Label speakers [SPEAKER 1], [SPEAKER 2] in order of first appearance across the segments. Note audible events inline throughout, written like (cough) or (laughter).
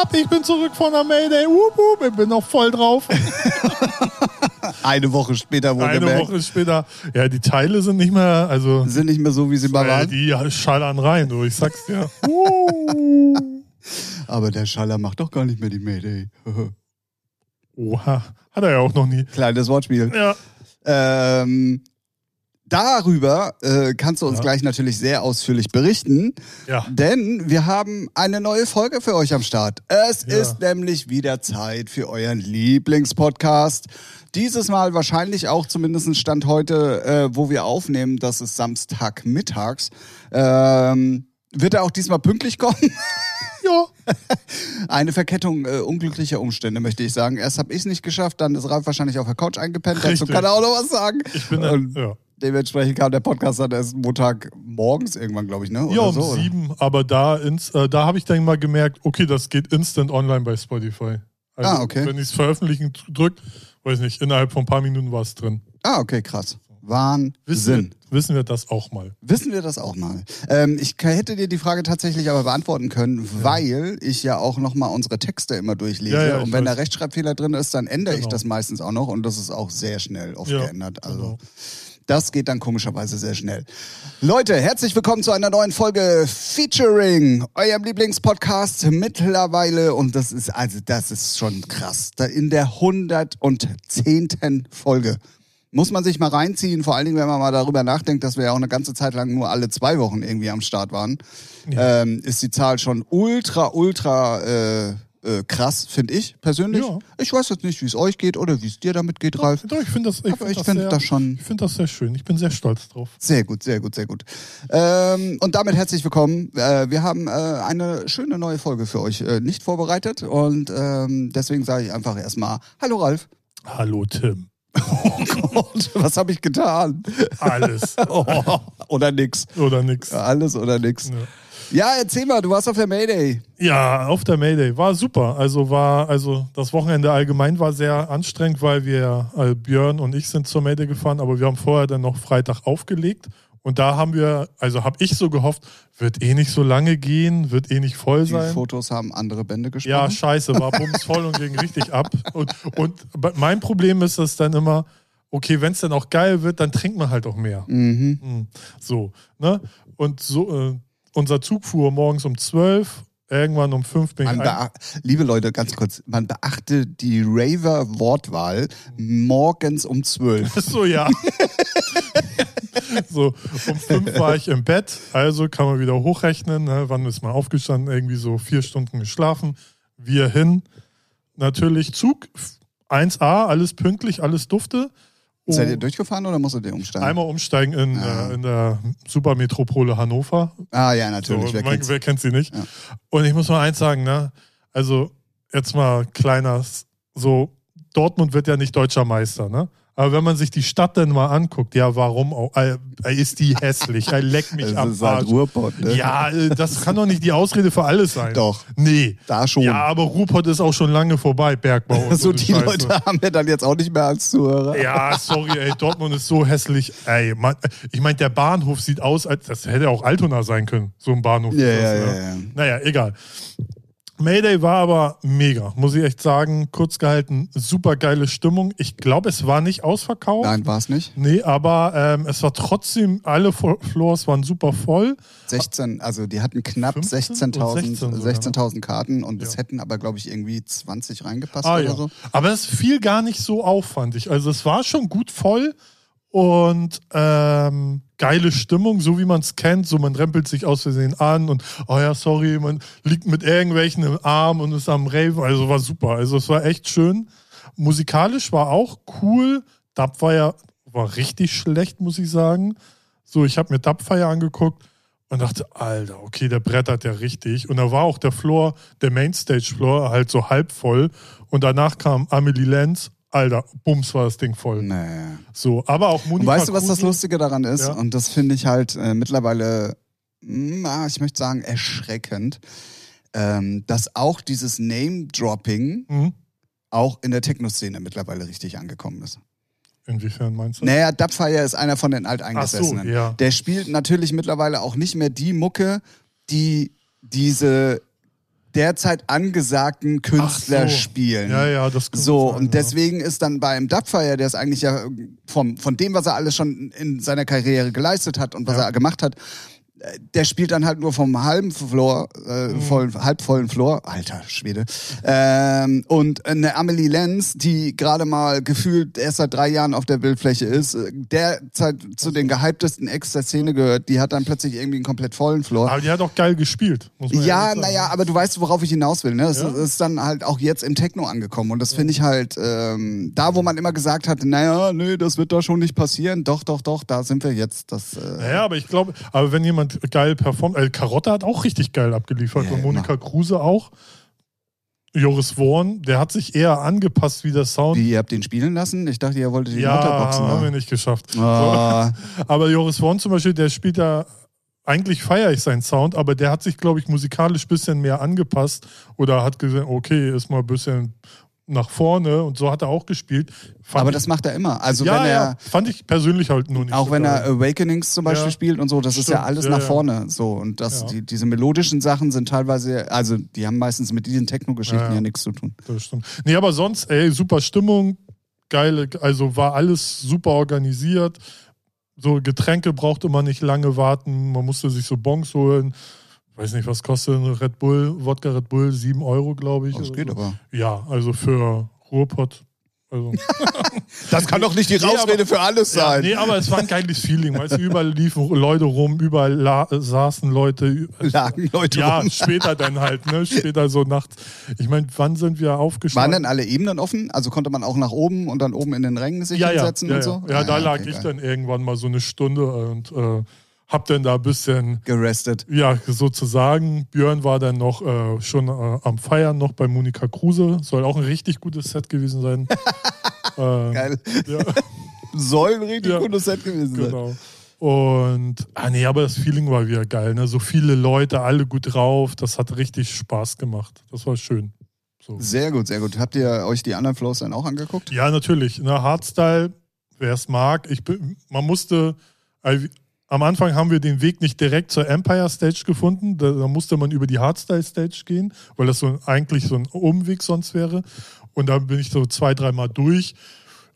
[SPEAKER 1] ab? Ich bin zurück von der Mayday. Wup, wup, ich bin noch voll drauf. (laughs)
[SPEAKER 2] Eine Woche später wurde
[SPEAKER 1] Eine Woche später. Ja, die Teile sind nicht mehr, also.
[SPEAKER 2] Sind nicht mehr so, wie sie mal waren.
[SPEAKER 1] die schallern rein, du. Ich sag's dir. (laughs)
[SPEAKER 2] Aber der Schaller macht doch gar nicht mehr die Mayday. (laughs)
[SPEAKER 1] Oha. Hat er ja auch noch nie.
[SPEAKER 2] Kleines Wortspiel.
[SPEAKER 1] Ja.
[SPEAKER 2] Ähm, darüber äh, kannst du uns
[SPEAKER 1] Ja.
[SPEAKER 2] gleich natürlich sehr ausführlich berichten,
[SPEAKER 1] Ja.
[SPEAKER 2] denn wir haben eine neue Folge für euch am Start. Es
[SPEAKER 1] Ja.
[SPEAKER 2] ist nämlich wieder Zeit für euren Lieblingspodcast. Dieses Mal wahrscheinlich auch zumindest Stand heute, äh, wo wir aufnehmen, das ist Samstagmittags. Ähm, wird er auch diesmal pünktlich kommen? (laughs)
[SPEAKER 1] Ja. (laughs)
[SPEAKER 2] Eine Verkettung äh, unglücklicher Umstände, möchte ich sagen. Erst habe ich es nicht geschafft, dann ist Ralf wahrscheinlich auf der Couch eingepennt. Dazu kann er auch noch was sagen.
[SPEAKER 1] Ich bin
[SPEAKER 2] Und
[SPEAKER 1] dann, ja.
[SPEAKER 2] Dementsprechend kam der Podcast dann erst Montag morgens irgendwann, glaube ich, ne? Oder
[SPEAKER 1] Ja, um
[SPEAKER 2] so, oder?
[SPEAKER 1] sieben, aber da, ins, äh, da habe ich dann mal gemerkt, okay, das geht instant online bei Spotify. Also,
[SPEAKER 2] Ah, okay.
[SPEAKER 1] Wenn ich es veröffentlichen drückt, weiß nicht, innerhalb von ein paar Minuten war es drin.
[SPEAKER 2] Ah, okay, krass. Wahnsinn.
[SPEAKER 1] Wissen wir, wissen wir das auch mal.
[SPEAKER 2] Wissen wir das auch mal. Ähm, ich hätte dir die Frage tatsächlich aber beantworten können, weil ich ja auch nochmal unsere Texte immer durchlese.
[SPEAKER 1] Ja, ja, ich
[SPEAKER 2] und wenn
[SPEAKER 1] weiß.
[SPEAKER 2] da Rechtschreibfehler drin ist, dann ändere ich
[SPEAKER 1] Genau.
[SPEAKER 2] das meistens auch noch und das ist auch sehr schnell oft
[SPEAKER 1] Ja,
[SPEAKER 2] geändert. Also
[SPEAKER 1] genau.
[SPEAKER 2] Das geht dann komischerweise sehr schnell. Leute, herzlich willkommen zu einer neuen Folge Featuring, eurem Lieblingspodcast mittlerweile und das ist also das ist schon krass. In der 110. Folge. Muss man sich mal reinziehen, vor allen Dingen, wenn man mal darüber nachdenkt, dass wir ja auch eine ganze Zeit lang nur alle zwei Wochen irgendwie am Start waren, ähm, ist die Zahl schon ultra, ultra äh, äh, krass, finde ich persönlich.
[SPEAKER 1] Ja.
[SPEAKER 2] Ich weiß jetzt nicht, wie es euch geht oder wie es dir damit geht, Ralf.
[SPEAKER 1] Doch, ich finde das, ich find
[SPEAKER 2] ich
[SPEAKER 1] das,
[SPEAKER 2] finde
[SPEAKER 1] sehr-
[SPEAKER 2] das schon
[SPEAKER 1] ich find das sehr schön. Ich bin sehr stolz drauf.
[SPEAKER 2] sehr gut, sehr gut, sehr gut. Ähm, und damit herzlich willkommen. Äh, wir haben äh, eine schöne neue Folge für euch äh, nicht vorbereitet und ähm, deswegen sage ich einfach erstmal Hallo Ralf.
[SPEAKER 1] Hallo Tim.
[SPEAKER 2] Oh Gott, (laughs) was habe ich getan?
[SPEAKER 1] Alles (laughs)
[SPEAKER 2] Oh, oder nix.
[SPEAKER 1] oder nix.
[SPEAKER 2] Alles oder nix.
[SPEAKER 1] Ja.
[SPEAKER 2] Ja, erzähl mal, du warst auf der Mayday.
[SPEAKER 1] Ja, auf der Mayday war super. Also war, also das Wochenende allgemein war sehr anstrengend, weil wir, äh, Björn und ich sind zur Mayday gefahren, aber wir haben vorher dann noch Freitag aufgelegt. Und da haben wir, also habe ich so gehofft, wird eh nicht so lange gehen, wird eh nicht voll
[SPEAKER 2] Die
[SPEAKER 1] sein.
[SPEAKER 2] Fotos haben andere Bände gesprochen.
[SPEAKER 1] Ja, scheiße, war bumsvoll und ging richtig ab. Und, und mein Problem ist es dann immer, okay, wenn es dann auch geil wird, dann trinkt man halt auch mehr.
[SPEAKER 2] Mhm.
[SPEAKER 1] Hm, So, ne? Und so, äh, unser Zug fuhr morgens um 12, irgendwann um 5 bin ich
[SPEAKER 2] Man beacht, liebe Leute, ganz kurz, man beachte die Raver-Wortwahl morgens um 12.
[SPEAKER 1] So, ja. (laughs) so, um fünf war ich im Bett, also kann man wieder hochrechnen, ne? wann ist man aufgestanden, irgendwie so vier Stunden geschlafen, wir hin, natürlich Zug, 1A, alles pünktlich, alles dufte. Oh,
[SPEAKER 2] Seid ihr durchgefahren oder musstet ihr umsteigen?
[SPEAKER 1] einmal umsteigen in,
[SPEAKER 2] Ah.
[SPEAKER 1] äh, in der Supermetropole Hannover,
[SPEAKER 2] Ah ja, natürlich.
[SPEAKER 1] so,
[SPEAKER 2] wer
[SPEAKER 1] man,
[SPEAKER 2] kennt's?
[SPEAKER 1] wer kennt sie nicht?
[SPEAKER 2] Ja.
[SPEAKER 1] Und ich muss mal eins sagen, ne? Also, jetzt mal kleiner, so, Dortmund wird ja nicht deutscher Meister, ne? Aber wenn man sich die Stadt dann mal anguckt, ja, warum auch, äh, ist die hässlich, äh, leck mich (laughs)
[SPEAKER 2] Das
[SPEAKER 1] am
[SPEAKER 2] ist halt. Ruhrpott, ne?
[SPEAKER 1] Ja, äh, das kann doch nicht die Ausrede für alles sein.
[SPEAKER 2] Doch,
[SPEAKER 1] Nee.
[SPEAKER 2] da schon.
[SPEAKER 1] Ja, aber Ruhrpott ist auch schon lange vorbei, Bergbau. Und (laughs)
[SPEAKER 2] so
[SPEAKER 1] eine
[SPEAKER 2] die
[SPEAKER 1] Scheiße.
[SPEAKER 2] Leute haben wir dann jetzt auch nicht mehr als Zuhörer.
[SPEAKER 1] Ja, sorry, ey, Dortmund ist so hässlich. Ey, man, ich meine, der Bahnhof sieht aus, als das hätte auch Altona sein können, so ein Bahnhof.
[SPEAKER 2] Ja,
[SPEAKER 1] das,
[SPEAKER 2] ja,
[SPEAKER 1] ne?
[SPEAKER 2] ja, ja.
[SPEAKER 1] Naja, egal. Mayday war aber mega, muss ich echt sagen. Kurz gehalten, super geile Stimmung. Ich glaube, es war nicht ausverkauft.
[SPEAKER 2] Nein, war es nicht.
[SPEAKER 1] Nee, aber ähm, es war trotzdem, alle Floors waren super voll.
[SPEAKER 2] 16, also die hatten knapp
[SPEAKER 1] 15 oder
[SPEAKER 2] 16.000
[SPEAKER 1] 16 sogar,
[SPEAKER 2] 16.000 Karten und es
[SPEAKER 1] Ja.
[SPEAKER 2] hätten aber, glaube ich, irgendwie 20 reingepasst
[SPEAKER 1] Ah,
[SPEAKER 2] oder
[SPEAKER 1] ja.
[SPEAKER 2] so.
[SPEAKER 1] Aber es fiel gar nicht so auf, fand ich. Also es war schon gut voll und ähm, geile Stimmung, so wie man es kennt. So man rempelt sich aus Versehen an und oh ja, sorry, man liegt mit irgendwelchen im Arm und ist am Rave. Also war super. Also es war echt schön. Musikalisch war auch cool. Dubfire war richtig schlecht, muss ich sagen. So, ich habe mir Dubfire angeguckt und dachte, Alter, okay, der brettert ja richtig. Und da war auch der Floor, der Mainstage-Floor, halt so halb voll. Und danach kam Amelie Lenz. Alter, bums war das Ding voll.
[SPEAKER 2] Nee.
[SPEAKER 1] So, aber auch
[SPEAKER 2] Und
[SPEAKER 1] Monika
[SPEAKER 2] weißt du, was das Lustige daran ist?
[SPEAKER 1] Ja.
[SPEAKER 2] Und das finde ich halt äh, mittlerweile, na, ich möchte sagen, erschreckend, ähm, dass auch dieses Name-Dropping
[SPEAKER 1] Mhm.
[SPEAKER 2] auch in der Techno-Szene mittlerweile richtig angekommen ist.
[SPEAKER 1] Inwiefern meinst du?
[SPEAKER 2] Naja, Dubfire ist einer von den
[SPEAKER 1] Ach so,
[SPEAKER 2] Alteingesessenen.
[SPEAKER 1] ja.
[SPEAKER 2] Der spielt natürlich mittlerweile auch nicht mehr die Mucke, die diese derzeit angesagten Künstler
[SPEAKER 1] so.
[SPEAKER 2] spielen.
[SPEAKER 1] Ja, ja, das
[SPEAKER 2] So,
[SPEAKER 1] sein,
[SPEAKER 2] und
[SPEAKER 1] ja.
[SPEAKER 2] deswegen ist dann beim Dubfire, der es eigentlich ja vom, von dem, was er alles schon in seiner Karriere geleistet hat und was
[SPEAKER 1] Ja.
[SPEAKER 2] er gemacht hat, der spielt dann halt nur vom halben Floor, äh,
[SPEAKER 1] Mhm.
[SPEAKER 2] vollen, halbvollen Floor, alter Schwede. Ähm, und eine Amelie Lenz, die gerade mal gefühlt erst seit drei Jahren auf der Bildfläche ist, äh, derzeit zu den gehyptesten Acts der Szene gehört, die hat dann plötzlich irgendwie einen komplett vollen Floor.
[SPEAKER 1] Aber die hat auch geil gespielt. Muss man
[SPEAKER 2] Ja, naja, aber du weißt, worauf ich hinaus will. Ne? Es
[SPEAKER 1] Ja.
[SPEAKER 2] ist dann halt auch jetzt im Techno angekommen. Und das finde ich halt, ähm, da wo man immer gesagt hat, naja, nee, das wird da schon nicht passieren. Doch, doch, doch, da sind wir jetzt. Das, äh,
[SPEAKER 1] Naja, aber ich glaube, aber wenn jemand geil performt, äh, Karotte hat auch richtig geil abgeliefert
[SPEAKER 2] Ja,
[SPEAKER 1] und Monika Kruse auch. Joris Worn, der hat sich eher angepasst wie der Sound.
[SPEAKER 2] Wie, ihr habt den spielen lassen? Ich dachte, ihr wolltet die
[SPEAKER 1] ja,
[SPEAKER 2] Mutterboxen
[SPEAKER 1] haben wir nicht geschafft.
[SPEAKER 2] Ah, (laughs)
[SPEAKER 1] Aber Joris Worn zum Beispiel, der spielt da, eigentlich feiere ich seinen Sound, aber der hat sich, glaube ich, musikalisch ein bisschen mehr angepasst oder hat gesagt, okay, ist mal ein bisschen nach vorne und so hat er auch gespielt. Fand
[SPEAKER 2] aber das macht er immer. Also
[SPEAKER 1] ja,
[SPEAKER 2] wenn er,
[SPEAKER 1] ja, fand ich persönlich halt nur nicht
[SPEAKER 2] auch
[SPEAKER 1] so
[SPEAKER 2] wenn
[SPEAKER 1] geil.
[SPEAKER 2] er Awakenings zum Beispiel
[SPEAKER 1] Ja.
[SPEAKER 2] spielt und so, das ist ja
[SPEAKER 1] Stimmt,
[SPEAKER 2] alles nach vorne. So und das, die, diese melodischen Sachen sind teilweise, also die haben meistens mit diesen Techno-Geschichten
[SPEAKER 1] ja.
[SPEAKER 2] nichts zu tun.
[SPEAKER 1] Das stimmt. Nee, aber sonst, ey, super Stimmung, geile, also war alles super organisiert. So Getränke brauchte man nicht lange warten, man musste sich so Bons holen. Weiß nicht, was kostet ein Red Bull, Wodka Red Bull, 7 Euro, glaube ich.
[SPEAKER 2] Das
[SPEAKER 1] oder
[SPEAKER 2] geht
[SPEAKER 1] so.
[SPEAKER 2] aber.
[SPEAKER 1] Ja, also für Ruhrpott. Also, (laughs)
[SPEAKER 2] Das kann doch nicht die
[SPEAKER 1] Nee, Ausrede aber-
[SPEAKER 2] für alles
[SPEAKER 1] ja, nee, aber es war ein geiles Feeling. Weißt du, überall liefen Leute rum, überall saßen Leute.
[SPEAKER 2] Lagen Leute
[SPEAKER 1] Ja,
[SPEAKER 2] rum.
[SPEAKER 1] später dann halt, ne? Später so nachts. Ich meine, wann sind wir
[SPEAKER 2] Waren
[SPEAKER 1] aufgestanden?
[SPEAKER 2] denn alle Ebenen offen? Also konnte man auch nach oben und dann oben in den Rängen sich
[SPEAKER 1] ja, ja,
[SPEAKER 2] hinsetzen
[SPEAKER 1] ja,
[SPEAKER 2] und so?
[SPEAKER 1] Ja, ja
[SPEAKER 2] Ah,
[SPEAKER 1] da lag
[SPEAKER 2] okay,
[SPEAKER 1] ich
[SPEAKER 2] geil.
[SPEAKER 1] dann irgendwann mal so eine Stunde und äh, hab dann da ein bisschen,
[SPEAKER 2] Gerestet.
[SPEAKER 1] ja, sozusagen. Björn war dann noch äh, schon äh, am Feiern noch bei Monika Kruse. Soll auch ein richtig gutes Set gewesen sein. (laughs) äh,
[SPEAKER 2] Geil.
[SPEAKER 1] Ja,
[SPEAKER 2] Soll ein richtig
[SPEAKER 1] Ja,
[SPEAKER 2] gutes Set gewesen sein.
[SPEAKER 1] genau. Und, ah nee, aber das Feeling war wieder geil. Ne? So viele Leute, alle gut drauf. Das hat richtig Spaß gemacht. Das war schön. So.
[SPEAKER 2] Sehr gut, sehr gut. Habt ihr euch die anderen Flows dann auch angeguckt?
[SPEAKER 1] Ja, natürlich. Ne, Hardstyle, wer es mag. Ich bin, man musste, am Anfang haben wir den Weg nicht direkt zur Empire Stage gefunden. Da, da musste man über die Hardstyle Stage gehen, weil das so eigentlich so ein Umweg sonst wäre. Und da bin ich so zwei, dreimal durch.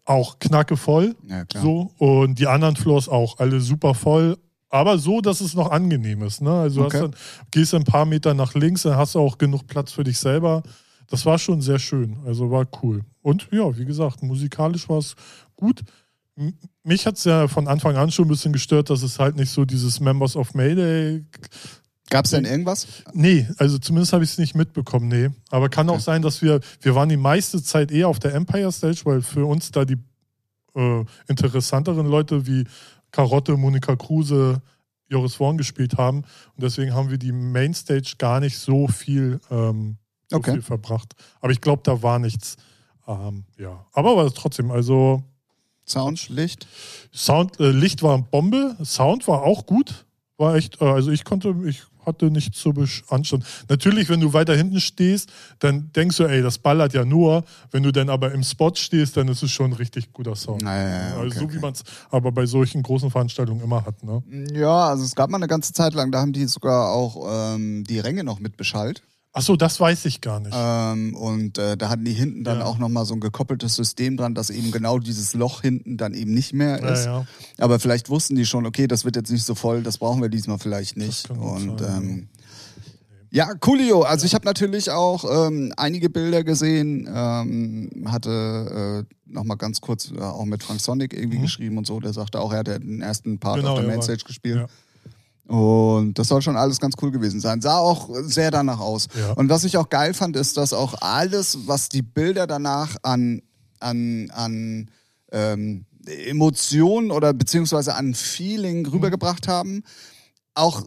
[SPEAKER 1] Auch knacke voll.
[SPEAKER 2] Ja, klar.
[SPEAKER 1] So. Und die anderen Floors auch, alle super voll. Aber so, dass es noch angenehm ist. Ne? Also du
[SPEAKER 2] Okay.
[SPEAKER 1] hast dann, gehst ein paar Meter nach links, dann hast du auch genug Platz für dich selber. Das war schon sehr schön. Also war cool. Und ja, wie gesagt, musikalisch war es gut. Mich hat es ja von Anfang an schon ein bisschen gestört, dass es halt nicht so dieses Members of Mayday.
[SPEAKER 2] Gab es denn irgendwas?
[SPEAKER 1] Nee, also zumindest habe ich es nicht mitbekommen, nee. Aber kann auch
[SPEAKER 2] Okay.
[SPEAKER 1] sein, dass wir, wir waren die meiste Zeit eher auf der Empire Stage, weil für uns da die äh, interessanteren Leute wie Karotte, Monika Kruse, Joris Worn gespielt haben. Und deswegen haben wir die Mainstage gar nicht so viel, ähm, so
[SPEAKER 2] Okay.
[SPEAKER 1] viel verbracht. Aber ich glaube, da war nichts. Ähm, ja, aber war trotzdem, also
[SPEAKER 2] Sound, Licht?
[SPEAKER 1] Sound, äh, Licht war Bombe, Sound war auch gut. War echt, äh, also ich konnte, ich hatte nichts zu anstand. Natürlich, wenn du weiter hinten stehst, dann denkst du, ey, das ballert ja nur. Wenn du dann aber im Spot stehst, dann ist es schon ein richtig guter Sound.
[SPEAKER 2] Naja,
[SPEAKER 1] also so
[SPEAKER 2] okay,
[SPEAKER 1] wie man es aber bei solchen großen Veranstaltungen immer hat. Ne?
[SPEAKER 2] Ja, also es gab mal eine ganze Zeit lang, da haben die sogar auch ähm, die Ränge noch mit beschallt.
[SPEAKER 1] Achso, das weiß ich gar nicht.
[SPEAKER 2] Ähm, und äh, da hatten die hinten dann
[SPEAKER 1] Ja.
[SPEAKER 2] auch nochmal so ein gekoppeltes System dran, dass eben genau dieses Loch hinten dann eben nicht mehr
[SPEAKER 1] ja,
[SPEAKER 2] ist.
[SPEAKER 1] ja.
[SPEAKER 2] Aber vielleicht wussten die schon, okay, das wird jetzt nicht so voll, das brauchen wir diesmal vielleicht nicht. Und
[SPEAKER 1] sein,
[SPEAKER 2] ähm, ja, coolio. Also ich habe natürlich auch ähm, einige Bilder gesehen, ähm, hatte äh, nochmal ganz kurz äh, auch mit Frank Sonic irgendwie
[SPEAKER 1] Mhm.
[SPEAKER 2] geschrieben und so. Der sagte auch, er hat ja den ersten Part
[SPEAKER 1] Genau,
[SPEAKER 2] auf der
[SPEAKER 1] ja,
[SPEAKER 2] Mainstage gespielt. Und das soll schon alles ganz cool gewesen sein. Sah auch sehr danach aus.
[SPEAKER 1] Ja.
[SPEAKER 2] Und was ich auch geil fand, ist, dass auch alles, was die Bilder danach an, an, an ähm, Emotionen oder beziehungsweise an Feeling rübergebracht haben, auch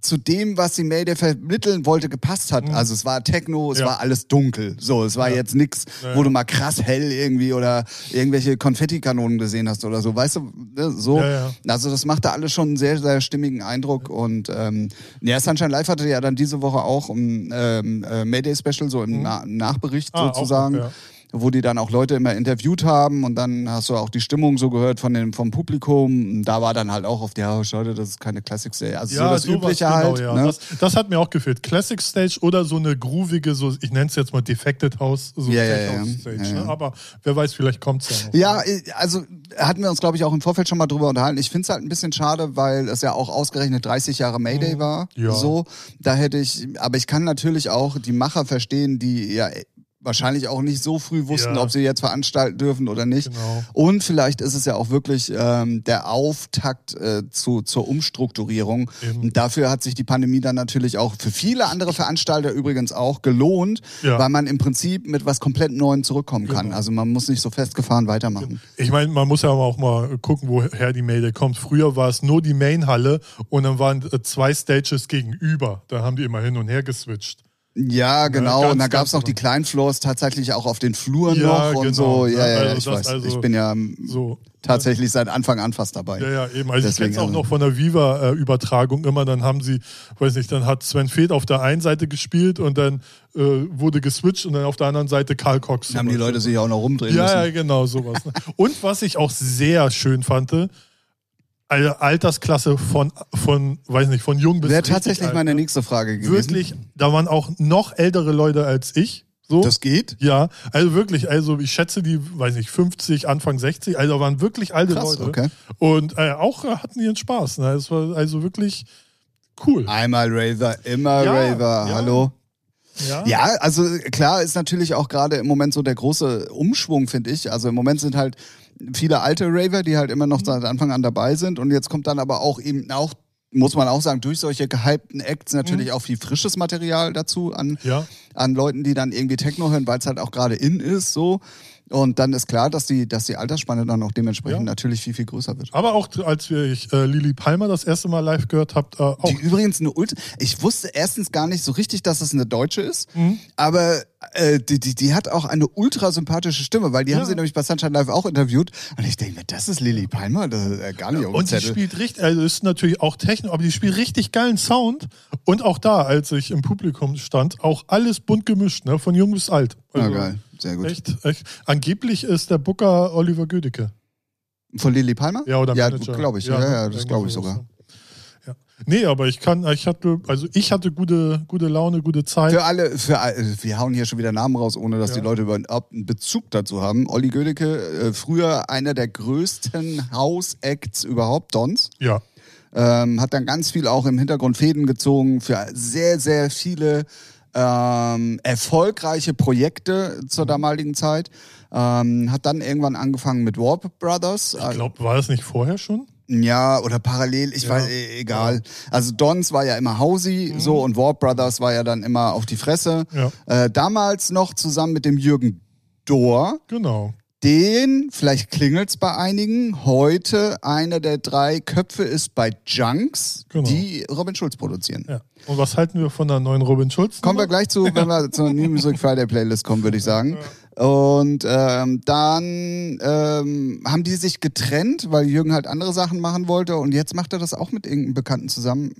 [SPEAKER 2] zu dem, was die Mayday vermitteln wollte, gepasst hat.
[SPEAKER 1] Mhm.
[SPEAKER 2] Also es war Techno, es
[SPEAKER 1] Ja.
[SPEAKER 2] war alles dunkel. So, es war
[SPEAKER 1] Ja.
[SPEAKER 2] jetzt nix,
[SPEAKER 1] Ja,
[SPEAKER 2] wo du mal krass hell irgendwie oder irgendwelche Konfettikanonen gesehen hast oder so. Weißt du, ne, so. Also das machte alles schon einen sehr, sehr stimmigen Eindruck. Und ähm, ja, Sunshine Live hatte ja dann diese Woche auch ein ähm, äh, Mayday-Special, so im Na Nachbericht
[SPEAKER 1] Mhm. Ah, auch
[SPEAKER 2] sozusagen.
[SPEAKER 1] noch, ja.
[SPEAKER 2] Wo die dann auch Leute immer interviewt haben und dann hast du auch die Stimmung so gehört von dem, vom Publikum. Da war dann halt auch auf der, oh, schade, das ist keine Classic Stage. Also so das Übliche
[SPEAKER 1] genau,
[SPEAKER 2] halt.
[SPEAKER 1] ja.
[SPEAKER 2] Ne?
[SPEAKER 1] Das, das hat mir auch gefehlt. Classic Stage oder so eine groovige, so, ich nenne es jetzt mal Defected House, so
[SPEAKER 2] Ja, ja, ja,
[SPEAKER 1] House
[SPEAKER 2] ja.
[SPEAKER 1] Stage.
[SPEAKER 2] Ja, ja.
[SPEAKER 1] Ne? Aber wer weiß, vielleicht kommt es ja noch.
[SPEAKER 2] Ja, äh, also hatten wir uns, glaube ich, auch im Vorfeld schon mal drüber unterhalten. Ich finde es halt ein bisschen schade, weil es ja auch ausgerechnet 30 Jahre Mayday war.
[SPEAKER 1] Mhm. Ja.
[SPEAKER 2] So, da hätte ich, aber ich kann natürlich auch die Macher verstehen, die ja wahrscheinlich auch nicht so früh wussten,
[SPEAKER 1] Ja.
[SPEAKER 2] ob sie jetzt veranstalten dürfen oder nicht.
[SPEAKER 1] Genau.
[SPEAKER 2] Und vielleicht ist es ja auch wirklich ähm, der Auftakt äh, zu, zur Umstrukturierung.
[SPEAKER 1] Eben.
[SPEAKER 2] Und dafür hat sich die Pandemie dann natürlich auch für viele andere Veranstalter übrigens auch gelohnt,
[SPEAKER 1] Ja.
[SPEAKER 2] weil man im Prinzip mit was komplett Neuem zurückkommen kann.
[SPEAKER 1] Genau.
[SPEAKER 2] Also man muss nicht so festgefahren weitermachen.
[SPEAKER 1] Ich meine, man muss ja auch mal gucken, woher die Mayday kommt. Früher war es nur die Mainhalle und dann waren äh, zwei Stages gegenüber. Da haben die immer hin und her geswitcht.
[SPEAKER 2] Ja, genau.
[SPEAKER 1] ganz,
[SPEAKER 2] und dann gab es noch die kleinen Floors tatsächlich auch auf den Fluren
[SPEAKER 1] Ja,
[SPEAKER 2] noch und
[SPEAKER 1] genau.
[SPEAKER 2] so. Ja,
[SPEAKER 1] Ja,
[SPEAKER 2] ja,
[SPEAKER 1] also
[SPEAKER 2] ich weiß.
[SPEAKER 1] also
[SPEAKER 2] ich bin ja ähm,
[SPEAKER 1] So.
[SPEAKER 2] tatsächlich seit Anfang an fast dabei.
[SPEAKER 1] Ja, ja, eben. Also
[SPEAKER 2] Deswegen,
[SPEAKER 1] ich kenne es auch
[SPEAKER 2] also-
[SPEAKER 1] noch von der Viva-Übertragung immer. Dann haben sie, weiß nicht, dann hat Sven Feth auf der einen Seite gespielt und dann äh, wurde geswitcht und dann auf der anderen Seite Karl Cox.
[SPEAKER 2] Dann haben die Leute sich auch noch rumdrehen
[SPEAKER 1] Ja, ja,
[SPEAKER 2] müssen.
[SPEAKER 1] genau, sowas. ne? Und was ich auch sehr schön fand, Altersklasse von, von, weiß nicht, von jung bis
[SPEAKER 2] Wäre tatsächlich
[SPEAKER 1] alt,
[SPEAKER 2] meine
[SPEAKER 1] ne?
[SPEAKER 2] nächste Frage gewesen.
[SPEAKER 1] Wirklich, da waren auch noch ältere Leute als ich. So.
[SPEAKER 2] Das geht?
[SPEAKER 1] ja, also wirklich, also ich schätze die, weiß nicht, 50, Anfang 60, also waren wirklich alte
[SPEAKER 2] Krass,
[SPEAKER 1] Leute.
[SPEAKER 2] okay.
[SPEAKER 1] Und äh, auch hatten ihren Spaß. Ne? Es war also wirklich cool.
[SPEAKER 2] Einmal Raver, immer
[SPEAKER 1] Ja,
[SPEAKER 2] Raver.
[SPEAKER 1] ja.
[SPEAKER 2] Hallo?
[SPEAKER 1] Ja,
[SPEAKER 2] Ja, also klar ist natürlich auch gerade im Moment so der große Umschwung, finde ich. Also im Moment sind halt viele alte Raver, die halt immer
[SPEAKER 1] Mhm.
[SPEAKER 2] noch seit Anfang an dabei sind. Und jetzt kommt dann aber auch eben auch, muss man auch sagen, durch solche gehypten Acts natürlich
[SPEAKER 1] Mhm.
[SPEAKER 2] auch viel frisches Material dazu an,
[SPEAKER 1] ja.
[SPEAKER 2] an Leuten, die dann irgendwie Techno hören, weil es halt auch gerade in ist, so. Und dann ist klar, dass die, dass die Altersspanne dann auch dementsprechend
[SPEAKER 1] Ja.
[SPEAKER 2] natürlich viel, viel größer wird.
[SPEAKER 1] Aber auch als wir ich, äh, Lili Palmer das erste Mal live gehört habt, äh, auch.
[SPEAKER 2] Die übrigens eine Ultra. Ich wusste erstens gar nicht so richtig, dass es eine Deutsche ist,
[SPEAKER 1] Mhm.
[SPEAKER 2] aber äh, die, die, die hat auch eine ultra sympathische Stimme, weil die haben
[SPEAKER 1] Ja.
[SPEAKER 2] sie nämlich bei Sunshine Live auch interviewt. Und ich denke mir, das ist Lily Palmer, das ist äh, gar nicht dem
[SPEAKER 1] Und
[SPEAKER 2] Zettel.
[SPEAKER 1] spielt richtig, also ist natürlich auch Techno, aber die spielt richtig geilen Sound. Und auch da, als ich im Publikum stand, auch alles bunt gemischt, ne? von jung bis alt.
[SPEAKER 2] Ja,
[SPEAKER 1] Also
[SPEAKER 2] geil. Sehr gut.
[SPEAKER 1] Echt, echt. Angeblich ist der Booker Oliver Gödicke.
[SPEAKER 2] Von Lily Palmer?
[SPEAKER 1] Ja, oder
[SPEAKER 2] Ja,
[SPEAKER 1] Manager.
[SPEAKER 2] glaube ich. Ja, ja,
[SPEAKER 1] ne?
[SPEAKER 2] das glaube ich sogar.
[SPEAKER 1] Ja. Nee, aber ich kann, ich hatte, also ich hatte gute, gute Laune, gute Zeit.
[SPEAKER 2] Für alle, für all- wir hauen hier schon wieder Namen raus, ohne dass
[SPEAKER 1] Ja.
[SPEAKER 2] die Leute überhaupt einen Bezug dazu haben. Olli Gödecke, äh, früher einer der größten House-Acts überhaupt, Dons.
[SPEAKER 1] Ja.
[SPEAKER 2] Ähm, hat dann ganz viel auch im Hintergrund Fäden gezogen für sehr, sehr viele ähm, erfolgreiche Projekte zur damaligen Zeit. Ähm, hat dann irgendwann angefangen mit Warp Brothers.
[SPEAKER 1] Ich glaube, war das nicht vorher schon?
[SPEAKER 2] Ja, oder parallel, ich
[SPEAKER 1] Ja.
[SPEAKER 2] weiß, eh, egal. Also Dons war ja immer Hausi, so, und Warp Brothers war ja dann immer auf die Fresse.
[SPEAKER 1] Ja.
[SPEAKER 2] Äh, damals noch zusammen mit dem Jürgen Dohr,
[SPEAKER 1] Genau.
[SPEAKER 2] Den, vielleicht klingelt's bei einigen, heute einer der drei Köpfe ist bei Junks,
[SPEAKER 1] Genau.
[SPEAKER 2] die Robin Schulz produzieren.
[SPEAKER 1] Ja. Und was halten wir von der neuen Robin Schulz?
[SPEAKER 2] Kommen wir gleich zu, wenn wir zur New Music Friday Playlist kommen, würde ich sagen. Und ähm, dann ähm, haben die sich getrennt, weil Jürgen halt andere Sachen machen wollte. Und jetzt macht er das auch mit irgendeinem Bekannten zusammen.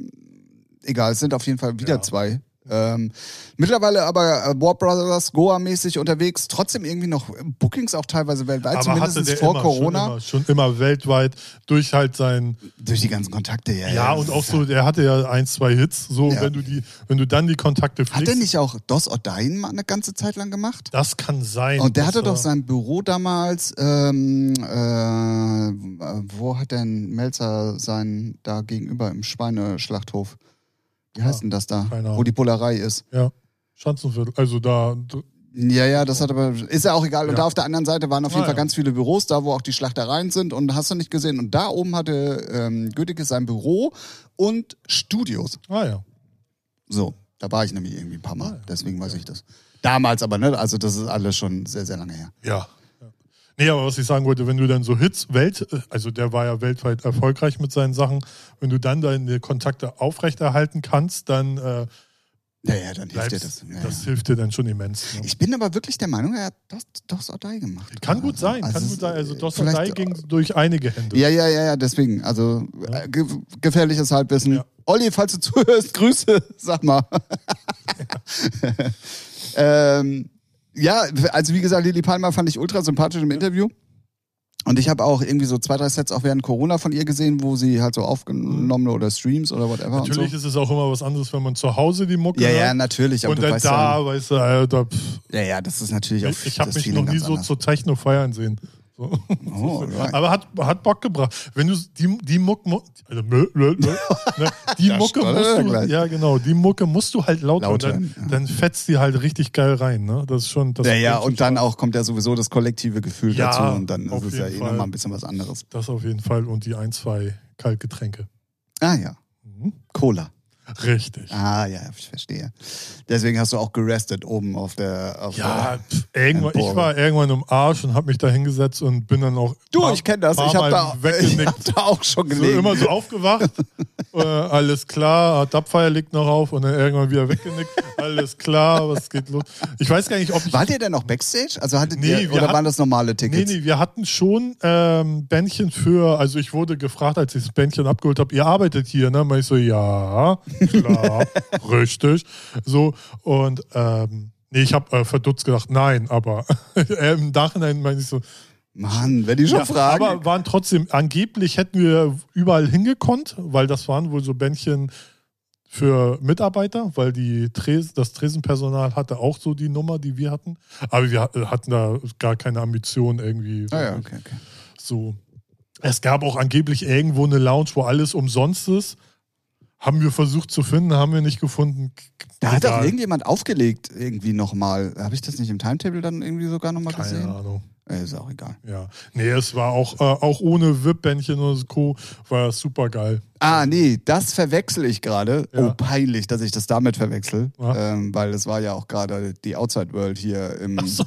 [SPEAKER 2] Egal, es sind auf jeden Fall wieder
[SPEAKER 1] Ja.
[SPEAKER 2] zwei. Ähm, mittlerweile aber äh, Warp Brothers Goa-mäßig unterwegs, trotzdem irgendwie noch Bookings auch teilweise weltweit,
[SPEAKER 1] aber
[SPEAKER 2] zumindest
[SPEAKER 1] hatte der
[SPEAKER 2] vor
[SPEAKER 1] immer,
[SPEAKER 2] Corona.
[SPEAKER 1] Schon immer, schon immer weltweit durch halt sein
[SPEAKER 2] Durch die ganzen Kontakte, ja.
[SPEAKER 1] ja, und auch so der hatte ja ein zwei Hits so
[SPEAKER 2] Ja.
[SPEAKER 1] wenn du die wenn du dann die Kontakte
[SPEAKER 2] Hat
[SPEAKER 1] pflegst
[SPEAKER 2] er nicht auch Dos Odain mal eine ganze Zeit lang gemacht?
[SPEAKER 1] das kann sein
[SPEAKER 2] Und der hatte doch
[SPEAKER 1] war-
[SPEAKER 2] sein Büro damals, ähm, äh, wo hat denn Melzer sein, da gegenüber im Schweineschlachthof? Wie heißt denn das da?
[SPEAKER 1] keine.
[SPEAKER 2] Wo die Bullerei ist.
[SPEAKER 1] ja Schanzenviertel also da
[SPEAKER 2] Ja, ja, das hat aber, ist ja auch egal. Und
[SPEAKER 1] Ja.
[SPEAKER 2] da auf der anderen Seite waren auf jeden
[SPEAKER 1] Ah,
[SPEAKER 2] Fall
[SPEAKER 1] ja.
[SPEAKER 2] ganz viele Büros, da wo auch die Schlachtereien sind und hast du nicht gesehen. Und da oben hatte ähm, Gödicke sein Büro und Studios.
[SPEAKER 1] ah ja
[SPEAKER 2] So, da war ich nämlich irgendwie ein paar Mal,
[SPEAKER 1] Ah, ja.
[SPEAKER 2] deswegen weiß ich das. Damals aber, ne? Also das ist alles schon sehr, sehr lange her.
[SPEAKER 1] Ja. Nee, aber was ich sagen wollte, wenn du dann so Hits, Welt, also der war ja weltweit erfolgreich mit seinen Sachen, wenn du dann deine Kontakte aufrechterhalten kannst, dann äh,
[SPEAKER 2] Ja, ja, dann hilft dir das. Ja,
[SPEAKER 1] das
[SPEAKER 2] ja.
[SPEAKER 1] hilft dir dann schon immens. Ne?
[SPEAKER 2] Ich bin aber wirklich der Meinung, er hat Dos, Dos Odai gemacht.
[SPEAKER 1] Kann gut sein,
[SPEAKER 2] Also
[SPEAKER 1] kann gut sein. Also Dos
[SPEAKER 2] vielleicht-
[SPEAKER 1] Dai ging durch einige Hände.
[SPEAKER 2] Ja, ja, ja, ja, deswegen. Also äh, ge gefährliches Halbwissen.
[SPEAKER 1] Ja.
[SPEAKER 2] Olli, falls du zuhörst, (laughs) Grüße, sag mal. (laughs) ähm, Ja, also wie gesagt, Lili Palmer fand ich ultra sympathisch im Interview. Und ich habe auch irgendwie so zwei, drei Sets auch während Corona von ihr gesehen, wo sie halt so aufgenommen oder Streams oder whatever.
[SPEAKER 1] Natürlich
[SPEAKER 2] so.
[SPEAKER 1] ist es auch immer was anderes, wenn man zu Hause die Mucke
[SPEAKER 2] Ja, ja,
[SPEAKER 1] hört.
[SPEAKER 2] natürlich.
[SPEAKER 1] Und dann da,
[SPEAKER 2] ja,
[SPEAKER 1] weißt du, Alter, pff,
[SPEAKER 2] ja, ja, das ist natürlich auch
[SPEAKER 1] ich, ich habe mich noch nie so
[SPEAKER 2] anders.
[SPEAKER 1] zur Techno feiern sehen. So.
[SPEAKER 2] Oh, (laughs) right.
[SPEAKER 1] Aber hat, hat Bock gebracht. Wenn du die, die Mucke, mu- also, mö, mö, mö, ne, die Mucke musst du,
[SPEAKER 2] gleich.
[SPEAKER 1] ja genau, die Mucke musst du halt laut,
[SPEAKER 2] Laut
[SPEAKER 1] hören. Dann,
[SPEAKER 2] ja.
[SPEAKER 1] dann fetzt die halt richtig geil rein. Ne? Das ist schon. Das
[SPEAKER 2] Ja, ja, und dann auch kommt ja sowieso das kollektive Gefühl
[SPEAKER 1] Ja,
[SPEAKER 2] dazu und dann ist es ja eh nochmal ein bisschen was anderes.
[SPEAKER 1] Das auf jeden Fall und die ein, zwei Kaltgetränke.
[SPEAKER 2] Ah ja,
[SPEAKER 1] Mhm.
[SPEAKER 2] Cola.
[SPEAKER 1] Richtig.
[SPEAKER 2] Ah ja, ich verstehe. Deswegen hast du auch gerestet oben auf der. Auf
[SPEAKER 1] Ja, pf, irgendwann, ich war irgendwann im Arsch und habe mich da hingesetzt und bin dann auch.
[SPEAKER 2] Du,
[SPEAKER 1] paar-
[SPEAKER 2] ich kenne das. Ich habe da, (laughs) ich hab da auch schon
[SPEAKER 1] So
[SPEAKER 2] gelegen.
[SPEAKER 1] immer so aufgewacht, (laughs) äh, alles klar, Adapfire liegt noch auf und dann irgendwann wieder weggenickt, alles klar, was geht los? Ich weiß gar nicht, ob ich.
[SPEAKER 2] Wart ihr denn noch Backstage? Also hattet
[SPEAKER 1] Nee,
[SPEAKER 2] ihr,
[SPEAKER 1] wir
[SPEAKER 2] oder
[SPEAKER 1] hatten-
[SPEAKER 2] waren das normale
[SPEAKER 1] Nee,
[SPEAKER 2] Tickets?
[SPEAKER 1] nee, wir hatten schon ähm, Bändchen für, also ich wurde gefragt, als ich das Bändchen abgeholt habe, ihr arbeitet hier, ne? Mach ich so, ja, klar, richtig. So, und ähm, nee, ich habe äh, verdutzt gedacht, nein, aber äh, (laughs) im Nachhinein meine ich so,
[SPEAKER 2] Mann, wenn die schon
[SPEAKER 1] ja,
[SPEAKER 2] fragen.
[SPEAKER 1] aber waren trotzdem, angeblich hätten wir überall hingekonnt, weil das waren wohl so Bändchen für Mitarbeiter, weil die Tres das Tresenpersonal hatte auch so die Nummer, die wir hatten. Aber wir hatten da gar keine Ambition irgendwie.
[SPEAKER 2] ah ja, okay, okay.
[SPEAKER 1] So. Es gab auch angeblich irgendwo eine Lounge, wo alles umsonst ist. Haben wir versucht zu finden, haben wir nicht gefunden.
[SPEAKER 2] Da hat auch
[SPEAKER 1] Egal.
[SPEAKER 2] irgendjemand aufgelegt, irgendwie nochmal. Habe ich das nicht im Timetable dann irgendwie sogar nochmal
[SPEAKER 1] Keine
[SPEAKER 2] gesehen?
[SPEAKER 1] Ahnung.
[SPEAKER 2] Äh, ist auch egal.
[SPEAKER 1] Ja. Nee, es war auch, äh, auch ohne VIP-Bändchen und Co. war es super geil.
[SPEAKER 2] Ah, nee, das verwechsel ich gerade.
[SPEAKER 1] Ja.
[SPEAKER 2] Oh, peinlich, dass ich das damit verwechsel.
[SPEAKER 1] Ja.
[SPEAKER 2] Ähm, weil das war ja auch gerade die Outside World hier im.
[SPEAKER 1] So.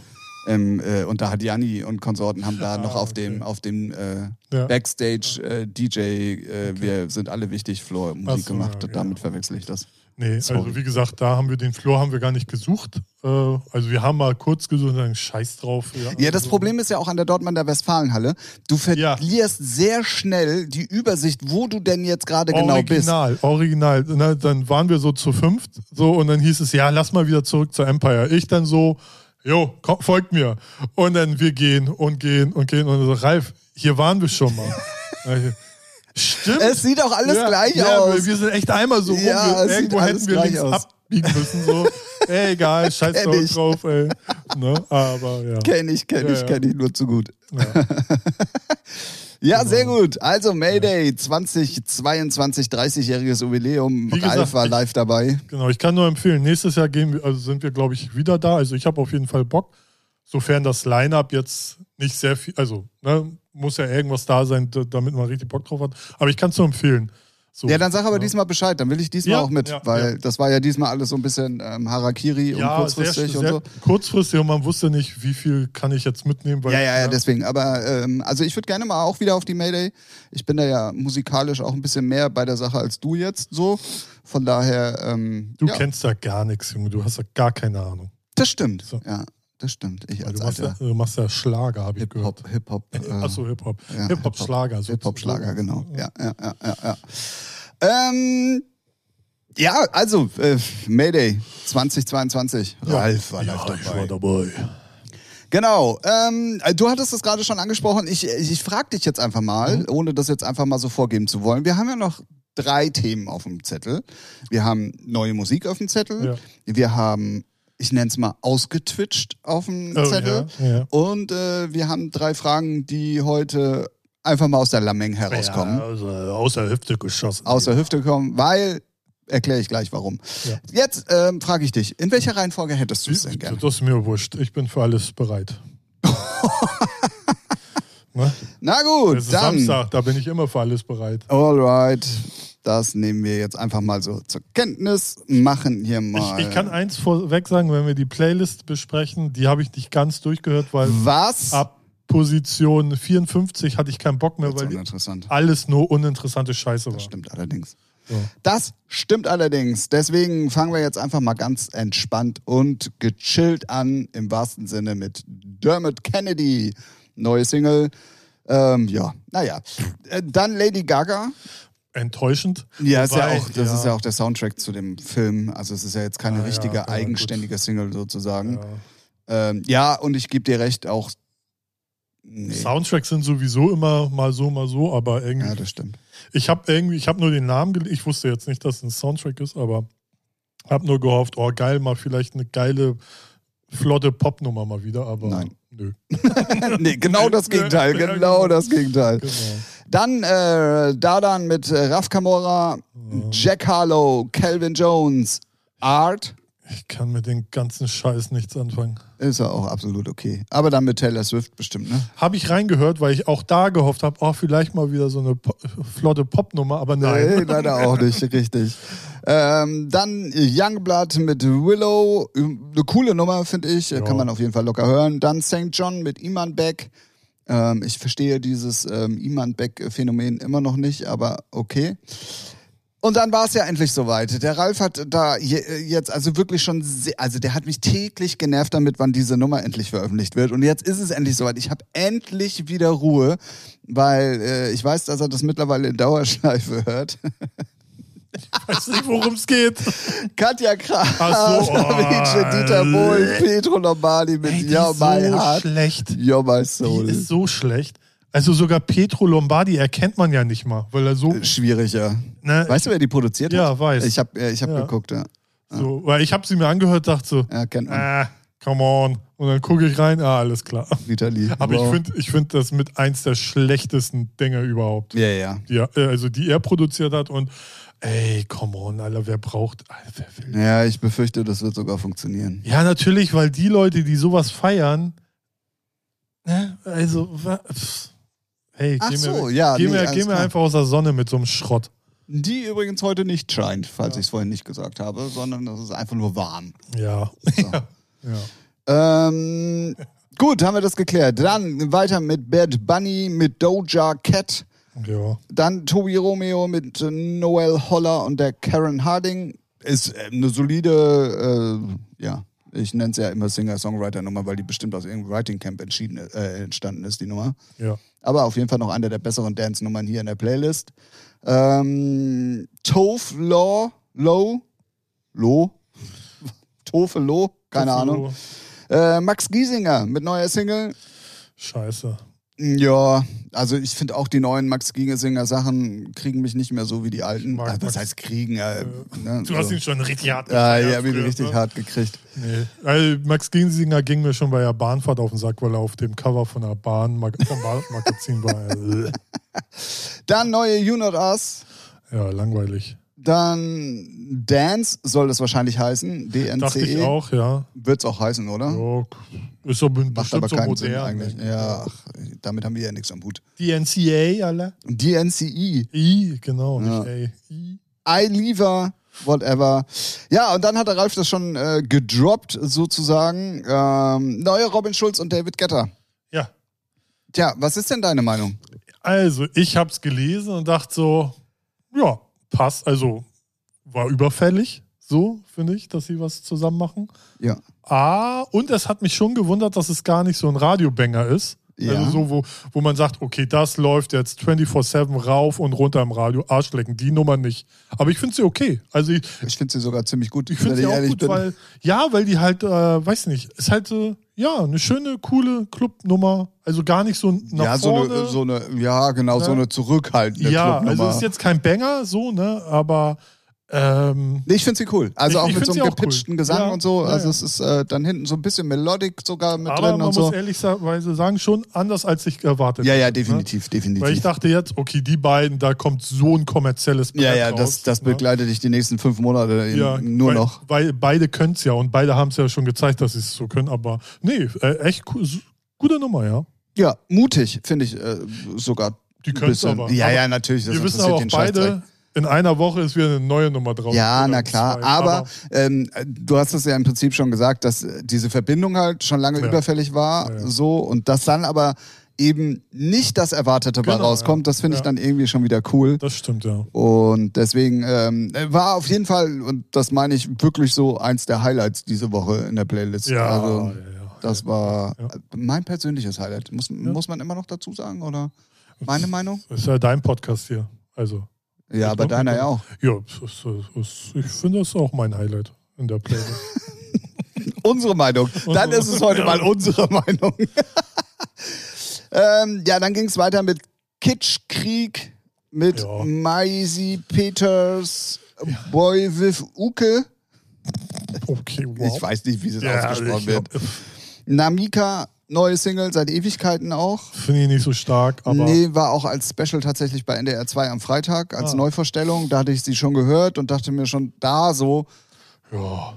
[SPEAKER 2] Im äh, und da hat Janni und Konsorten haben da (laughs)
[SPEAKER 1] Ah,
[SPEAKER 2] noch auf
[SPEAKER 1] okay.
[SPEAKER 2] dem, auf dem äh,
[SPEAKER 1] Ja.
[SPEAKER 2] Backstage äh, DJ, äh, wir sind alle wichtig, Floor Musik
[SPEAKER 1] so,
[SPEAKER 2] gemacht.
[SPEAKER 1] ja, okay.
[SPEAKER 2] Damit verwechsel ich das.
[SPEAKER 1] Nee,
[SPEAKER 2] Sorry.
[SPEAKER 1] also wie gesagt, da haben wir den Floor haben wir gar nicht gesucht. Äh, also wir haben mal kurz gesucht und dann scheiß drauf.
[SPEAKER 2] Ja, das
[SPEAKER 1] also,
[SPEAKER 2] Problem ist ja auch an der Dortmunder Westfalenhalle. Du verlierst sehr schnell die Übersicht, wo du denn jetzt gerade genau bist.
[SPEAKER 1] Original, original. Ne, dann waren wir so zu fünft so und dann hieß es, ja, lass mal wieder zurück zur Empire. Ich dann so, jo, komm, folgt mir. Und dann wir gehen und gehen und gehen und so, Ralf, hier waren wir schon mal. (laughs) Stimmt.
[SPEAKER 2] Es sieht auch alles
[SPEAKER 1] ja,
[SPEAKER 2] gleich
[SPEAKER 1] ja,
[SPEAKER 2] aus.
[SPEAKER 1] Wir sind echt einmal so rum.
[SPEAKER 2] Ja,
[SPEAKER 1] irgendwo hätten wir links
[SPEAKER 2] aus.
[SPEAKER 1] abbiegen müssen. So. (laughs) Ey, egal, scheiß
[SPEAKER 2] ich.
[SPEAKER 1] drauf, ey. Ne? Aber ja.
[SPEAKER 2] Kenn ich, kenn
[SPEAKER 1] Ja,
[SPEAKER 2] ich,
[SPEAKER 1] ja.
[SPEAKER 2] kenn ich nur zu gut. (laughs)
[SPEAKER 1] ja. Genau.
[SPEAKER 2] sehr gut. Also Mayday 2022, 30-jähriges Jubiläum.
[SPEAKER 1] Wie
[SPEAKER 2] Ralf
[SPEAKER 1] gesagt,
[SPEAKER 2] war
[SPEAKER 1] ich-
[SPEAKER 2] live dabei.
[SPEAKER 1] Genau, ich kann nur empfehlen, nächstes Jahr gehen wir, also sind wir, glaube ich, wieder da. Also ich habe auf jeden Fall Bock. Sofern das Line-Up jetzt nicht sehr viel, also ne, muss ja irgendwas da sein, da- damit man richtig Bock drauf hat. Aber ich kann es nur empfehlen. So,
[SPEAKER 2] Ja, dann sag aber
[SPEAKER 1] ja.
[SPEAKER 2] diesmal Bescheid, dann will ich diesmal
[SPEAKER 1] Ja,
[SPEAKER 2] auch mit,
[SPEAKER 1] ja,
[SPEAKER 2] weil das war ja diesmal alles so ein bisschen ähm, Harakiri und kurzfristig
[SPEAKER 1] sehr,
[SPEAKER 2] und
[SPEAKER 1] sehr
[SPEAKER 2] so.
[SPEAKER 1] kurzfristig und man wusste nicht, wie viel kann ich jetzt mitnehmen. Weil,
[SPEAKER 2] Ja, ja, ja, deswegen. Aber ähm, also ich würde gerne mal auch wieder auf die Mayday. Ich bin da ja musikalisch auch ein bisschen mehr bei der Sache als du jetzt so. Von daher, ähm,
[SPEAKER 1] Du kennst da gar nichts, Junge. Du hast da gar keine Ahnung.
[SPEAKER 2] das stimmt.
[SPEAKER 1] So.
[SPEAKER 2] Ja, das stimmt. Ich als
[SPEAKER 1] Du machst, ja, du machst ja Schlager, habe ich gehört.
[SPEAKER 2] Hip-Hop, (laughs) Hip-Hop. Äh,
[SPEAKER 1] Achso, Hip-Hop.
[SPEAKER 2] ja,
[SPEAKER 1] Hip-Hop-Schlager. so-
[SPEAKER 2] Hip-Hop-Schlager, genau. Ja, ja, ja, ja. ja. Ähm, ja, also äh, Mayday 2022.
[SPEAKER 1] Ja.
[SPEAKER 2] Ralf war
[SPEAKER 1] ja,
[SPEAKER 2] live
[SPEAKER 1] ich
[SPEAKER 2] dabei.
[SPEAKER 1] war dabei.
[SPEAKER 2] Genau. Ähm, du hattest es gerade schon angesprochen. Ich, ich frage dich jetzt einfach mal,
[SPEAKER 1] Mhm.
[SPEAKER 2] ohne das jetzt einfach mal so vorgeben zu wollen. Wir haben ja noch drei Themen auf dem Zettel. Wir haben neue Musik auf dem Zettel.
[SPEAKER 1] Ja.
[SPEAKER 2] Wir haben, ich nenne es mal, ausgetwitcht auf dem
[SPEAKER 1] Oh,
[SPEAKER 2] Zettel.
[SPEAKER 1] ja, ja.
[SPEAKER 2] Und äh, wir haben drei Fragen, die heute einfach mal aus der Lameng herauskommen.
[SPEAKER 1] Ja, also, aus der Hüfte geschossen.
[SPEAKER 2] Aus der Hüfte kommen, weil, erkläre ich gleich warum.
[SPEAKER 1] Ja.
[SPEAKER 2] Jetzt ähm, frage ich dich, in welcher Reihenfolge hättest du es denn gerne?
[SPEAKER 1] Das ist mir wurscht. Ich bin für alles bereit. (laughs) ne?
[SPEAKER 2] Na gut,
[SPEAKER 1] Es ist
[SPEAKER 2] dann.
[SPEAKER 1] Samstag, da bin ich immer für alles bereit.
[SPEAKER 2] Alright, das nehmen wir jetzt einfach mal so zur Kenntnis, machen hier mal.
[SPEAKER 1] Ich, ich kann eins vorweg sagen, wenn wir die Playlist besprechen, die habe ich nicht ganz durchgehört, weil
[SPEAKER 2] Was?
[SPEAKER 1] ab Position 54 hatte ich keinen Bock mehr, weil alles nur uninteressante Scheiße war.
[SPEAKER 2] Das stimmt allerdings.
[SPEAKER 1] So.
[SPEAKER 2] Das stimmt allerdings. Deswegen fangen wir jetzt einfach mal ganz entspannt und gechillt an, im wahrsten Sinne mit Dermot Kennedy. Neue Single. Ähm, ja, naja. Äh, Dann Lady Gaga.
[SPEAKER 1] Enttäuschend.
[SPEAKER 2] Ja, ist ja
[SPEAKER 1] Wobei,
[SPEAKER 2] auch, das ist ja auch der Soundtrack zu dem Film. Also es ist ja jetzt keine
[SPEAKER 1] Ah, ja,
[SPEAKER 2] richtige,
[SPEAKER 1] ja, gut.
[SPEAKER 2] eigenständige Single sozusagen. Ähm, ja, und ich gebe dir recht, auch. Nee.
[SPEAKER 1] Soundtracks sind sowieso immer mal so, mal so, aber irgendwie.
[SPEAKER 2] Ja, das stimmt.
[SPEAKER 1] Ich habe irgendwie, ich habe nur den Namen gelesen. Ich wusste jetzt nicht, dass es ein Soundtrack ist, aber habe nur gehofft, oh geil, mal vielleicht eine geile, flotte Popnummer mal wieder, aber
[SPEAKER 2] Nein.
[SPEAKER 1] Nö. (laughs)
[SPEAKER 2] nee, genau das Gegenteil, genau das Gegenteil.
[SPEAKER 1] Genau.
[SPEAKER 2] Dann äh, Dardan mit äh, Raf Kamora, Jack Harlow, Calvin Jones, Art.
[SPEAKER 1] Ich kann mit den ganzen Scheiß nichts anfangen.
[SPEAKER 2] Ist ja auch absolut okay. Aber dann mit Taylor Swift bestimmt, ne?
[SPEAKER 1] Habe ich reingehört, weil ich auch da gehofft habe, oh, vielleicht mal wieder so eine po flotte Popnummer, aber nein.
[SPEAKER 2] Nee, (laughs) leider auch nicht, richtig. Ähm, dann Youngblood mit Willow. Eine coole Nummer, finde ich.
[SPEAKER 1] Ja.
[SPEAKER 2] Kann man auf jeden Fall locker hören. Dann St. John mit Iman Beck. Ähm, ich verstehe dieses ähm, Iman Beck-Phänomen immer noch nicht, aber okay. Und dann war es ja endlich soweit. Der Ralf hat da je, jetzt also wirklich schon, sehr, also der hat mich täglich genervt damit, wann diese Nummer endlich veröffentlicht wird. Und jetzt ist es endlich soweit. Ich habe endlich wieder Ruhe, weil äh, ich weiß, dass er das mittlerweile in Dauerschleife hört.
[SPEAKER 1] weiß nicht, worum es geht.
[SPEAKER 2] Katja Kraft,
[SPEAKER 1] so, oh,
[SPEAKER 2] Dieter Bohlen, Petro Lombardi mit
[SPEAKER 1] Ey, die
[SPEAKER 2] Yo My
[SPEAKER 1] so
[SPEAKER 2] Heart,
[SPEAKER 1] schlecht.
[SPEAKER 2] Yo My
[SPEAKER 1] Die
[SPEAKER 2] Soul.
[SPEAKER 1] ist so schlecht. Also sogar Petro Lombardi erkennt man ja nicht mal, weil er so.
[SPEAKER 2] Schwierig, ja.
[SPEAKER 1] Ne,
[SPEAKER 2] Weißt du, wer die produziert
[SPEAKER 1] Ja,
[SPEAKER 2] hat?
[SPEAKER 1] weiß.
[SPEAKER 2] Ich habe ich hab
[SPEAKER 1] Ja.
[SPEAKER 2] geguckt, ja.
[SPEAKER 1] so, weil ich habe sie mir angehört, dachte so,
[SPEAKER 2] Ja, kennt man.
[SPEAKER 1] ah, come on. Und dann gucke ich rein, ah, alles klar.
[SPEAKER 2] Vitali.
[SPEAKER 1] Aber ich
[SPEAKER 2] Wow.
[SPEAKER 1] finde ich find das mit eins der schlechtesten Dinge überhaupt.
[SPEAKER 2] Ja, ja.
[SPEAKER 1] Die, er- äh, also die er produziert hat und ey, come on, Alter, wer braucht. Alter, wer will.
[SPEAKER 2] Ja, ich befürchte, das wird sogar funktionieren.
[SPEAKER 1] Ja, natürlich, weil die Leute, die sowas feiern, ne, also, pff, hey,
[SPEAKER 2] Ach
[SPEAKER 1] geh
[SPEAKER 2] so,
[SPEAKER 1] mir,
[SPEAKER 2] ja,
[SPEAKER 1] geh
[SPEAKER 2] nee,
[SPEAKER 1] mir, geh mir einfach aus der Sonne mit so einem Schrott.
[SPEAKER 2] Die übrigens heute nicht scheint, falls ich es vorhin nicht gesagt habe, sondern es ist einfach nur warm.
[SPEAKER 1] Ja.
[SPEAKER 2] So. (laughs)
[SPEAKER 1] ja. ja.
[SPEAKER 2] ähm, gut, haben wir das geklärt. Dann weiter mit Bad Bunny, mit Doja Cat.
[SPEAKER 1] Ja.
[SPEAKER 2] Dann Tobi Romeo mit Noel Holler und der Karen Harding. Ist äh, eine solide, äh, ja, ich nenne es ja immer Singer-Songwriter-Nummer, weil die bestimmt aus irgendeinem Writing Camp äh, entstanden ist, die Nummer.
[SPEAKER 1] Ja.
[SPEAKER 2] Aber auf jeden Fall noch eine der besseren Dance-Nummern hier in der Playlist. Ähm, Toph Law, Low, Low, (laughs) Tofe Low, keine Ahnung. Äh, Max Giesinger mit neuer Single.
[SPEAKER 1] Scheiße.
[SPEAKER 2] Ja, also ich finde auch die neuen Max Giesinger Sachen kriegen mich nicht mehr so wie die alten.
[SPEAKER 1] mag
[SPEAKER 2] Ah, was heißt kriegen? Äh, ne,
[SPEAKER 1] Du hast
[SPEAKER 2] so.
[SPEAKER 1] ihn schon richtig hart
[SPEAKER 2] Ja, ich habe ihn
[SPEAKER 1] früher,
[SPEAKER 2] richtig
[SPEAKER 1] ne?
[SPEAKER 2] hart gekriegt.
[SPEAKER 1] Nee. Weil Max Giesinger ging mir schon bei der Bahnfahrt auf den Sack, weil er auf dem Cover von der Bahn vom Bahnmagazin (laughs) war.
[SPEAKER 2] Dann neue You Not Us.
[SPEAKER 1] ja, langweilig.
[SPEAKER 2] Dann Dance soll das wahrscheinlich heißen.
[SPEAKER 1] Dachte ich
[SPEAKER 2] DNCE.
[SPEAKER 1] auch, ja.
[SPEAKER 2] Wird es auch heißen, oder?
[SPEAKER 1] ja ist so
[SPEAKER 2] Macht aber
[SPEAKER 1] so
[SPEAKER 2] keinen
[SPEAKER 1] modern.
[SPEAKER 2] Sinn eigentlich.
[SPEAKER 1] ne?
[SPEAKER 2] Ja, ach, damit haben wir ja nichts am Hut.
[SPEAKER 1] Die NCA, alle.
[SPEAKER 2] DNCE.
[SPEAKER 1] I, genau,
[SPEAKER 2] Ja.
[SPEAKER 1] nicht A. I.
[SPEAKER 2] I Lever, whatever. Ja, und dann hat der Ralf das schon äh, gedroppt, sozusagen. Ähm, neue Robin Schulz und David Getter.
[SPEAKER 1] Ja.
[SPEAKER 2] Tja, was ist denn deine Meinung?
[SPEAKER 1] Also, ich hab's gelesen und dachte so, ja, passt. Also, war überfällig, so, finde ich, dass sie was zusammen machen.
[SPEAKER 2] Ja.
[SPEAKER 1] Ah, und es hat mich schon gewundert, dass es gar nicht so ein Radiobanger ist.
[SPEAKER 2] Ja.
[SPEAKER 1] Also so, wo, wo man sagt, okay, das läuft jetzt 24-7 rauf und runter im Radio, Arschlecken, die Nummer nicht. Aber ich finde sie okay. Also ich,
[SPEAKER 2] Ich finde sie sogar ziemlich gut.
[SPEAKER 1] ich finde sie auch
[SPEAKER 2] ehrlich
[SPEAKER 1] gut,
[SPEAKER 2] bin.
[SPEAKER 1] weil, ja, weil die halt, äh, weiß nicht, ist halt, äh, ja, eine schöne, coole Clubnummer. Also gar nicht so nach
[SPEAKER 2] ja, so
[SPEAKER 1] vorne.
[SPEAKER 2] eine, so eine, ja, genau, so
[SPEAKER 1] Ja.
[SPEAKER 2] eine zurückhaltende
[SPEAKER 1] ja,
[SPEAKER 2] Clubnummer.
[SPEAKER 1] also ist jetzt kein Banger, so, ne, aber, ähm,
[SPEAKER 2] ich finde sie cool. Also auch mit so einem gepitchten
[SPEAKER 1] cool.
[SPEAKER 2] Gesang
[SPEAKER 1] Ja,
[SPEAKER 2] und so.
[SPEAKER 1] ja,
[SPEAKER 2] Also
[SPEAKER 1] ja.
[SPEAKER 2] es ist äh, dann hinten so ein bisschen Melodic sogar mit
[SPEAKER 1] aber
[SPEAKER 2] drin
[SPEAKER 1] man
[SPEAKER 2] und
[SPEAKER 1] muss ehrlicherweise sagen, schon anders, als ich erwartet
[SPEAKER 2] Ja, ja,
[SPEAKER 1] ne?
[SPEAKER 2] definitiv, definitiv.
[SPEAKER 1] Weil ich dachte jetzt, okay, die beiden, da kommt so ein kommerzielles
[SPEAKER 2] ja,
[SPEAKER 1] Brett
[SPEAKER 2] ja,
[SPEAKER 1] raus,
[SPEAKER 2] das, das
[SPEAKER 1] ne?
[SPEAKER 2] begleitet dich die nächsten fünf Monate
[SPEAKER 1] Ja,
[SPEAKER 2] nur
[SPEAKER 1] weil,
[SPEAKER 2] noch.
[SPEAKER 1] Weil beide können es ja und beide haben es ja schon gezeigt, dass sie es so können. Aber nee, äh, echt cool, gute Nummer, ja.
[SPEAKER 2] Ja, mutig, finde ich äh, sogar.
[SPEAKER 1] Die können es aber.
[SPEAKER 2] Ja,
[SPEAKER 1] aber
[SPEAKER 2] ja, natürlich. Das
[SPEAKER 1] Wir wissen aber auch beide, in einer Woche ist wieder eine neue Nummer drauf.
[SPEAKER 2] Ja, na klar.
[SPEAKER 1] zwei.
[SPEAKER 2] Aber ähm, du hast es ja im Prinzip schon gesagt, dass diese Verbindung halt schon lange
[SPEAKER 1] Ja.
[SPEAKER 2] überfällig war,
[SPEAKER 1] Ja,
[SPEAKER 2] so und dass dann aber eben nicht das Erwartete
[SPEAKER 1] Genau,
[SPEAKER 2] rauskommt,
[SPEAKER 1] ja.
[SPEAKER 2] das finde ich dann irgendwie schon wieder cool.
[SPEAKER 1] das stimmt, ja.
[SPEAKER 2] Und deswegen ähm, war auf jeden Fall, und das meine ich wirklich so, eins der Highlights diese Woche in der Playlist.
[SPEAKER 1] Ja,
[SPEAKER 2] also,
[SPEAKER 1] ja, ja.
[SPEAKER 2] das war mein persönliches Highlight. Muss, muss man immer noch dazu sagen, oder? Meine Meinung?
[SPEAKER 1] Das ist ja dein Podcast hier. Also,
[SPEAKER 2] Ja, aber deiner ja auch.
[SPEAKER 1] ja, ich finde das auch mein Highlight in der Playlist. (laughs)
[SPEAKER 2] Unsere Meinung. Dann ist es heute mal unsere Meinung. (laughs) ähm, ja, dann ging es weiter mit Kitschkrieg, mit
[SPEAKER 1] Ja.
[SPEAKER 2] Maisie Peters, Boy with Uke.
[SPEAKER 1] Okay, wow.
[SPEAKER 2] Ich weiß nicht, wie es
[SPEAKER 1] Ja,
[SPEAKER 2] ausgesprochen wird. Namika, neue Single seit Ewigkeiten auch.
[SPEAKER 1] Finde ich nicht so stark, aber
[SPEAKER 2] nee, war auch als Special tatsächlich bei NDR 2 am Freitag als
[SPEAKER 1] Ah.
[SPEAKER 2] Neuvorstellung. Da hatte ich sie schon gehört und dachte mir schon da so,
[SPEAKER 1] ja.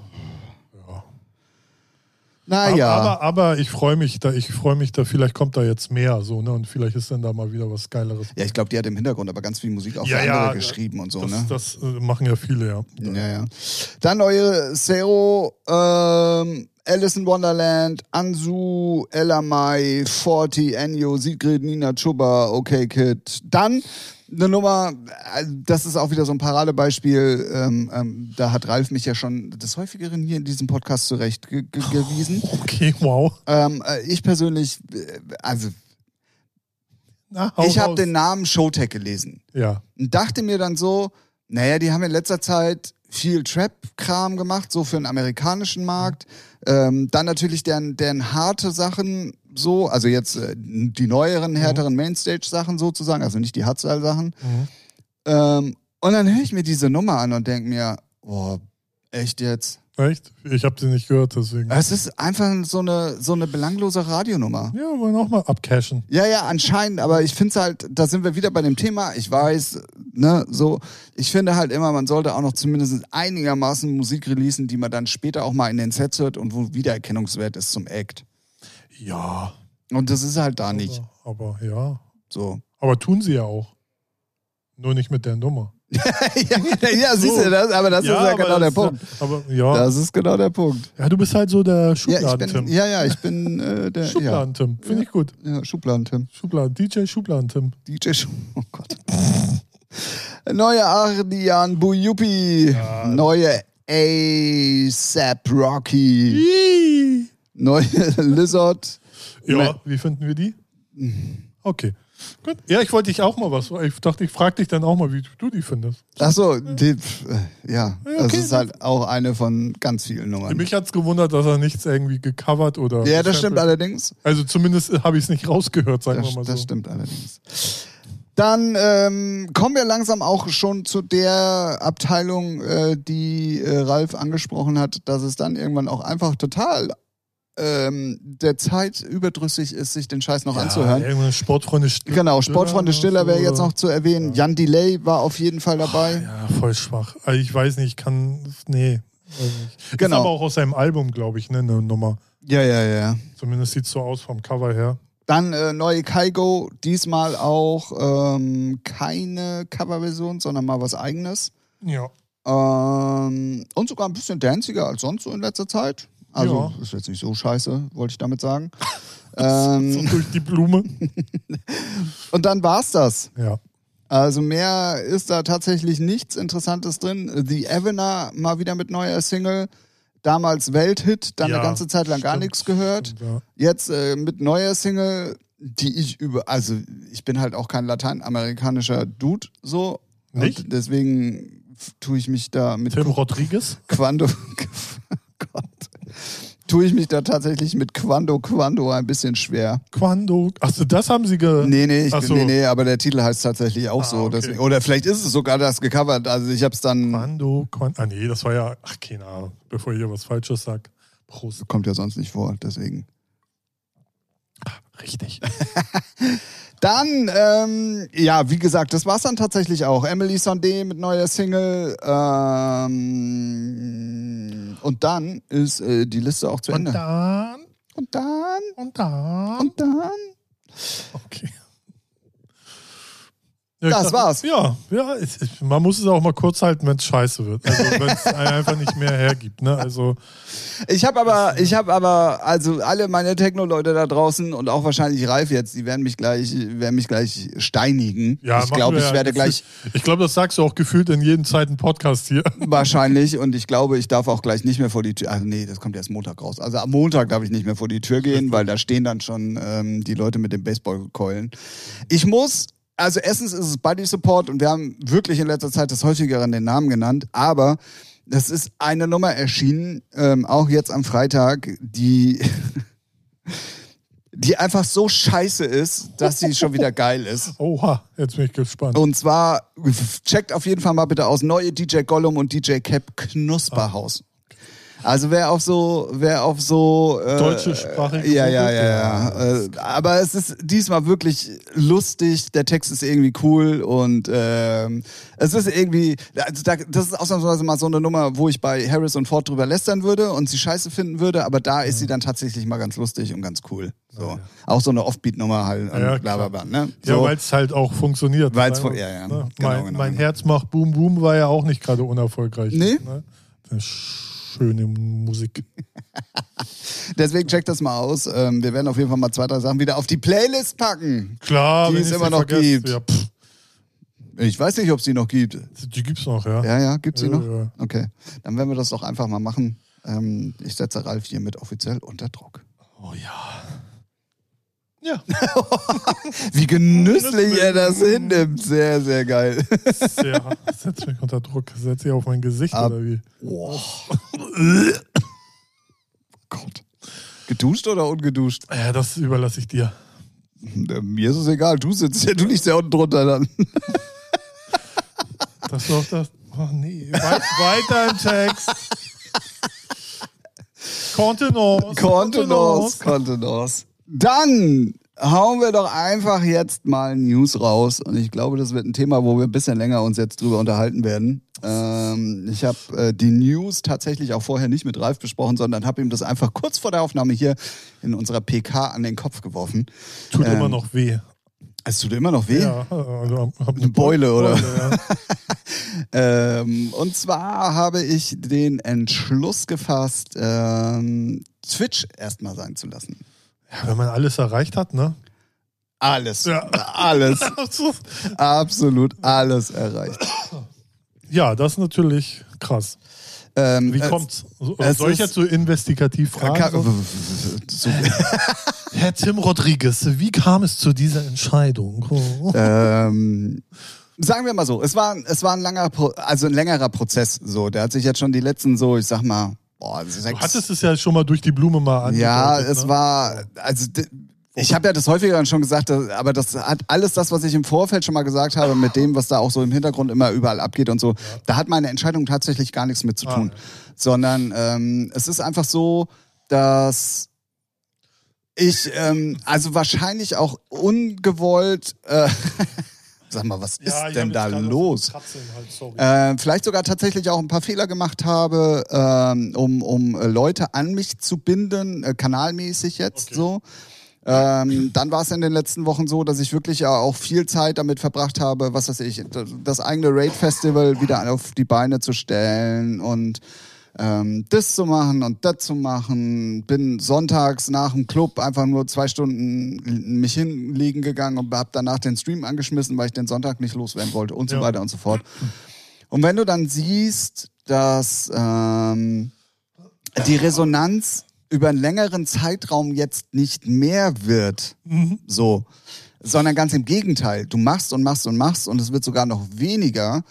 [SPEAKER 2] Naja.
[SPEAKER 1] Aber, aber ich freue mich da, ich freue mich da, vielleicht kommt da jetzt mehr so, ne? Und vielleicht ist dann da mal wieder was Geileres.
[SPEAKER 2] ja, ich glaube, die hat im Hintergrund aber ganz viel Musik auch
[SPEAKER 1] Ja,
[SPEAKER 2] für andere
[SPEAKER 1] ja,
[SPEAKER 2] geschrieben und so,
[SPEAKER 1] das,
[SPEAKER 2] ne?
[SPEAKER 1] das äh, machen ja viele, ja.
[SPEAKER 2] Ja, ja. Dann neue Zero, ähm, Alice in Wonderland, Ansu, Elamai, Forty, Enyo, Sigrid, Nina Chuba, Okay Kid. Dann eine Nummer, äh, das ist auch wieder so ein Paradebeispiel, ähm, ähm, da hat Ralf mich ja schon des Häufigeren hier in diesem Podcast zurecht ge ge gewiesen. (laughs)
[SPEAKER 1] Okay, wow.
[SPEAKER 2] Ähm, äh, ich persönlich, äh, also
[SPEAKER 1] Na,
[SPEAKER 2] ich habe den Namen Showtech gelesen
[SPEAKER 1] Ja.
[SPEAKER 2] und dachte mir dann so, naja, die haben in letzter Zeit viel Trap-Kram gemacht, so für den amerikanischen Markt. Ähm, dann natürlich deren, deren harte Sachen so, also jetzt äh, die neueren, härteren Mainstage-Sachen sozusagen, also nicht die Hardstyle-Sachen.
[SPEAKER 1] Mhm.
[SPEAKER 2] Ähm, und dann höre ich mir diese Nummer an und denke mir, oh, echt jetzt?
[SPEAKER 1] Echt? Ich habe sie nicht gehört, deswegen.
[SPEAKER 2] Es ist einfach so eine, so eine belanglose Radionummer.
[SPEAKER 1] Ja, wollen auch mal abcashen.
[SPEAKER 2] Ja, ja, anscheinend, aber ich finde es halt, da sind wir wieder bei dem Thema, ich weiß, ne, so, ich finde halt immer, man sollte auch noch zumindest einigermaßen Musik releasen, die man dann später auch mal in den Sets hört und wo Wiedererkennungswert ist zum Act.
[SPEAKER 1] Ja.
[SPEAKER 2] Und das ist halt da nicht
[SPEAKER 1] Aber, aber ja.
[SPEAKER 2] so.
[SPEAKER 1] Aber tun sie ja auch. Nur nicht mit der Nummer.
[SPEAKER 2] Ja, (laughs) ja, siehst du, das, aber das ist ja genau der
[SPEAKER 1] ist ja-
[SPEAKER 2] Punkt.
[SPEAKER 1] Aber ja.
[SPEAKER 2] Das ist genau der Punkt.
[SPEAKER 1] ja, du bist halt so der
[SPEAKER 2] Ja,
[SPEAKER 1] Schubladen-Tim.
[SPEAKER 2] ja, ja, ich bin äh, der ja,
[SPEAKER 1] Schubladen-Tim. Finde ich gut.
[SPEAKER 2] ja, Schubladen-Tim.
[SPEAKER 1] Schubladen. DJ Schubladen-Tim.
[SPEAKER 2] DJ Schu Oh Gott. (laughs) Neue Ardian Buyupi.
[SPEAKER 1] Ja.
[SPEAKER 2] Neue ASAP Rocky. Neue (laughs) Lizard.
[SPEAKER 1] Ja, wie finden wir die? Okay. Gut. Ja, ich wollte dich auch mal was. Ich dachte, ich frage dich dann auch mal, wie du die findest.
[SPEAKER 2] Achso, die, pf, äh, ja,
[SPEAKER 1] Ja,
[SPEAKER 2] das
[SPEAKER 1] okay.
[SPEAKER 2] ist halt auch eine von ganz vielen Nummern.
[SPEAKER 1] Mich hat es gewundert, dass er nichts irgendwie gecovert oder.
[SPEAKER 2] Ja, das stimmt allerdings.
[SPEAKER 1] Also zumindest habe ich es nicht rausgehört, sagen
[SPEAKER 2] Das,
[SPEAKER 1] wir mal so.
[SPEAKER 2] das stimmt allerdings. Dann ähm, kommen wir langsam auch schon zu der Abteilung, äh, die äh, Ralf angesprochen hat, dass es dann irgendwann auch einfach total ähm, der Zeit überdrüssig ist, sich den Scheiß noch
[SPEAKER 1] Ja,
[SPEAKER 2] anzuhören.
[SPEAKER 1] Sportfreunde Stiller.
[SPEAKER 2] Genau, Sportfreunde Stiller wäre jetzt noch zu erwähnen. Jan Delay war auf jeden Fall dabei.
[SPEAKER 1] Ja, voll schwach. Also ich weiß nicht, ich kann. Nee. Weiß nicht.
[SPEAKER 2] Genau.
[SPEAKER 1] Ist aber auch aus seinem Album, glaube ich, ne, eine Nummer.
[SPEAKER 2] Ja, ja, ja.
[SPEAKER 1] Zumindest sieht es so aus vom Cover her.
[SPEAKER 2] Dann äh, neue Kaigo, diesmal auch ähm, keine Coverversion, sondern mal was eigenes.
[SPEAKER 1] Ja.
[SPEAKER 2] Ähm, und sogar ein bisschen danciger als sonst so in letzter Zeit. Also
[SPEAKER 1] Ja.
[SPEAKER 2] ist jetzt nicht so scheiße, wollte ich damit sagen. (laughs)
[SPEAKER 1] So
[SPEAKER 2] ähm,
[SPEAKER 1] durch die Blume. (laughs)
[SPEAKER 2] und dann war's das.
[SPEAKER 1] Ja.
[SPEAKER 2] Also mehr ist da tatsächlich nichts Interessantes drin. The Evener mal wieder mit neuer Single. Damals Welthit, dann
[SPEAKER 1] Ja,
[SPEAKER 2] eine ganze Zeit lang gar
[SPEAKER 1] stimmt,
[SPEAKER 2] nichts gehört.
[SPEAKER 1] stimmt, ja.
[SPEAKER 2] Jetzt äh, mit neuer Single, die ich über, also ich bin halt auch kein lateinamerikanischer Dude so.
[SPEAKER 1] Nicht?
[SPEAKER 2] Und deswegen tue ich mich da mit
[SPEAKER 1] Tim Rodriguez.
[SPEAKER 2] Quando, (laughs) Gott, tue ich mich da tatsächlich mit Quando Quando ein bisschen schwer.
[SPEAKER 1] Quando. Achso, das haben sie ge.
[SPEAKER 2] Nee, nee, ich,
[SPEAKER 1] so.
[SPEAKER 2] nee, nee, aber der Titel heißt tatsächlich auch
[SPEAKER 1] Ah,
[SPEAKER 2] so.
[SPEAKER 1] okay.
[SPEAKER 2] Deswegen, oder vielleicht ist es sogar das gecovert. Also ich habe es dann,
[SPEAKER 1] Quando, Quando. Ah, nee, das war ja. Ach, keine Ahnung. Bevor ich hier was Falsches sag. Prost.
[SPEAKER 2] kommt ja sonst nicht vor, deswegen.
[SPEAKER 1] Richtig. (laughs)
[SPEAKER 2] Dann, ähm, ja, wie gesagt, das war's dann tatsächlich auch. Emily Sondé mit neuer Single. Ähm, und dann ist äh, die Liste auch zu
[SPEAKER 1] Und
[SPEAKER 2] Ende.
[SPEAKER 1] dann.
[SPEAKER 2] Und dann,
[SPEAKER 1] Und dann.
[SPEAKER 2] und dann.
[SPEAKER 1] Okay. Ja, ich
[SPEAKER 2] Das
[SPEAKER 1] dachte-
[SPEAKER 2] war's.
[SPEAKER 1] Ja, ja es, man muss es auch mal kurz halten, wenn es scheiße wird. Also (laughs) wenn es einfach nicht mehr hergibt. Ne? Also
[SPEAKER 2] Ich habe aber, ich habe aber, also alle meine Techno-Leute da draußen und auch wahrscheinlich Ralf jetzt, die werden mich gleich, werden mich gleich steinigen.
[SPEAKER 1] ja,
[SPEAKER 2] ich glaube, ich
[SPEAKER 1] ja
[SPEAKER 2] werde gleich
[SPEAKER 1] Ich glaube, das sagst du auch gefühlt in jedem zweiten Podcast hier. (laughs)
[SPEAKER 2] wahrscheinlich und ich glaube, ich darf auch gleich nicht mehr vor die Tür. Ach nee, das kommt erst Montag raus. Also am Montag darf ich nicht mehr vor die Tür gehen, (laughs) weil da stehen dann schon ähm, die Leute mit den Baseballkeulen. Ich muss, also erstens ist es Buddy Support und wir haben wirklich in letzter Zeit das häufigere den Namen genannt, aber Das ist eine Nummer erschienen, ähm, auch jetzt am Freitag, die, (laughs) die einfach so scheiße ist, dass sie schon wieder geil ist. (laughs)
[SPEAKER 1] Oha, jetzt bin ich gespannt.
[SPEAKER 2] Und zwar, checkt auf jeden Fall mal bitte aus, neue DJ Gollum und DJ Cap Knusperhaus. Also wer auf so, wer auf so äh,
[SPEAKER 1] Deutsche Sprache.
[SPEAKER 2] Ja, ja, ja, ja. Äh, aber es ist diesmal wirklich lustig. Der Text ist irgendwie cool und ähm, es ist irgendwie, also da, das ist ausnahmsweise mal so eine Nummer, wo ich bei Harris und Ford drüber lästern würde und sie scheiße finden würde, aber da ist sie dann tatsächlich mal ganz lustig und ganz cool. So. Auch so eine Offbeat-Nummer halt
[SPEAKER 1] Ja,
[SPEAKER 2] und bla bla bla. Ne?
[SPEAKER 1] Ja,
[SPEAKER 2] So.
[SPEAKER 1] weil es halt auch funktioniert.
[SPEAKER 2] Weil's
[SPEAKER 1] Ne?
[SPEAKER 2] fu- ja, ja.
[SPEAKER 1] Ne?
[SPEAKER 2] Genau,
[SPEAKER 1] mein
[SPEAKER 2] genau,
[SPEAKER 1] mein
[SPEAKER 2] genau.
[SPEAKER 1] Herz macht Boom Boom war ja auch nicht gerade unerfolgreich.
[SPEAKER 2] Nee?
[SPEAKER 1] Ne? Schöne Musik. (laughs)
[SPEAKER 2] Deswegen checkt das mal aus. Ähm, wir werden auf jeden Fall mal zwei, drei Sachen wieder auf die Playlist packen.
[SPEAKER 1] Klar,
[SPEAKER 2] Die es immer noch
[SPEAKER 1] vergesse.
[SPEAKER 2] gibt.
[SPEAKER 1] Ja,
[SPEAKER 2] Ich weiß nicht, ob es die noch gibt.
[SPEAKER 1] die gibt's noch, ja.
[SPEAKER 2] Ja, ja, gibt's die
[SPEAKER 1] Ja,
[SPEAKER 2] noch?
[SPEAKER 1] ja.
[SPEAKER 2] Okay. Dann werden wir das doch einfach mal machen. Ähm, ich setze Ralf hiermit offiziell unter Druck.
[SPEAKER 1] Oh ja. Ja, (laughs)
[SPEAKER 2] Wie genüsslich er das hinnimmt. Sehr, sehr geil.
[SPEAKER 1] sehr. Setz mich unter Druck. Setz sie auf mein Gesicht
[SPEAKER 2] Ab-
[SPEAKER 1] oder wie?
[SPEAKER 2] Oh. (laughs) Gott. Geduscht oder ungeduscht?
[SPEAKER 1] Ja, das überlasse ich dir.
[SPEAKER 2] Äh, Mir ist es egal. Du sitzt ja, du liegst ja unten drunter dann. (laughs)
[SPEAKER 1] Das auch das. Oh nee. Weit, weiter im Text. Kontenance.
[SPEAKER 2] Kontenance, Kontenance. Dann hauen wir doch einfach jetzt mal News raus. Und ich glaube, das wird ein Thema, wo wir ein bisschen länger uns jetzt drüber unterhalten werden. Ähm, ich habe äh, die News tatsächlich auch vorher nicht mit Ralf besprochen, sondern habe ihm das einfach kurz vor der Aufnahme hier in unserer PK an den Kopf geworfen.
[SPEAKER 1] Tut
[SPEAKER 2] Ähm,
[SPEAKER 1] immer noch weh.
[SPEAKER 2] Es tut immer noch weh.
[SPEAKER 1] Ja, also hab
[SPEAKER 2] Eine Beule, oder?
[SPEAKER 1] ja. (laughs)
[SPEAKER 2] Ähm, und zwar habe ich den Entschluss gefasst, ähm, Twitch erstmal sein zu lassen.
[SPEAKER 1] Ja, wenn man alles erreicht hat, ne?
[SPEAKER 2] Alles.
[SPEAKER 1] Ja. (laughs)
[SPEAKER 2] Alles. (laughs) Absolut alles erreicht.
[SPEAKER 1] Ja, das ist natürlich krass.
[SPEAKER 2] Ähm,
[SPEAKER 1] Wie kommt's?
[SPEAKER 2] Es
[SPEAKER 1] soll ich jetzt so investigativ fragen? So? (laughs) Herr Tim Rodriguez, wie kam es zu dieser Entscheidung?
[SPEAKER 2] Ähm, sagen wir mal so, es war, es war ein langer, also ein längerer Prozess. So, der hat sich jetzt schon die letzten so, ich sag mal, boah, sechs.
[SPEAKER 1] Du hattest es ja schon mal durch die Blume mal angedeutet.
[SPEAKER 2] ja, es
[SPEAKER 1] ne?
[SPEAKER 2] war, also ich habe ja das häufiger schon gesagt, aber das hat alles das, was ich im Vorfeld schon mal gesagt habe, mit dem, was da auch so im Hintergrund immer überall abgeht und so, da hat meine Entscheidung tatsächlich gar nichts mit zu
[SPEAKER 1] Ah,
[SPEAKER 2] tun.
[SPEAKER 1] ja.
[SPEAKER 2] Sondern ähm, es ist einfach so, dass ich, ähm, also wahrscheinlich auch ungewollt, äh, (laughs) sag mal, was ist
[SPEAKER 1] Ja, ich
[SPEAKER 2] denn da los?
[SPEAKER 1] sorry.
[SPEAKER 2] Äh, vielleicht sogar tatsächlich auch ein paar Fehler gemacht habe, ähm, um, um äh, Leute an mich zu binden, äh, kanalmäßig jetzt
[SPEAKER 1] Okay.
[SPEAKER 2] so. Ähm, dann war es in den letzten Wochen so, dass ich wirklich ja auch viel Zeit damit verbracht habe, was weiß ich, das, das eigene Raid-Festival wieder auf die Beine zu stellen und ähm, das zu machen und das zu machen. Bin sonntags nach dem Club einfach nur zwei Stunden mich hinlegen gegangen und habe danach den Stream angeschmissen, weil ich den Sonntag nicht loswerden wollte und so
[SPEAKER 1] Ja.
[SPEAKER 2] weiter und so fort. Und wenn du dann siehst, dass ähm, die Resonanz über einen längeren Zeitraum jetzt nicht mehr wird,
[SPEAKER 1] Mhm.
[SPEAKER 2] so, sondern ganz im Gegenteil. Du machst und machst und machst und es wird sogar noch weniger.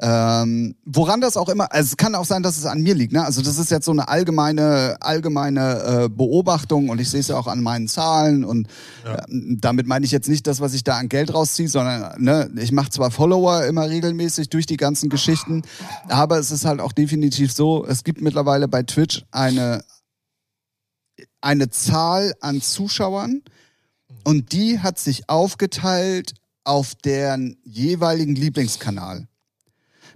[SPEAKER 2] Ähm, woran das auch immer, also es kann auch sein, dass es an mir liegt. Ne? Also das ist jetzt so eine allgemeine, allgemeine äh, Beobachtung und ich sehe es ja auch an meinen Zahlen und
[SPEAKER 1] Ja.
[SPEAKER 2] äh, damit meine ich jetzt nicht das, was ich da an Geld rausziehe, sondern ne, ich mache zwar Follower immer regelmäßig durch die ganzen Geschichten, aber es ist halt auch definitiv so, es gibt mittlerweile bei Twitch eine, eine Zahl an Zuschauern und die hat sich aufgeteilt auf deren jeweiligen Lieblingskanal.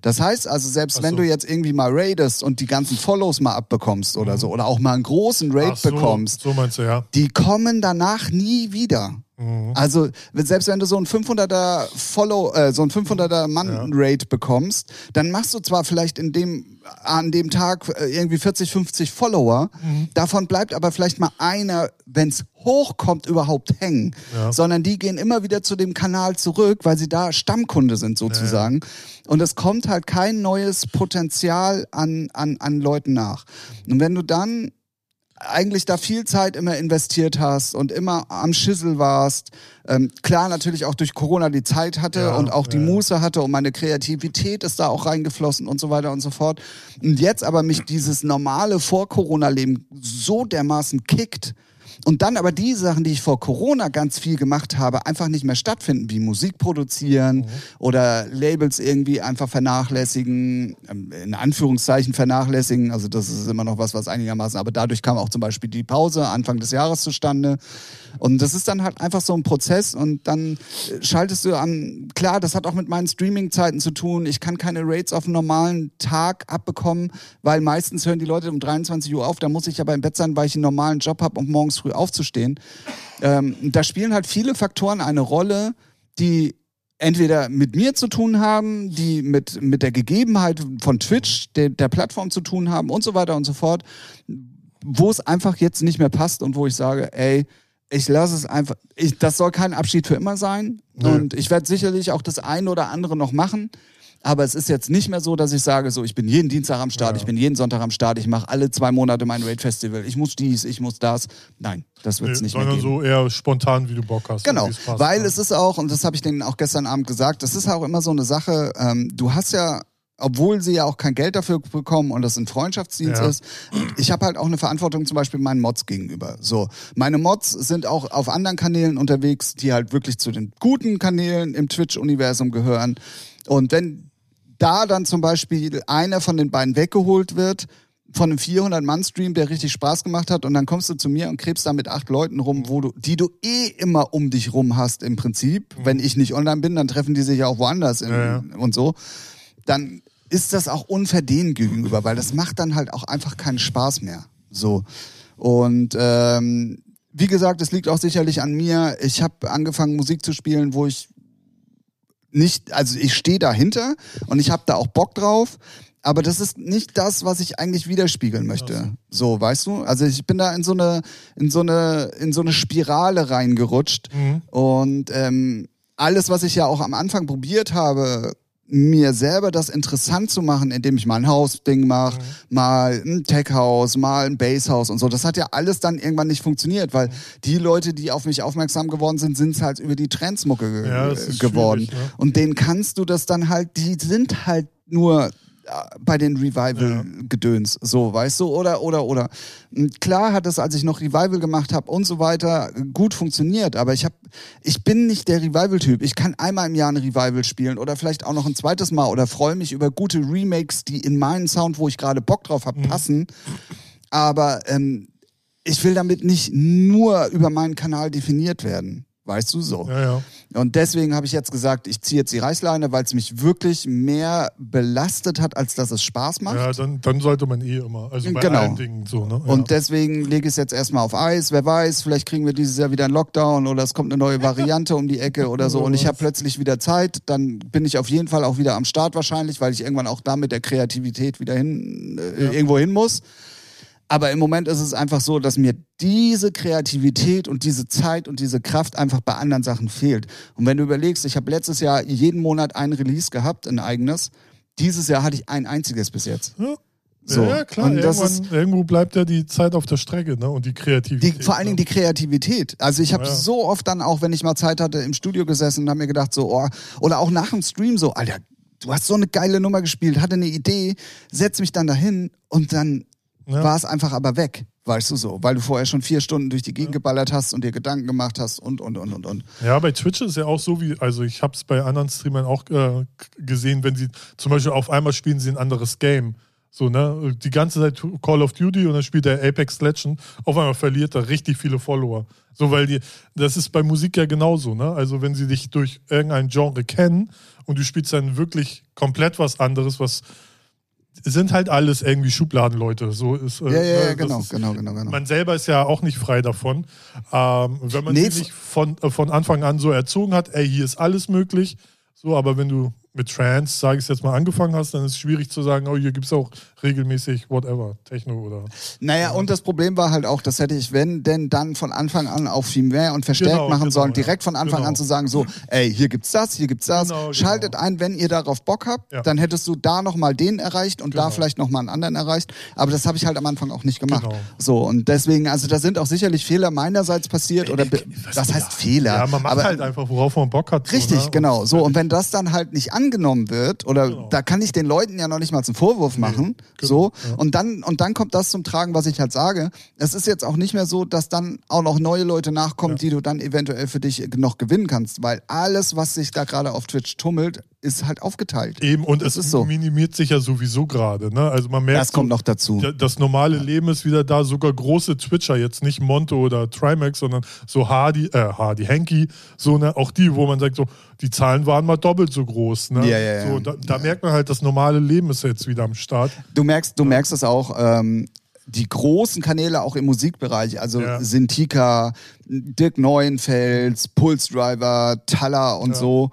[SPEAKER 2] Das heißt also, selbst
[SPEAKER 1] Ach
[SPEAKER 2] wenn
[SPEAKER 1] so.
[SPEAKER 2] du jetzt irgendwie mal raidest und die ganzen Follows mal abbekommst oder so, oder auch mal einen großen Raid
[SPEAKER 1] so,
[SPEAKER 2] bekommst,
[SPEAKER 1] So meinst du, ja.
[SPEAKER 2] die kommen danach nie wieder.
[SPEAKER 1] Mhm.
[SPEAKER 2] Also selbst wenn du so ein 500er Follow, äh, so ein 500er Mann Raid bekommst, dann machst du zwar vielleicht in dem an dem Tag äh, irgendwie 40, 50 Follower,
[SPEAKER 1] Mhm.
[SPEAKER 2] davon bleibt aber vielleicht mal einer, wenn es hochkommt, überhaupt hängen,
[SPEAKER 1] Ja.
[SPEAKER 2] sondern die gehen immer wieder zu dem Kanal zurück, weil sie da Stammkunde sind sozusagen. Und es kommt halt kein neues Potenzial an, an, an Leuten nach. Und wenn du dann eigentlich da viel Zeit immer investiert hast und immer am Schissel warst. Ähm, klar, natürlich auch durch Corona die Zeit hatte
[SPEAKER 1] Ja,
[SPEAKER 2] und auch die
[SPEAKER 1] ja.
[SPEAKER 2] Muße hatte und meine Kreativität ist da auch reingeflossen und so weiter und so fort. Und jetzt aber mich dieses normale Vor-Corona-Leben so dermaßen kickt, und dann aber die Sachen, die ich vor Corona ganz viel gemacht habe, einfach nicht mehr stattfinden, wie Musik produzieren
[SPEAKER 1] Mhm.
[SPEAKER 2] oder Labels irgendwie einfach vernachlässigen, ähm, in Anführungszeichen vernachlässigen. Also das ist immer noch was, was einigermaßen, aber dadurch kam auch zum Beispiel die Pause Anfang des Jahres zustande. Und das ist dann halt einfach so ein Prozess und dann äh, schaltest du an, klar, das hat auch mit meinen Streaming-Zeiten zu tun. Ich kann keine Rates auf einen normalen Tag abbekommen, weil meistens hören die Leute um 23 Uhr auf. Da muss ich aber im Bett sein, weil ich einen normalen Job habe, um morgens früh aufzustehen. Ähm, da spielen halt viele Faktoren eine Rolle, die entweder mit mir zu tun haben, die mit, mit der Gegebenheit von Twitch, der, der Plattform zu tun haben und so weiter und so fort, wo es einfach jetzt nicht mehr passt und wo ich sage, ey, ich lasse es einfach, ich, das soll kein Abschied für immer sein
[SPEAKER 1] Nö.
[SPEAKER 2] und ich werde sicherlich auch das eine oder andere noch machen. Aber es ist jetzt nicht mehr so, dass ich sage, so, ich bin jeden Dienstag am Start,
[SPEAKER 1] Ja.
[SPEAKER 2] ich bin jeden Sonntag am Start, ich mache alle zwei Monate mein Raid-Festival, ich muss dies, ich muss das. Nein, das wird es
[SPEAKER 1] Nee,
[SPEAKER 2] nicht mehr
[SPEAKER 1] sondern so eher spontan, wie du Bock hast.
[SPEAKER 2] Genau,
[SPEAKER 1] passt,
[SPEAKER 2] weil
[SPEAKER 1] ja.
[SPEAKER 2] es ist auch, und das habe ich denen auch gestern Abend gesagt, das ist auch immer so eine Sache, ähm, du hast ja, obwohl sie ja auch kein Geld dafür bekommen und das ein Freundschaftsdienst
[SPEAKER 1] Ja.
[SPEAKER 2] ist, ich habe halt auch eine Verantwortung zum Beispiel meinen Mods gegenüber. So, meine Mods sind auch auf anderen Kanälen unterwegs, die halt wirklich zu den guten Kanälen im Twitch-Universum gehören. Und wenn da dann zum Beispiel einer von den beiden weggeholt wird, von einem 400-Mann-Stream, der richtig Spaß gemacht hat, und dann kommst du zu mir und krebst da mit acht Leuten rum, wo du, die du eh immer um dich rum hast im Prinzip. Wenn ich nicht online bin, dann treffen die sich ja auch woanders in,
[SPEAKER 1] Ja, ja.
[SPEAKER 2] und so. Dann ist das auch unverdient gegenüber, weil das macht dann halt auch einfach keinen Spaß mehr. So. Und ähm, wie gesagt, es liegt auch sicherlich an mir. Ich habe angefangen, Musik zu spielen, wo ich nicht, also ich stehe dahinter und ich habe da auch Bock drauf. Aber das ist nicht das, was ich eigentlich widerspiegeln möchte. So, weißt du? Also ich bin da in so eine, in so eine, in so eine Spirale reingerutscht.
[SPEAKER 1] Mhm.
[SPEAKER 2] Und ähm, alles, was ich ja auch am Anfang probiert habe, mir selber das interessant zu machen, indem ich mal ein Hausding mache, mal ein Tech-Haus, mal ein Bass-Haus und so. Das hat ja alles dann irgendwann nicht funktioniert, weil die Leute, die auf mich aufmerksam geworden sind, sind es halt über die Trendsmucke
[SPEAKER 1] Ja,
[SPEAKER 2] geworden.
[SPEAKER 1] ne?
[SPEAKER 2] Und denen kannst du das dann halt, die sind halt nur bei den Revival-Gedöns, so, weißt du, oder, oder, oder. Und Klar hat es, als ich noch Revival gemacht habe und so weiter, gut funktioniert, aber ich hab, ich bin nicht der Revival-Typ. Ich kann einmal im Jahr ein Revival spielen oder vielleicht auch noch ein zweites Mal oder freue mich über gute Remakes, die in meinen Sound, wo ich gerade Bock drauf habe, passen. Aber ähm, ich will damit nicht nur über meinen Kanal definiert werden. Weißt du so?
[SPEAKER 1] Ja, ja.
[SPEAKER 2] Und deswegen habe ich jetzt gesagt, ich ziehe jetzt die Reißleine, weil es mich wirklich mehr belastet hat, als dass es Spaß macht.
[SPEAKER 1] Ja, dann, dann sollte man eh immer. Also bei
[SPEAKER 2] Genau.
[SPEAKER 1] allen Dingen so, ne?
[SPEAKER 2] Und deswegen lege ich es jetzt erstmal auf Eis. Wer weiß, vielleicht kriegen wir dieses Jahr wieder einen Lockdown oder es kommt eine neue Variante um die Ecke oder so. Und ich habe plötzlich wieder Zeit. Dann bin ich auf jeden Fall auch wieder am Start wahrscheinlich, weil ich irgendwann auch da mit der Kreativität wieder hin, äh, irgendwo hin muss. Aber im Moment ist es einfach so, dass mir diese Kreativität und diese Zeit und diese Kraft einfach bei anderen Sachen fehlt. Und wenn du überlegst, ich habe letztes Jahr jeden Monat ein Release gehabt, ein eigenes. Dieses Jahr hatte ich ein einziges bis jetzt.
[SPEAKER 1] Ja.
[SPEAKER 2] So.
[SPEAKER 1] Ja, klar.
[SPEAKER 2] Und das
[SPEAKER 1] Irgendwann, irgendwo bleibt ja die Zeit auf der Strecke, ne? Und die
[SPEAKER 2] Die,
[SPEAKER 1] Kreativität.
[SPEAKER 2] vor allen Dingen die Kreativität. Also ich habe
[SPEAKER 1] Ja.
[SPEAKER 2] so oft dann auch, wenn ich mal Zeit hatte, im Studio gesessen und habe mir gedacht, so, oh, oder auch nach dem Stream so, Alter, du hast so eine geile Nummer gespielt, hatte eine Idee, setz mich dann dahin und dann
[SPEAKER 1] Ja.
[SPEAKER 2] war es einfach aber weg, weißt du so, weil du vorher schon vier Stunden durch die Gegend geballert hast und dir Gedanken gemacht hast und, und, und, und, und.
[SPEAKER 1] Ja, bei Twitch ist ja auch so wie, also ich habe es bei anderen Streamern auch äh, gesehen, wenn sie zum Beispiel auf einmal spielen sie ein anderes Game. So, ne? Die ganze Zeit Call of Duty und dann spielt er Apex Legend. Auf einmal verliert er richtig viele Follower. So, weil die, das ist bei Musik ja genauso, ne? Also, wenn sie dich durch irgendein Genre kennen und du spielst dann wirklich komplett was anderes, was sind halt alles irgendwie Schubladenleute. So ist, äh,
[SPEAKER 2] Ja, ja, ja,
[SPEAKER 1] ne,
[SPEAKER 2] genau,
[SPEAKER 1] ist,
[SPEAKER 2] genau, genau, genau.
[SPEAKER 1] man selber ist ja auch nicht frei davon. Ähm, wenn man
[SPEAKER 2] Nee,
[SPEAKER 1] sie nicht von, äh, von Anfang an so erzogen hat, ey, hier ist alles möglich, so, aber wenn du mit Trance, sage ich es jetzt mal, angefangen hast, dann ist es schwierig zu sagen, oh, hier gibt es auch regelmäßig whatever, Techno oder.
[SPEAKER 2] Naja, und das Problem war halt auch, das hätte ich, wenn denn dann von Anfang an auch viel mehr und verstärkt
[SPEAKER 1] Genau,
[SPEAKER 2] machen
[SPEAKER 1] genau,
[SPEAKER 2] sollen, direkt von Anfang
[SPEAKER 1] Genau.
[SPEAKER 2] an zu sagen, so, (laughs) ey, hier gibt's das, hier gibt's das,
[SPEAKER 1] Genau, genau.
[SPEAKER 2] schaltet ein, wenn ihr darauf Bock habt,
[SPEAKER 1] Ja.
[SPEAKER 2] dann hättest du da nochmal den erreicht und da
[SPEAKER 1] Genau.
[SPEAKER 2] vielleicht nochmal einen anderen erreicht. Aber das habe ich halt am Anfang auch nicht gemacht.
[SPEAKER 1] Genau.
[SPEAKER 2] So, und deswegen, also da sind auch sicherlich Fehler meinerseits passiert oder, das heißt Fehler.
[SPEAKER 1] Ja, man macht
[SPEAKER 2] aber,
[SPEAKER 1] halt einfach, worauf man Bock hat. so,
[SPEAKER 2] Richtig,
[SPEAKER 1] ne?
[SPEAKER 2] genau. So, und wenn das dann halt nicht angenommen wird, oder
[SPEAKER 1] Genau.
[SPEAKER 2] da kann ich den Leuten ja noch nicht mal einen Vorwurf machen,
[SPEAKER 1] genau,
[SPEAKER 2] so,
[SPEAKER 1] ja.
[SPEAKER 2] und dann, und dann kommt das zum Tragen, was ich halt sage. Es ist jetzt auch nicht mehr so, dass dann auch noch neue Leute nachkommen,
[SPEAKER 1] Ja.
[SPEAKER 2] die du dann eventuell für dich noch gewinnen kannst, weil alles, was sich da gerade auf Twitch tummelt, ist halt aufgeteilt.
[SPEAKER 1] Eben, und
[SPEAKER 2] Das
[SPEAKER 1] es
[SPEAKER 2] ist so.
[SPEAKER 1] minimiert sich ja sowieso gerade. Ne? Also man merkt,
[SPEAKER 2] Das kommt
[SPEAKER 1] so,
[SPEAKER 2] noch dazu.
[SPEAKER 1] ja, das normale Leben ist wieder da. Sogar große Twitcher, jetzt nicht Monto oder Trimax, sondern so Hardy, äh, Hardy, Henky, so ne, auch die, wo man sagt, so, die Zahlen waren mal doppelt so groß. Ne?
[SPEAKER 2] Ja, ja, ja.
[SPEAKER 1] So, da, da merkt man halt, das normale Leben ist jetzt wieder am Start.
[SPEAKER 2] Du merkst, du merkst es auch, ähm, die großen Kanäle auch im Musikbereich, also
[SPEAKER 1] Ja.
[SPEAKER 2] Sintika, Dirk Neuenfels, Pulse Driver, Talla und
[SPEAKER 1] Ja.
[SPEAKER 2] so,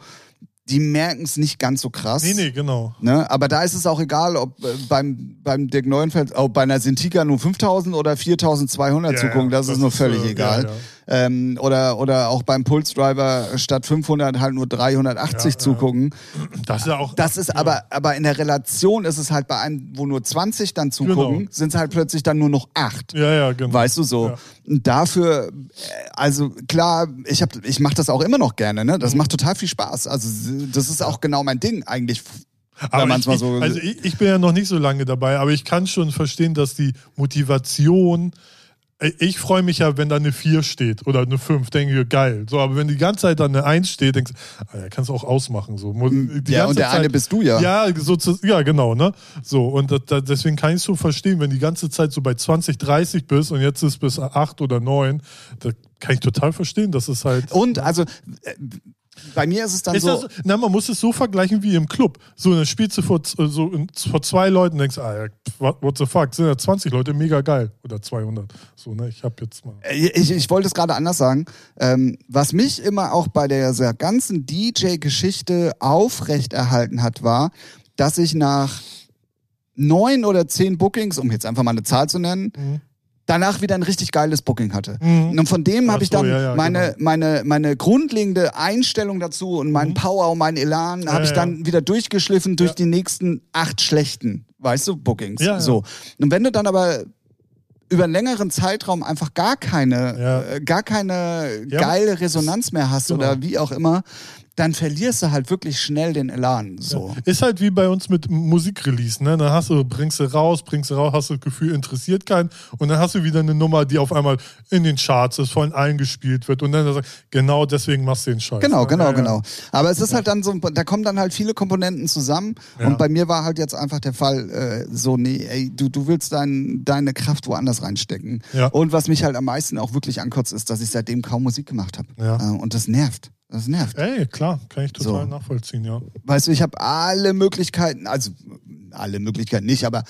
[SPEAKER 2] die merken es nicht ganz so krass.
[SPEAKER 1] Nee, nee, genau.
[SPEAKER 2] Ne? Aber da ist es auch egal, ob äh, beim, beim Dirk Neuenfels, ob bei einer Sintika nur 5000 oder 4200
[SPEAKER 1] Ja,
[SPEAKER 2] zugucken,
[SPEAKER 1] ja,
[SPEAKER 2] das,
[SPEAKER 1] das
[SPEAKER 2] ist nur
[SPEAKER 1] ist,
[SPEAKER 2] völlig
[SPEAKER 1] äh,
[SPEAKER 2] egal.
[SPEAKER 1] ja.
[SPEAKER 2] Ähm, oder, oder auch beim Pulse Driver statt 500 halt nur 380
[SPEAKER 1] Ja, ja.
[SPEAKER 2] zugucken.
[SPEAKER 1] Das ist ja auch.
[SPEAKER 2] Das ist aber, aber in der Relation ist es halt bei einem, wo nur 20 dann zugucken,
[SPEAKER 1] Genau.
[SPEAKER 2] sind es halt plötzlich dann nur noch 8.
[SPEAKER 1] ja, ja, genau.
[SPEAKER 2] Weißt du so?
[SPEAKER 1] Ja.
[SPEAKER 2] Und dafür, äh, also klar, ich hab, ich mache das auch immer noch gerne, ne?
[SPEAKER 1] Mhm.
[SPEAKER 2] Das macht total viel Spaß. Also das ist auch genau mein Ding eigentlich.
[SPEAKER 1] Aber ich,
[SPEAKER 2] so-
[SPEAKER 1] also ich, ich bin ja noch nicht so lange dabei, aber ich kann schon verstehen, dass die Motivation. Ich freue mich ja, wenn da eine 4 steht oder eine 5, denke ich, geil. So, aber wenn die ganze Zeit da eine 1 steht, denkst du, ah, kannst du auch ausmachen. So. Die
[SPEAKER 2] Ja,
[SPEAKER 1] ganze
[SPEAKER 2] und der eine bist du ja.
[SPEAKER 1] Ja, so, ja genau, ne? So, und das, das, deswegen kann ich so verstehen, wenn die ganze Zeit so bei 20, 30 bist und jetzt ist bis 8 oder 9, da kann ich total verstehen, das ist halt.
[SPEAKER 2] Und also äh, bei mir ist es dann
[SPEAKER 1] Ist
[SPEAKER 2] so.
[SPEAKER 1] das, na, man muss es so vergleichen wie im Club. So, dann spielst du vor, z- so, vor zwei Leuten und denkst, ah, what, the fuck, sind ja 20 Leute, mega geil. Oder 200. So, ne, ich hab jetzt mal.
[SPEAKER 2] Ich, ich wollte es gerade anders sagen. Ähm, was mich immer auch bei dieser ganzen DJ-Geschichte aufrechterhalten hat, war, dass ich nach neun oder zehn Bookings, um jetzt einfach mal eine Zahl zu nennen,
[SPEAKER 1] Mhm.
[SPEAKER 2] Danach wieder ein richtig geiles Booking hatte.
[SPEAKER 1] Mhm.
[SPEAKER 2] Und von dem habe ich
[SPEAKER 1] so,
[SPEAKER 2] dann
[SPEAKER 1] ja, ja,
[SPEAKER 2] meine,
[SPEAKER 1] genau.
[SPEAKER 2] meine, meine grundlegende Einstellung dazu und meinen Power und meinen Elan habe ich
[SPEAKER 1] ja.
[SPEAKER 2] dann wieder durchgeschliffen durch
[SPEAKER 1] Ja.
[SPEAKER 2] die nächsten acht schlechten, weißt du, Bookings.
[SPEAKER 1] Ja, ja.
[SPEAKER 2] so. Und wenn du dann aber über einen längeren Zeitraum einfach gar keine,
[SPEAKER 1] Ja.
[SPEAKER 2] äh, gar keine
[SPEAKER 1] Ja,
[SPEAKER 2] geile Resonanz mehr hast
[SPEAKER 1] genau.
[SPEAKER 2] oder wie auch immer, dann verlierst du halt wirklich schnell den Elan. So.
[SPEAKER 1] Ist halt wie bei uns mit Musikrelease, ne? Dann hast du, bringst du raus, bringst du raus, hast du das Gefühl, interessiert keinen. Und dann hast du wieder eine Nummer, die auf einmal in den Charts ist, von allen gespielt wird. Und dann sagst du, genau deswegen machst du den Scheiß.
[SPEAKER 2] Genau,
[SPEAKER 1] ne?
[SPEAKER 2] genau,
[SPEAKER 1] Ja, ja.
[SPEAKER 2] genau. Aber es ist halt dann so, da kommen dann halt viele Komponenten zusammen.
[SPEAKER 1] Ja.
[SPEAKER 2] Und bei mir war halt jetzt einfach der Fall, äh, so, nee, ey, du, du willst dein, deine Kraft woanders reinstecken. Und was mich halt am meisten auch wirklich ankotzt, ist, dass ich seitdem kaum Musik gemacht habe.
[SPEAKER 1] Ja.
[SPEAKER 2] Äh, und das nervt. Das nervt.
[SPEAKER 1] Ey, klar, kann ich total
[SPEAKER 2] So.
[SPEAKER 1] nachvollziehen, ja.
[SPEAKER 2] Weißt du, ich habe alle Möglichkeiten, also alle Möglichkeiten nicht, aber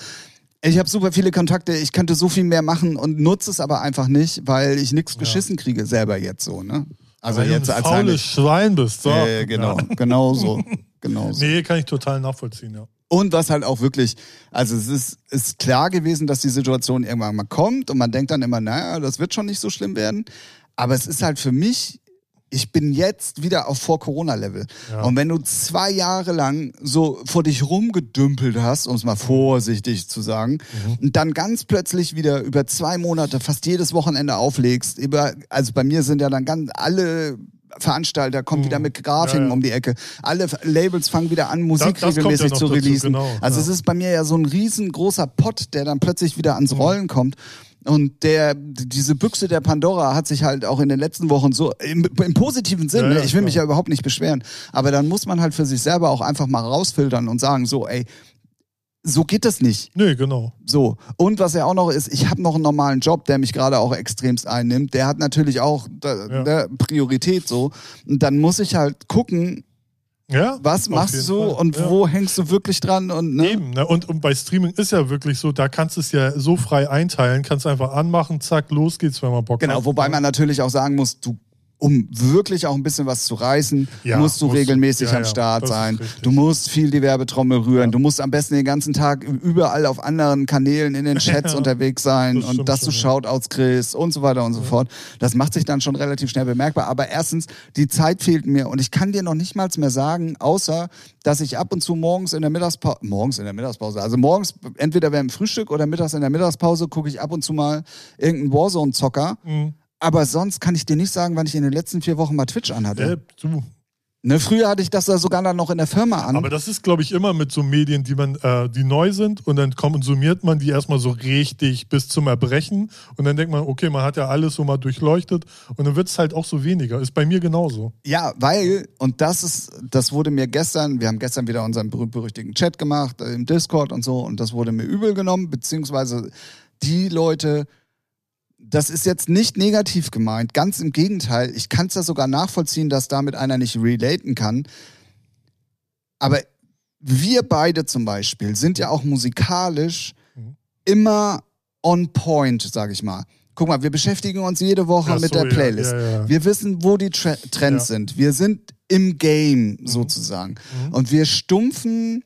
[SPEAKER 2] ich habe super viele Kontakte, ich könnte so viel mehr machen und nutze es aber einfach nicht, weil ich nichts beschissen kriege selber jetzt so, ne? Also
[SPEAKER 1] Weil
[SPEAKER 2] jetzt
[SPEAKER 1] du ein
[SPEAKER 2] als
[SPEAKER 1] faules Schwein bist. So.
[SPEAKER 2] äh, genau,
[SPEAKER 1] Ja. (laughs)
[SPEAKER 2] genau so, genau so.
[SPEAKER 1] Nee, kann ich total nachvollziehen, ja.
[SPEAKER 2] Und was halt auch wirklich, also es ist, ist klar gewesen, dass die Situation irgendwann mal kommt und man denkt dann immer, naja, das wird schon nicht so schlimm werden. Aber es ist halt für mich, ich bin jetzt wieder auf Vor-Corona-Level.
[SPEAKER 1] Ja.
[SPEAKER 2] Und wenn du zwei Jahre lang so vor dich rumgedümpelt hast, um es mal vorsichtig zu sagen,
[SPEAKER 1] Mhm.
[SPEAKER 2] und dann ganz plötzlich wieder über zwei Monate fast jedes Wochenende auflegst, über, also bei mir sind ja dann ganz alle Veranstalter kommen wieder mit Grafiken
[SPEAKER 1] Mhm. Ja, ja.
[SPEAKER 2] um die Ecke. Alle Labels fangen wieder an, Musik
[SPEAKER 1] das kommt ja
[SPEAKER 2] regelmäßig
[SPEAKER 1] noch
[SPEAKER 2] zu
[SPEAKER 1] dazu,
[SPEAKER 2] releasen.
[SPEAKER 1] genau,
[SPEAKER 2] also
[SPEAKER 1] ja.
[SPEAKER 2] es ist bei mir ja so ein riesengroßer Pott, der dann plötzlich wieder
[SPEAKER 1] Mhm.
[SPEAKER 2] ans Rollen kommt. Und der, diese Büchse der Pandora hat sich halt auch in den letzten Wochen so, im, im positiven Sinn,
[SPEAKER 1] Ja, ja,
[SPEAKER 2] ich will mich ja überhaupt nicht beschweren, aber dann muss man halt für sich selber auch einfach mal rausfiltern und sagen, so, ey, so geht das nicht.
[SPEAKER 1] Nee, genau.
[SPEAKER 2] So. Und was ja auch noch ist, ich habe noch einen normalen Job, der mich gerade auch extremst einnimmt. Der hat natürlich auch da,
[SPEAKER 1] Ja.
[SPEAKER 2] ne, Priorität so. Und dann muss ich halt gucken,
[SPEAKER 1] Ja,
[SPEAKER 2] was machst du
[SPEAKER 1] Fall.
[SPEAKER 2] und
[SPEAKER 1] Ja.
[SPEAKER 2] wo hängst du wirklich dran und ne?
[SPEAKER 1] Eben, ne? und, und bei Streaming ist ja wirklich so, da kannst du es ja so frei einteilen, kannst einfach anmachen, zack, los geht's, wenn man Bock hat.
[SPEAKER 2] Genau, wobei man natürlich auch sagen muss, du um wirklich auch ein bisschen was zu reißen,
[SPEAKER 1] Ja,
[SPEAKER 2] musst du
[SPEAKER 1] musst
[SPEAKER 2] regelmäßig
[SPEAKER 1] Ja,
[SPEAKER 2] am Start sein. Du musst viel die Werbetrommel rühren. Du musst am besten den ganzen Tag überall auf anderen Kanälen in den (laughs) Chats unterwegs sein
[SPEAKER 1] das
[SPEAKER 2] und dass du. Shoutouts kriegst und so weiter und so fort. Das macht sich dann schon relativ schnell bemerkbar. Aber erstens, die Zeit fehlt mir und ich kann dir noch nicht mal mehr sagen, außer dass ich ab und zu morgens in der Mittagspause, morgens in der Mittagspause, also morgens entweder beim Frühstück oder mittags in der Mittagspause gucke ich ab und zu mal irgendeinen Warzone-Zocker.
[SPEAKER 1] Mhm.
[SPEAKER 2] Aber sonst kann ich dir nicht sagen, wann ich in den letzten vier Wochen mal Twitch anhatte.
[SPEAKER 1] Äh, du.
[SPEAKER 2] Ne, früher hatte ich das da sogar dann noch in der Firma an.
[SPEAKER 1] Aber das ist, glaube ich, immer mit so Medien, die man, äh, die neu sind und dann konsumiert man die erstmal so richtig bis zum Erbrechen und dann denkt man, okay, man hat ja alles so mal durchleuchtet und dann wird es halt auch so weniger. Ist bei mir genauso.
[SPEAKER 2] Ja, weil, und das ist, das wurde mir gestern, wir haben gestern wieder unseren berühmt-berüchtigten Chat gemacht, äh, im Discord und so, und das wurde mir übel genommen, beziehungsweise die Leute, das ist jetzt nicht negativ gemeint, ganz im Gegenteil, ich kann es ja sogar nachvollziehen, dass damit einer nicht relaten kann. Aber wir beide zum Beispiel sind ja auch musikalisch
[SPEAKER 1] Mhm.
[SPEAKER 2] immer on point, sag ich mal. Guck mal, wir beschäftigen uns jede Woche
[SPEAKER 1] Ach
[SPEAKER 2] mit
[SPEAKER 1] so,
[SPEAKER 2] der
[SPEAKER 1] ja,
[SPEAKER 2] Playlist.
[SPEAKER 1] ja, ja.
[SPEAKER 2] Wir wissen, wo die Tre Trends
[SPEAKER 1] Ja.
[SPEAKER 2] sind. Wir sind im Game sozusagen.
[SPEAKER 1] Mhm.
[SPEAKER 2] Und wir stumpfen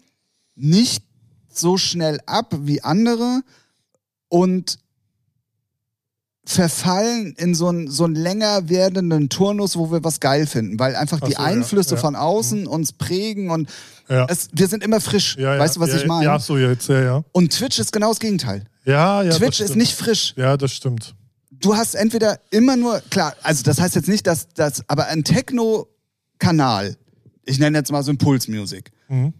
[SPEAKER 2] nicht so schnell ab wie andere und verfallen in so einen, so einen länger werdenden Turnus, wo wir was geil finden, weil einfach
[SPEAKER 1] Ach
[SPEAKER 2] die
[SPEAKER 1] so, ja,
[SPEAKER 2] Einflüsse
[SPEAKER 1] ja. Mhm.
[SPEAKER 2] von außen uns prägen und
[SPEAKER 1] Ja.
[SPEAKER 2] es, wir sind immer frisch.
[SPEAKER 1] Ja, ja,
[SPEAKER 2] weißt du, was
[SPEAKER 1] ja,
[SPEAKER 2] ich meine?
[SPEAKER 1] Ja, so jetzt, ja, ja.
[SPEAKER 2] Und Twitch ist genau das Gegenteil.
[SPEAKER 1] Ja, ja.
[SPEAKER 2] Twitch ist nicht frisch.
[SPEAKER 1] Ja, das stimmt.
[SPEAKER 2] du hast entweder immer nur, klar, also das heißt jetzt nicht, dass das, aber ein Techno-Kanal, ich nenne jetzt mal so Impulsmusik,
[SPEAKER 1] Mhm.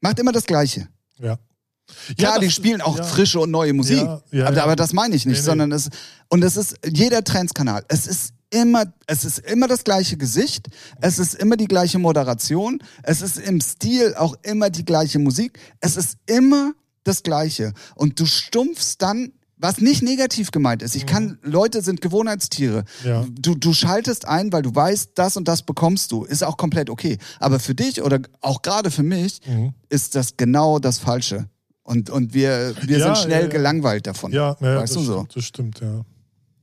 [SPEAKER 2] macht immer das Gleiche.
[SPEAKER 1] Ja.
[SPEAKER 2] Klar,
[SPEAKER 1] ja,
[SPEAKER 2] die spielen auch
[SPEAKER 1] ja.
[SPEAKER 2] frische und neue Musik,
[SPEAKER 1] Ja,
[SPEAKER 2] aber, aber das meine ich nicht,
[SPEAKER 1] Nee, nee.
[SPEAKER 2] sondern es, und es ist jeder Trendskanal, es ist immer, es ist immer das gleiche Gesicht, es ist immer die gleiche Moderation, es ist im Stil auch immer die gleiche Musik, es ist immer das Gleiche. Und du stumpfst dann, was nicht negativ gemeint ist. Ich kann, Leute sind Gewohnheitstiere.
[SPEAKER 1] Mhm. Ja.
[SPEAKER 2] Du, du schaltest ein, weil du weißt, das und das bekommst du. Ist auch komplett okay. Aber für dich oder auch gerade für mich
[SPEAKER 1] Mhm.
[SPEAKER 2] ist das genau das Falsche. Und, und wir, wir
[SPEAKER 1] Ja,
[SPEAKER 2] sind schnell
[SPEAKER 1] ja,
[SPEAKER 2] gelangweilt davon.
[SPEAKER 1] Ja,
[SPEAKER 2] weißt
[SPEAKER 1] das
[SPEAKER 2] du so?
[SPEAKER 1] stimmt, das stimmt, ja.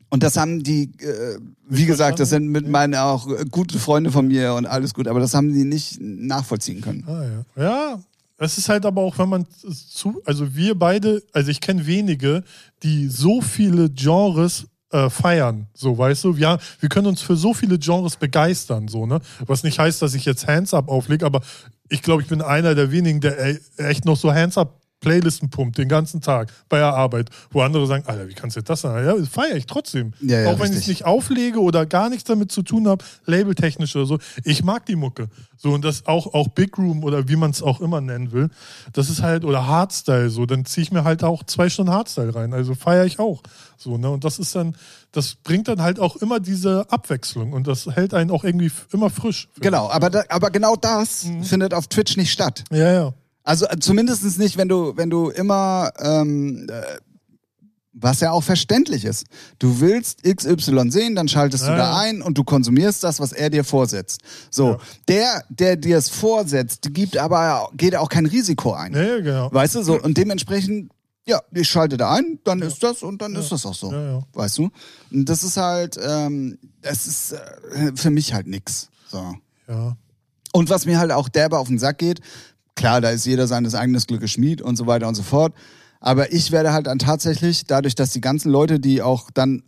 [SPEAKER 2] Und das haben die, äh, wie gesagt, das sind mit meinen auch äh, gute Freunde von mir und alles gut, aber das haben die nicht nachvollziehen können.
[SPEAKER 1] Ah, ja. Ja, es ist halt aber auch, wenn man zu, also wir beide, also ich kenne wenige, die so viele Genres äh, feiern, so, weißt du, wir, wir können uns für so viele Genres begeistern, so, ne, was nicht heißt, dass ich jetzt Hands-Up auflege, aber ich glaube, ich bin einer der wenigen, der e- echt noch so Hands-Up Playlisten pumpt den ganzen Tag bei der Arbeit, wo andere sagen, Alter, wie kannst du das sagen? Ja, feiere ich trotzdem.
[SPEAKER 2] Ja, ja,
[SPEAKER 1] auch wenn ich es nicht auflege oder gar nichts damit zu tun habe, labeltechnisch oder so. Ich mag die Mucke. So und das auch, auch Big Room oder wie man es auch immer nennen will. Das ist halt, oder Hardstyle, so, dann ziehe ich mir halt auch zwei Stunden Hardstyle rein. Also feiere ich auch. So, ne? Und das ist dann, das bringt dann halt auch immer diese Abwechslung und das hält einen auch irgendwie immer frisch.
[SPEAKER 2] Genau, aber, da, aber genau das
[SPEAKER 1] Mhm.
[SPEAKER 2] findet auf Twitch nicht statt.
[SPEAKER 1] Ja, ja.
[SPEAKER 2] Also äh, zumindest nicht, wenn du, wenn du immer, ähm, äh, was ja auch verständlich ist. Du willst XY sehen, dann schaltest du
[SPEAKER 1] Ja,
[SPEAKER 2] da
[SPEAKER 1] ja.
[SPEAKER 2] ein und du konsumierst das, was er dir vorsetzt. So,
[SPEAKER 1] Ja.
[SPEAKER 2] der, der dir es vorsetzt, gibt aber, geht auch kein Risiko ein.
[SPEAKER 1] Ja, ja, genau.
[SPEAKER 2] Weißt du, so, und dementsprechend, ja, ich schalte da ein, dann ist das und dann ist das auch so.
[SPEAKER 1] Ja, ja.
[SPEAKER 2] Weißt du? Und das ist halt, ähm, das ist äh, für mich halt nix. So.
[SPEAKER 1] Ja.
[SPEAKER 2] Und was mir halt auch derbe auf den Sack geht, klar, da ist jeder seines eigenes Glückes Schmied und so weiter und so fort. Aber ich werde halt dann tatsächlich, dadurch, dass die ganzen Leute, die auch dann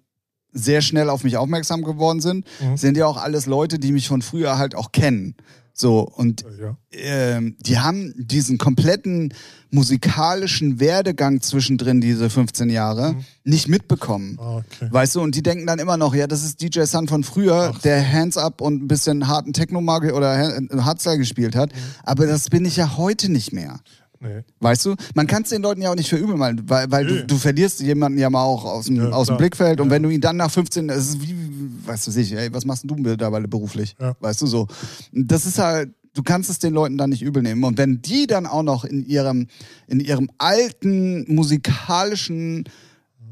[SPEAKER 2] sehr schnell auf mich aufmerksam geworden sind,
[SPEAKER 1] Mhm.
[SPEAKER 2] sind ja auch alles Leute, die mich von früher halt auch kennen. So, und
[SPEAKER 1] ja.
[SPEAKER 2] ähm, die haben diesen kompletten musikalischen Werdegang zwischendrin, diese 15 Jahre, nicht mitbekommen.
[SPEAKER 1] Ah, okay.
[SPEAKER 2] Weißt du, und die denken dann immer noch, ja, das ist DJ Sun von früher,
[SPEAKER 1] Ach.
[SPEAKER 2] der Hands Up und ein bisschen harten Techno-Marke oder Ha- Hardstyle gespielt hat.
[SPEAKER 1] Mhm.
[SPEAKER 2] Aber das bin ich ja heute nicht mehr.
[SPEAKER 1] Nee.
[SPEAKER 2] Weißt du? Man kann es den Leuten ja auch nicht verübeln, weil, weil, weil
[SPEAKER 1] Nö.
[SPEAKER 2] du, du verlierst jemanden ja mal auch aus dem,
[SPEAKER 1] Ja,
[SPEAKER 2] aus dem. Blickfeld und
[SPEAKER 1] Ja.
[SPEAKER 2] wenn du ihn dann nach 15, das ist wie, weißt du, ich, ey, was machst du mittlerweile beruflich?
[SPEAKER 1] Ja.
[SPEAKER 2] Weißt du so? Das ist halt, du kannst es den Leuten dann nicht übel nehmen. Und wenn die dann auch noch in ihrem, in ihrem alten musikalischen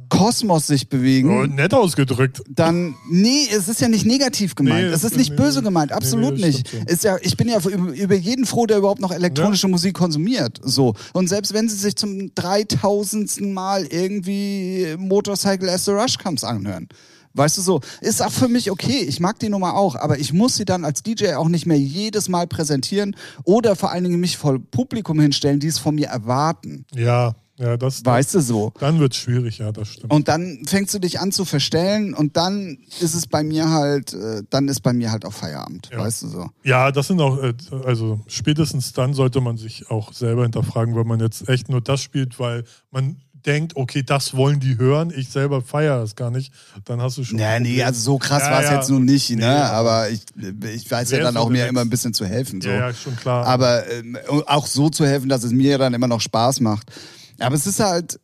[SPEAKER 2] Kosmos sich bewegen,
[SPEAKER 1] Oh, nett ausgedrückt.
[SPEAKER 2] dann nee, es ist ja nicht negativ gemeint.
[SPEAKER 1] Nee,
[SPEAKER 2] es ist nicht
[SPEAKER 1] nee,
[SPEAKER 2] böse gemeint, absolut
[SPEAKER 1] nee,
[SPEAKER 2] nicht.
[SPEAKER 1] schon.
[SPEAKER 2] Ist ja, ich bin ja über, über jeden froh, der überhaupt noch elektronische Musik konsumiert. So und selbst wenn sie sich zum 3000. Mal irgendwie Motorcycle as the Rush Comes anhören, Weißt du so, ist auch für mich okay. Ich mag die Nummer auch, aber ich muss sie dann als DJ auch nicht mehr jedes Mal präsentieren oder vor allen Dingen mich voll Publikum hinstellen, die es von mir erwarten.
[SPEAKER 1] Ja, ja, das.
[SPEAKER 2] Weißt du so?
[SPEAKER 1] Dann wird es schwierig, ja, das stimmt.
[SPEAKER 2] Und dann fängst du dich an zu verstellen und dann ist es bei mir halt, äh, dann ist bei mir halt auch Feierabend,
[SPEAKER 1] Ja.
[SPEAKER 2] weißt du so.
[SPEAKER 1] Ja, das sind auch, äh, also spätestens dann sollte man sich auch selber hinterfragen, wenn man jetzt echt nur das spielt, weil man denkt, okay, das wollen die hören, ich selber feiere das gar nicht, dann hast du schon.
[SPEAKER 2] Ja, nee, also so krass
[SPEAKER 1] Ja,
[SPEAKER 2] war es
[SPEAKER 1] ja.
[SPEAKER 2] jetzt nun nicht, ne?
[SPEAKER 1] Nee,
[SPEAKER 2] aber ich, ich weiß ja dann auch mir immer ein bisschen zu helfen. So.
[SPEAKER 1] Ja, ja, schon klar.
[SPEAKER 2] Aber ähm, auch so zu helfen, dass es mir dann immer noch Spaß macht. Aber es ist halt,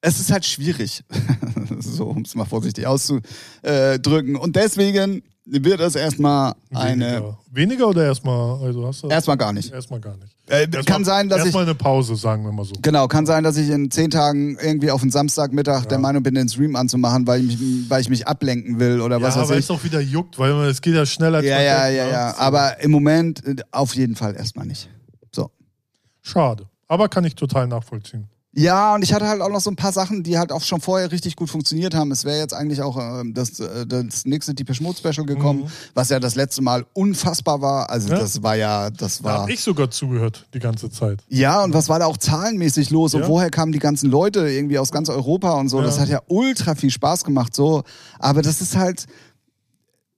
[SPEAKER 2] es ist halt schwierig, (laughs) so um es mal vorsichtig auszudrücken. Und deswegen wird es erstmal eine,
[SPEAKER 1] Weniger. Weniger oder erstmal? Also hast du
[SPEAKER 2] erstmal gar nicht.
[SPEAKER 1] erstmal gar nicht.
[SPEAKER 2] Äh,
[SPEAKER 1] Erstmal-
[SPEAKER 2] kann sein, dass ich
[SPEAKER 1] Erstmal eine Pause, sagen wir mal so.
[SPEAKER 2] Genau, kann sein, dass ich in zehn Tagen irgendwie auf den Samstagmittag der Meinung bin, den Stream anzumachen, weil ich mich, weil ich mich ablenken will oder was
[SPEAKER 1] ja,
[SPEAKER 2] weiß
[SPEAKER 1] weil
[SPEAKER 2] ich.
[SPEAKER 1] es auch wieder juckt, weil es geht ja schneller.
[SPEAKER 2] Ja, ja, ja,
[SPEAKER 1] ne?
[SPEAKER 2] ja. Aber im Moment äh, auf jeden Fall erstmal nicht. So.
[SPEAKER 1] Schade. Aber kann ich total nachvollziehen.
[SPEAKER 2] Ja, und ich hatte halt auch noch so ein paar Sachen, die halt auch schon vorher richtig gut funktioniert haben. Es wäre jetzt eigentlich auch ähm, das, äh, das nächste Deepish Mode Special gekommen,
[SPEAKER 1] Mhm.
[SPEAKER 2] was ja das letzte Mal unfassbar war. Also
[SPEAKER 1] Ja.
[SPEAKER 2] das war ja, das
[SPEAKER 1] Da
[SPEAKER 2] war.
[SPEAKER 1] habe ich sogar zugehört die ganze Zeit.
[SPEAKER 2] Ja, und was war da auch zahlenmäßig los? Und
[SPEAKER 1] Ja.
[SPEAKER 2] woher kamen die ganzen Leute irgendwie aus ganz Europa und so?
[SPEAKER 1] Ja.
[SPEAKER 2] Das hat ja ultra viel Spaß gemacht, so. Aber das ist halt,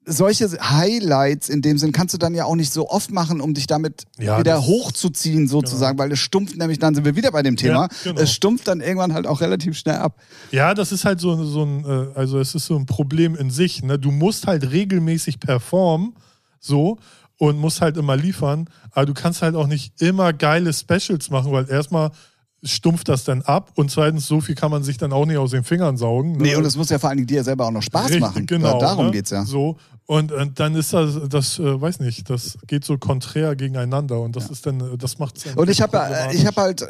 [SPEAKER 2] solche Highlights in dem Sinn kannst du dann ja auch nicht so oft machen, um dich damit
[SPEAKER 1] Ja,
[SPEAKER 2] wieder hochzuziehen, sozusagen, weil es stumpft nämlich, dann sind wir wieder bei dem Thema,
[SPEAKER 1] Ja, genau.
[SPEAKER 2] es stumpft dann irgendwann halt auch relativ schnell ab.
[SPEAKER 1] Ja, das ist halt so, so ein, äh, also es ist so ein Problem in sich. Ne? Du musst halt regelmäßig performen, so, und musst halt immer liefern, aber du kannst halt auch nicht immer geile Specials machen, weil erstmal stumpft das dann ab und zweitens, so viel kann man sich dann auch nicht aus den Fingern saugen. Ne?
[SPEAKER 2] Nee, und es muss ja vor allen Dingen dir selber auch noch Spaß
[SPEAKER 1] Richtig,
[SPEAKER 2] machen.
[SPEAKER 1] Genau,
[SPEAKER 2] Darum
[SPEAKER 1] ne?
[SPEAKER 2] geht's ja.
[SPEAKER 1] So, und, äh, dann ist das, das äh, weiß nicht, das geht so konträr gegeneinander und das ist dann, äh, das macht es
[SPEAKER 2] Und ich habe äh, ich hab halt, äh,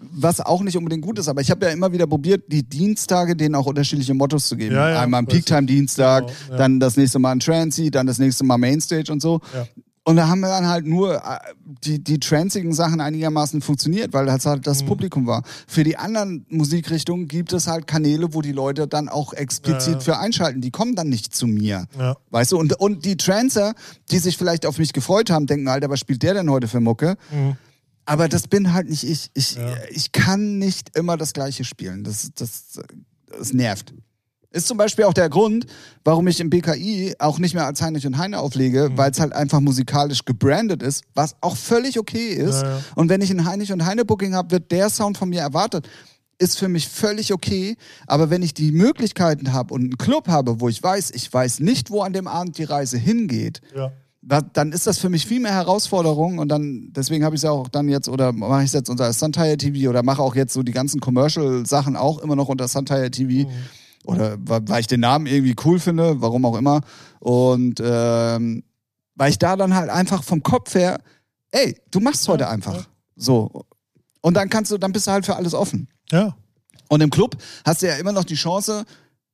[SPEAKER 2] was auch nicht unbedingt gut ist, aber ich habe ja immer wieder probiert, die Dienstage denen auch unterschiedliche Mottos zu geben.
[SPEAKER 1] Ja, ja,
[SPEAKER 2] Einmal. Peak-Time-Dienstag,
[SPEAKER 1] Genau, ja.
[SPEAKER 2] dann das nächste Mal ein Trancy, dann das nächste Mal Mainstage und so. Und da haben wir dann halt nur äh, die, die tranzigen Sachen einigermaßen funktioniert, weil das halt
[SPEAKER 1] Mhm.
[SPEAKER 2] das Publikum war. Für die anderen Musikrichtungen gibt es halt Kanäle, wo die Leute dann auch explizit
[SPEAKER 1] Ja.
[SPEAKER 2] für einschalten. Die kommen dann nicht zu mir.
[SPEAKER 1] Ja.
[SPEAKER 2] Weißt du, und, und die Trancer, die sich vielleicht auf mich gefreut haben, denken, Alter, was spielt der denn heute für Mucke?
[SPEAKER 1] Mhm.
[SPEAKER 2] Aber das bin halt nicht ich. Ich,
[SPEAKER 1] Ja.
[SPEAKER 2] ich kann nicht immer das Gleiche spielen. Das, das, das nervt. Ist zum Beispiel auch der Grund, warum ich im BKI auch nicht mehr als Heinrich und Heine auflege,
[SPEAKER 1] Mhm.
[SPEAKER 2] weil es halt einfach musikalisch gebrandet ist, was auch völlig okay ist.
[SPEAKER 1] Ja, ja.
[SPEAKER 2] Und wenn ich ein Heinrich und Heine Booking habe, wird der Sound von mir erwartet. Ist für mich völlig okay. Aber wenn ich die Möglichkeiten habe und einen Club habe, wo ich weiß, ich weiß nicht, wo an dem Abend die Reise hingeht,
[SPEAKER 1] Ja.
[SPEAKER 2] da, dann ist das für mich viel mehr Herausforderung und dann, deswegen habe ich es ja auch dann jetzt, oder mache ich es jetzt unter Suntire TV oder mache auch jetzt so die ganzen Commercial-Sachen auch immer noch unter Suntire TV. Oder weil ich den Namen irgendwie cool finde, warum auch immer. Und ähm, weil ich da dann halt einfach vom Kopf her, ey, du machst heute
[SPEAKER 1] Ja,
[SPEAKER 2] einfach.
[SPEAKER 1] ja.
[SPEAKER 2] So. Und dann kannst du, dann bist du halt für alles offen.
[SPEAKER 1] Ja.
[SPEAKER 2] Und im Club hast du ja immer noch die Chance,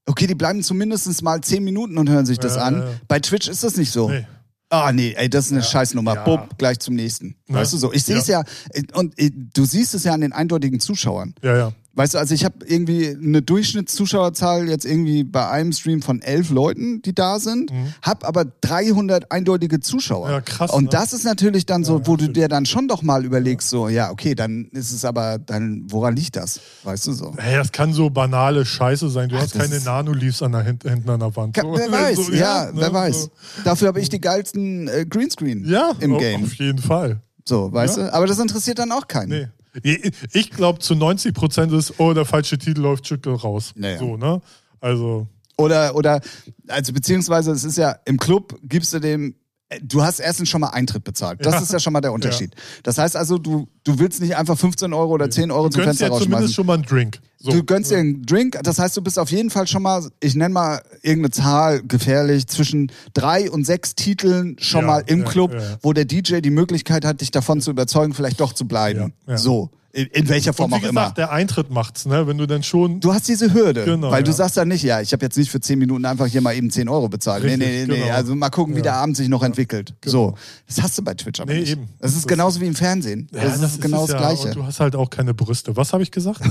[SPEAKER 2] okay, die bleiben zumindest mal zehn Minuten und hören sich das
[SPEAKER 1] Ja,
[SPEAKER 2] an.
[SPEAKER 1] ja, ja.
[SPEAKER 2] Bei Twitch ist das nicht so.
[SPEAKER 1] Nee.
[SPEAKER 2] Ah, nee, ey, das ist eine Scheißnummer.
[SPEAKER 1] Ja.
[SPEAKER 2] Bumm, gleich zum nächsten.
[SPEAKER 1] Ne?
[SPEAKER 2] Weißt du so? Ich sehe es ja. äh, und äh, du siehst es ja an den eindeutigen Zuschauern.
[SPEAKER 1] Ja, ja.
[SPEAKER 2] Weißt du, also ich habe irgendwie eine Durchschnittszuschauerzahl jetzt irgendwie bei einem Stream von elf Leuten, die da sind, hab aber 300 eindeutige Zuschauer.
[SPEAKER 1] Mhm. Ja, krass,
[SPEAKER 2] Und
[SPEAKER 1] ne?
[SPEAKER 2] das ist natürlich dann so,
[SPEAKER 1] Ja,
[SPEAKER 2] wo du
[SPEAKER 1] natürlich.
[SPEAKER 2] dir dann schon doch mal überlegst, so, ja, okay, dann ist es aber, dann, woran liegt das? Weißt du so?
[SPEAKER 1] Hey, das kann so banale Scheiße sein. Du
[SPEAKER 2] Ach,
[SPEAKER 1] hast keine Nanoleafs an der Hint hinten an der Wand.
[SPEAKER 2] Ka-
[SPEAKER 1] So,
[SPEAKER 2] wer (laughs) weiß,
[SPEAKER 1] so,
[SPEAKER 2] ja,
[SPEAKER 1] ne,
[SPEAKER 2] wer weiß.
[SPEAKER 1] So.
[SPEAKER 2] Dafür habe ich die geilsten äh, Greenscreen
[SPEAKER 1] Ja,
[SPEAKER 2] im Game.
[SPEAKER 1] Auf jeden Fall.
[SPEAKER 2] So, weißt
[SPEAKER 1] Ja.
[SPEAKER 2] du? Aber das interessiert dann auch keinen.
[SPEAKER 1] Nee. Ich glaube, zu 90 Prozent ist, oh, der falsche Titel läuft Schüttel raus.
[SPEAKER 2] Naja.
[SPEAKER 1] So, ne? Also,
[SPEAKER 2] Oder, oder, also beziehungsweise es ist ja, im Club gibst du dem, äh, du hast erstens schon mal Eintritt bezahlt. Das
[SPEAKER 1] Ja.
[SPEAKER 2] ist ja schon mal der Unterschied. Das heißt also, du, du willst nicht einfach 15 Euro oder 10 Euro
[SPEAKER 1] du
[SPEAKER 2] zum
[SPEAKER 1] gönnst
[SPEAKER 2] Fenster
[SPEAKER 1] dir zumindest
[SPEAKER 2] rausschmeißen.
[SPEAKER 1] schon mal einen Drink. So.
[SPEAKER 2] Du gönnst dir einen Drink, das heißt, du bist auf jeden Fall schon mal, ich nenne mal irgendeine Zahl gefährlich, zwischen drei und sechs Titeln schon
[SPEAKER 1] Ja,
[SPEAKER 2] mal im
[SPEAKER 1] ja,
[SPEAKER 2] Club,
[SPEAKER 1] ja, ja.
[SPEAKER 2] wo der DJ die Möglichkeit hat, dich davon zu überzeugen, vielleicht doch zu bleiben.
[SPEAKER 1] Ja, ja.
[SPEAKER 2] So. In, in welcher Form
[SPEAKER 1] Und
[SPEAKER 2] auch
[SPEAKER 1] wie
[SPEAKER 2] immer.
[SPEAKER 1] gesagt, der Eintritt macht's, ne? Wenn du dann schon.
[SPEAKER 2] Du hast diese Hürde,
[SPEAKER 1] Genau,
[SPEAKER 2] weil du
[SPEAKER 1] ja.
[SPEAKER 2] sagst dann nicht, ja, ich habe jetzt nicht für 10 Minuten einfach hier mal eben 10 Euro bezahlt.
[SPEAKER 1] Richtig,
[SPEAKER 2] nee, nee, nee, nee.
[SPEAKER 1] genau.
[SPEAKER 2] Also mal gucken, wie
[SPEAKER 1] Ja.
[SPEAKER 2] der Abend sich noch entwickelt. So. Das hast du bei Twitch aber
[SPEAKER 1] Nee,
[SPEAKER 2] nicht.
[SPEAKER 1] eben.
[SPEAKER 2] Das ist
[SPEAKER 1] Das-
[SPEAKER 2] genauso wie im Fernsehen. das, ist genau
[SPEAKER 1] es
[SPEAKER 2] das
[SPEAKER 1] ja.
[SPEAKER 2] Gleiche.
[SPEAKER 1] Und du hast halt auch keine Brüste. Was habe ich gesagt? (laughs)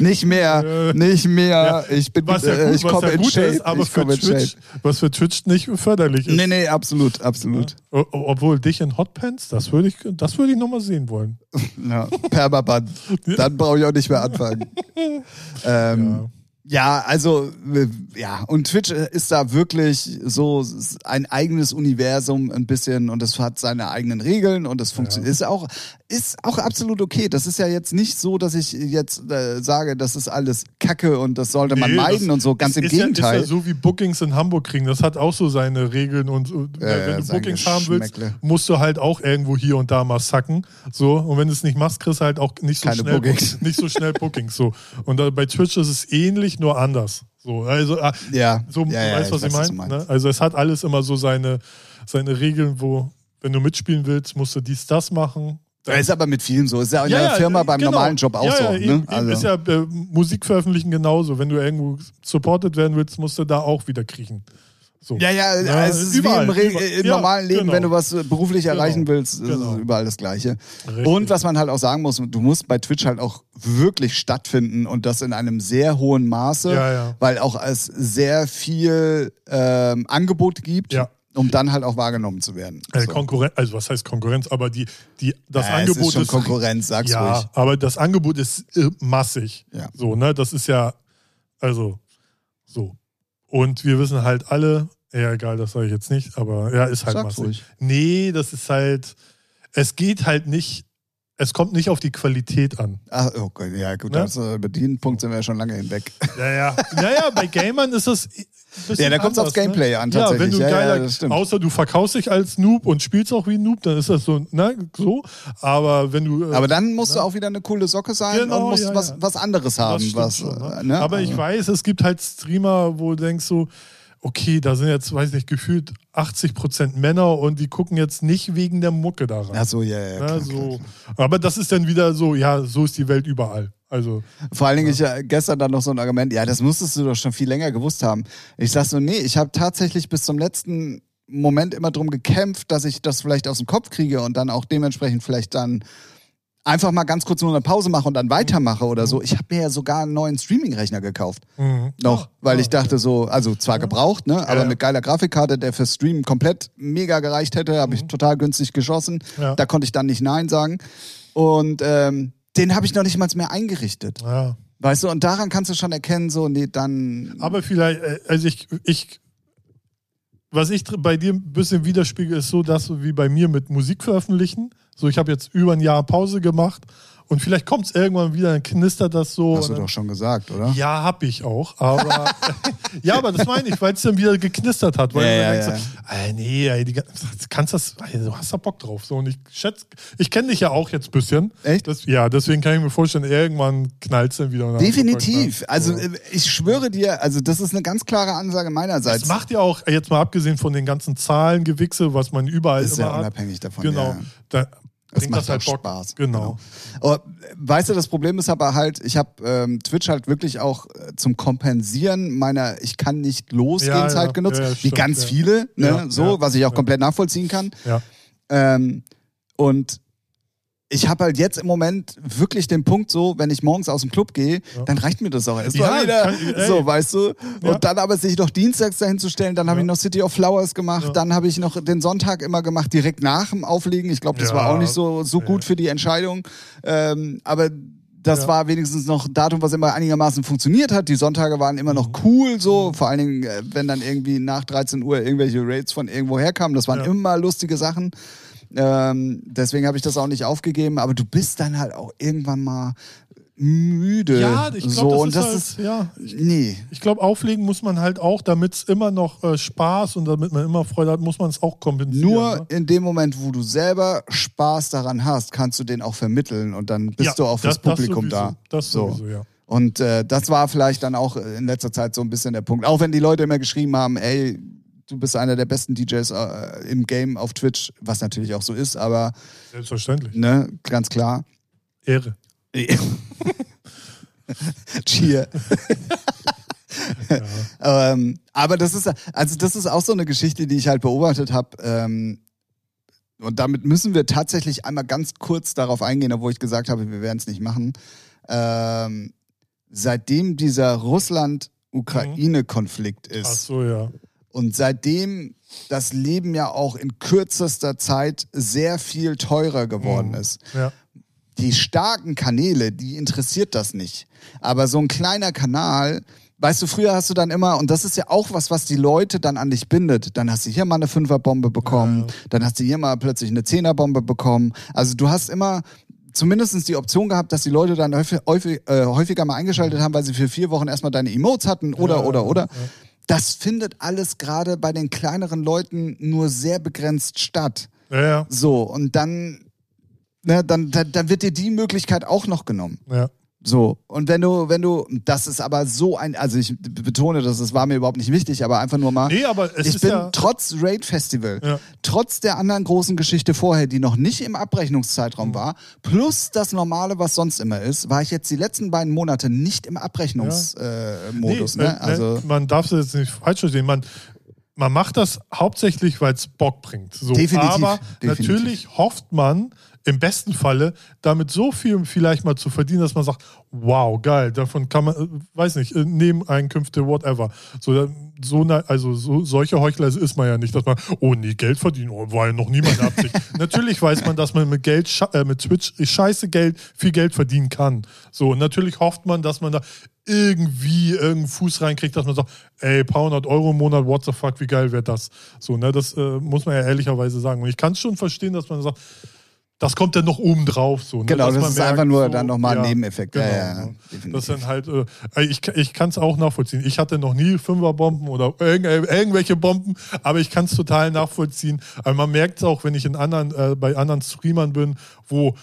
[SPEAKER 2] Nicht mehr, nicht mehr.
[SPEAKER 1] Ja,
[SPEAKER 2] Ich bin,
[SPEAKER 1] was ja
[SPEAKER 2] äh,
[SPEAKER 1] gut,
[SPEAKER 2] ich komme
[SPEAKER 1] ja
[SPEAKER 2] in Shape.
[SPEAKER 1] ist, aber für Twitch, was für Twitch nicht förderlich ist.
[SPEAKER 2] Nee, nee, absolut, absolut.
[SPEAKER 1] O- Obwohl dich in Hotpants, das würde ich, das würde ich nochmal sehen wollen. (laughs)
[SPEAKER 2] Ja, Permaband. (laughs) Dann brauche ich auch nicht mehr anfangen. ähm, ja. also, äh, ja, und Twitch äh, ist da wirklich so ein eigenes Universum ein bisschen und es hat seine eigenen Regeln und es funktioniert. Ist auch, ist auch absolut okay. Das ist ja jetzt nicht so, dass ich jetzt äh, sage, das ist alles Kacke und das sollte man
[SPEAKER 1] Nee,
[SPEAKER 2] meiden und so. Ganz im
[SPEAKER 1] ist Ja,
[SPEAKER 2] Gegenteil.
[SPEAKER 1] ist ja so wie Bookings in Hamburg kriegen. Das hat auch so seine Regeln und so.
[SPEAKER 2] Ja,
[SPEAKER 1] wenn
[SPEAKER 2] ja,
[SPEAKER 1] du Bookings haben willst, musst du halt auch irgendwo hier und da mal sacken. So und wenn du es nicht machst, kriegst du halt auch nicht so
[SPEAKER 2] Keine
[SPEAKER 1] schnell
[SPEAKER 2] Bookings.
[SPEAKER 1] nicht so schnell Bookings. So und äh, bei Twitch ist es ähnlich, nur anders. So also äh,
[SPEAKER 2] ja,
[SPEAKER 1] so
[SPEAKER 2] ja, ja,
[SPEAKER 1] weißt was ich
[SPEAKER 2] weiß,
[SPEAKER 1] meine. Ne? Also es hat alles immer so seine seine Regeln, wo wenn du mitspielen willst, musst du dies das machen.
[SPEAKER 2] Ja, ist aber mit vielen so. Ist ja in der Firma beim
[SPEAKER 1] genau.
[SPEAKER 2] normalen Job auch
[SPEAKER 1] ja,
[SPEAKER 2] so.
[SPEAKER 1] Ja,
[SPEAKER 2] ne?
[SPEAKER 1] eben,
[SPEAKER 2] also,
[SPEAKER 1] ist ja äh, Musik veröffentlichen genauso. Wenn du irgendwo supported werden willst, musst du da auch wieder kriechen. So.
[SPEAKER 2] ja, ja,
[SPEAKER 1] Ja,
[SPEAKER 2] es ist
[SPEAKER 1] überall,
[SPEAKER 2] wie im, im
[SPEAKER 1] Ja,
[SPEAKER 2] normalen Leben,
[SPEAKER 1] genau.
[SPEAKER 2] wenn du was äh, beruflich erreichen
[SPEAKER 1] Genau.
[SPEAKER 2] willst, ist
[SPEAKER 1] Genau.
[SPEAKER 2] es überall das Gleiche.
[SPEAKER 1] Richtig.
[SPEAKER 2] Und was man halt auch sagen muss, du musst bei Twitch halt auch wirklich stattfinden und das in einem sehr hohen Maße,
[SPEAKER 1] Ja, ja.
[SPEAKER 2] weil auch es sehr viel ähm, Angebot gibt,
[SPEAKER 1] Ja.
[SPEAKER 2] Um dann halt auch wahrgenommen zu werden.
[SPEAKER 1] Äh,
[SPEAKER 2] So.
[SPEAKER 1] Konkurrenz, also was heißt Konkurrenz? Aber die, die, das
[SPEAKER 2] Ja, es
[SPEAKER 1] Angebot
[SPEAKER 2] ist schon Konkurrenz, sag's
[SPEAKER 1] ja,
[SPEAKER 2] ruhig.
[SPEAKER 1] aber das Angebot ist äh, massig.
[SPEAKER 2] Ja.
[SPEAKER 1] So, ne, das ist ja, also, so. Und wir wissen halt alle, ja, egal, das sage ich jetzt nicht, aber ja, ist halt
[SPEAKER 2] Sag's
[SPEAKER 1] massig.
[SPEAKER 2] ruhig.
[SPEAKER 1] Nee, das ist halt, es geht halt nicht, es kommt nicht auf die Qualität an.
[SPEAKER 2] Ach, okay, ja gut,
[SPEAKER 1] Ne?
[SPEAKER 2] also über den Punkt sind wir ja schon lange hinweg.
[SPEAKER 1] Ja, ja. Naja, bei Gamern ist das.
[SPEAKER 2] Ja, da kommt's
[SPEAKER 1] anders,
[SPEAKER 2] aufs Gameplay
[SPEAKER 1] ne?
[SPEAKER 2] an,
[SPEAKER 1] Ja, wenn
[SPEAKER 2] tatsächlich.
[SPEAKER 1] du
[SPEAKER 2] Ja, ja,
[SPEAKER 1] geiler,
[SPEAKER 2] das stimmt.
[SPEAKER 1] außer du verkaufst dich als Noob und spielst auch wie ein Noob, dann ist das so, ne, so. Aber wenn du. äh,
[SPEAKER 2] Aber dann musst du auch wieder eine coole Socke sein
[SPEAKER 1] Genau,
[SPEAKER 2] und musst
[SPEAKER 1] ja,
[SPEAKER 2] was,
[SPEAKER 1] ja.
[SPEAKER 2] was anderes haben. Was,
[SPEAKER 1] schon, ne?
[SPEAKER 2] ne?
[SPEAKER 1] Aber ich
[SPEAKER 2] Also-
[SPEAKER 1] weiß, es gibt halt Streamer, wo du denkst so, okay, da sind jetzt, weiß nicht, gefühlt 80% Männer und die gucken jetzt nicht wegen der Mucke daran.
[SPEAKER 2] Ach so, ja, ja. Klar,
[SPEAKER 1] so.
[SPEAKER 2] klar.
[SPEAKER 1] Aber das ist dann wieder so, ja, so ist die Welt überall. Also,
[SPEAKER 2] Vor allen Dingen, ich äh, gestern dann noch so ein Argument, ja, das musstest du doch schon viel länger gewusst haben. Ich sag so, nee, ich habe tatsächlich bis zum letzten Moment immer drum gekämpft, dass ich das vielleicht aus dem Kopf kriege und dann auch dementsprechend vielleicht dann einfach mal ganz kurz nur eine Pause mache und dann weitermache oder so. Ich habe mir ja sogar einen neuen Streaming-Rechner gekauft.
[SPEAKER 1] mhm.
[SPEAKER 2] Noch,
[SPEAKER 1] Ja,
[SPEAKER 2] weil
[SPEAKER 1] ja,
[SPEAKER 2] ich dachte so, also zwar gebraucht, ne, aber
[SPEAKER 1] ja.
[SPEAKER 2] mit geiler Grafikkarte, der für Stream komplett mega gereicht hätte, habe ich total günstig geschossen.
[SPEAKER 1] Mhm. Ja.
[SPEAKER 2] Da konnte ich dann nicht Nein sagen. Und ähm, den habe ich noch nicht mal mehr eingerichtet.
[SPEAKER 1] Ja.
[SPEAKER 2] Weißt du, und daran kannst du schon erkennen, so, nee, dann.
[SPEAKER 1] Aber vielleicht, äh, also ich, ich was ich bei dir ein bisschen widerspiegel, ist so, dass du wie bei mir mit Musik veröffentlichen. So, ich habe jetzt über ein Jahr Pause gemacht und vielleicht kommt es irgendwann wieder, dann knistert das so.
[SPEAKER 2] Hast du
[SPEAKER 1] dann-
[SPEAKER 2] doch schon gesagt, oder?
[SPEAKER 1] ja, hab ich auch, aber (laughs) ja, aber das meine ich, weil es dann wieder geknistert hat, weil
[SPEAKER 2] Ja, ja,
[SPEAKER 1] dann denkst, so, ey, nee, ey, die, kannst das, ey, du hast da Bock drauf, so und ich schätze, ich kenne dich ja auch jetzt ein bisschen,
[SPEAKER 2] Echt?
[SPEAKER 1] das, ja, deswegen kann ich mir vorstellen, irgendwann knallt es dann wieder. dann
[SPEAKER 2] Definitiv.
[SPEAKER 1] ne?
[SPEAKER 2] Also
[SPEAKER 1] So.
[SPEAKER 2] äh, ich schwöre dir, also das ist eine ganz klare Ansage meinerseits.
[SPEAKER 1] Es macht ja auch, jetzt mal abgesehen von den ganzen Zahlengewichse, was man überall
[SPEAKER 2] ist
[SPEAKER 1] immer
[SPEAKER 2] ja
[SPEAKER 1] hat.
[SPEAKER 2] unabhängig davon.
[SPEAKER 1] Genau.
[SPEAKER 2] Ja.
[SPEAKER 1] Da
[SPEAKER 2] Das macht
[SPEAKER 1] das halt Bock.
[SPEAKER 2] Spaß.
[SPEAKER 1] Genau.
[SPEAKER 2] Aber, äh, weißt du, das Problem ist aber halt, ich habe ähm, Twitch halt wirklich auch äh, zum Kompensieren meiner Ich kann nicht losgehen
[SPEAKER 1] Ja,
[SPEAKER 2] Zeit
[SPEAKER 1] ja.
[SPEAKER 2] genutzt,
[SPEAKER 1] Ja, ja,
[SPEAKER 2] wie
[SPEAKER 1] stimmt,
[SPEAKER 2] ganz viele, ne? So, was ich auch komplett nachvollziehen kann.
[SPEAKER 1] Ja.
[SPEAKER 2] Ähm, und ich habe halt jetzt im Moment wirklich den Punkt so, wenn ich morgens aus dem Club gehe,
[SPEAKER 1] Ja.
[SPEAKER 2] dann reicht mir das auch erst
[SPEAKER 1] Ja,
[SPEAKER 2] wieder.
[SPEAKER 1] kann-
[SPEAKER 2] so, weißt du?
[SPEAKER 1] Ja.
[SPEAKER 2] Und dann aber sich noch dienstags dahin zu stellen, dann habe ich noch City of Flowers gemacht, dann habe ich noch den Sonntag immer gemacht, direkt nach dem Auflegen. Ich glaube, das war auch nicht so, so gut für die Entscheidung. Ähm, aber das
[SPEAKER 1] Ja.
[SPEAKER 2] war wenigstens noch ein Datum, was immer einigermaßen funktioniert hat. Die Sonntage waren immer noch
[SPEAKER 1] Mhm.
[SPEAKER 2] cool, so. Vor allen Dingen, äh, wenn dann irgendwie nach 13 Uhr irgendwelche Raids von irgendwo herkamen. Das waren
[SPEAKER 1] Ja.
[SPEAKER 2] immer lustige Sachen. Ähm, deswegen habe ich das auch nicht aufgegeben. Aber du bist dann halt auch irgendwann mal müde.
[SPEAKER 1] Ja, ich
[SPEAKER 2] so,
[SPEAKER 1] glaube,
[SPEAKER 2] und
[SPEAKER 1] das,
[SPEAKER 2] das
[SPEAKER 1] ist,
[SPEAKER 2] ist,
[SPEAKER 1] halt, ja, ich,
[SPEAKER 2] nee.
[SPEAKER 1] ich glaube, auflegen muss man halt auch, damit es immer noch äh, Spaß und damit man immer Freude hat, muss man es auch kompensieren.
[SPEAKER 2] Nur
[SPEAKER 1] ne?
[SPEAKER 2] in dem Moment, wo du selber Spaß daran hast, kannst du den auch vermitteln und dann bist
[SPEAKER 1] Ja,
[SPEAKER 2] du auch fürs
[SPEAKER 1] das- das
[SPEAKER 2] Publikum
[SPEAKER 1] sowieso,
[SPEAKER 2] da.
[SPEAKER 1] Das
[SPEAKER 2] So.
[SPEAKER 1] sowieso, ja.
[SPEAKER 2] Und äh, das war vielleicht dann auch in letzter Zeit so ein bisschen der Punkt. Auch wenn die Leute immer geschrieben haben, ey, du bist einer der besten DJs äh, im Game auf Twitch, was natürlich auch so ist, aber
[SPEAKER 1] Selbstverständlich.
[SPEAKER 2] ne, ganz klar.
[SPEAKER 1] Ehre. (laughs)
[SPEAKER 2] Cheer.
[SPEAKER 1] Ja. (laughs) (laughs)
[SPEAKER 2] ähm, aber das ist, also das ist auch so eine Geschichte, die ich halt beobachtet habe. Ähm, und damit müssen wir tatsächlich einmal ganz kurz darauf eingehen, obwohl ich gesagt habe, wir werden es nicht machen. Ähm, seitdem dieser Russland-Ukraine-Konflikt
[SPEAKER 1] Ach
[SPEAKER 2] ist
[SPEAKER 1] so, ja.
[SPEAKER 2] Und seitdem das Leben ja auch in kürzester Zeit sehr viel teurer geworden
[SPEAKER 1] Mhm.
[SPEAKER 2] ist,
[SPEAKER 1] Ja.
[SPEAKER 2] die starken Kanäle, die interessiert das nicht. Aber so ein kleiner Kanal, weißt du, früher hast du dann immer, und das ist ja auch was, was die Leute dann an dich bindet. Dann hast du hier mal eine Fünferbombe bekommen, dann hast du hier mal plötzlich eine Zehnerbombe bekommen. Also du hast immer zumindest die Option gehabt, dass die Leute dann häufig, häufig, äh, häufiger mal eingeschaltet haben, weil sie für vier Wochen erstmal deine Emotes hatten oder,
[SPEAKER 1] Ja,
[SPEAKER 2] oder, oder.
[SPEAKER 1] ja.
[SPEAKER 2] Das findet alles gerade bei den kleineren Leuten nur sehr begrenzt statt.
[SPEAKER 1] Ja, ja.
[SPEAKER 2] So, und dann, ne, dann, dann, dann wird dir die Möglichkeit auch noch genommen.
[SPEAKER 1] ja.
[SPEAKER 2] So, und wenn du, wenn du, das ist aber so ein, also ich betone das, das war mir überhaupt nicht wichtig, aber einfach nur mal.
[SPEAKER 1] Nee, aber es
[SPEAKER 2] ich
[SPEAKER 1] ist
[SPEAKER 2] bin
[SPEAKER 1] ja.
[SPEAKER 2] trotz Raid Festival,
[SPEAKER 1] Ja.
[SPEAKER 2] trotz der anderen großen Geschichte vorher, die noch nicht im Abrechnungszeitraum
[SPEAKER 1] Mhm.
[SPEAKER 2] war, plus das Normale, was sonst immer ist, war ich jetzt die letzten beiden Monate nicht im Abrechnungsmodus. Äh, Modus,
[SPEAKER 1] Nee,
[SPEAKER 2] ne?
[SPEAKER 1] äh,
[SPEAKER 2] Also,
[SPEAKER 1] man darf es jetzt nicht falsch verstehen. Man, man macht das hauptsächlich, weil es Bock bringt. So.
[SPEAKER 2] Definitiv,
[SPEAKER 1] Aber
[SPEAKER 2] definitiv.
[SPEAKER 1] natürlich hofft man im besten Falle damit so viel vielleicht mal zu verdienen, dass man sagt, wow, geil, davon kann man, äh, weiß nicht, äh, Nebeneinkünfte, whatever. So, so also so, solche Heuchler ist man ja nicht, dass man, oh nee, Geld verdienen, oh, war ja noch nie meine Absicht. (laughs) natürlich weiß man, dass man mit Geld, äh, mit Twitch scheiße Geld, viel Geld verdienen kann. So, und natürlich hofft man, dass man da irgendwie irgendeinen Fuß reinkriegt, dass man sagt, ey, paar hundert Euro im Monat, what the fuck, wie geil wäre das? So, ne, das äh, muss man ja ehrlicherweise sagen. Und ich kann es schon verstehen, dass man sagt, das kommt dann noch oben drauf. So, ne?
[SPEAKER 2] Genau,
[SPEAKER 1] Dass
[SPEAKER 2] das ist
[SPEAKER 1] merkt,
[SPEAKER 2] einfach nur
[SPEAKER 1] so,
[SPEAKER 2] dann nochmal ein
[SPEAKER 1] ja,
[SPEAKER 2] Nebeneffekt.
[SPEAKER 1] Genau,
[SPEAKER 2] ja, ja,
[SPEAKER 1] ne? Das sind halt, äh, ich, ich kann es auch nachvollziehen. Ich hatte noch nie Fünferbomben oder irgend, äh, irgendwelche Bomben, aber ich kann es total nachvollziehen. Aber man merkt es auch, wenn ich in anderen, äh, bei anderen Streamern bin, wo,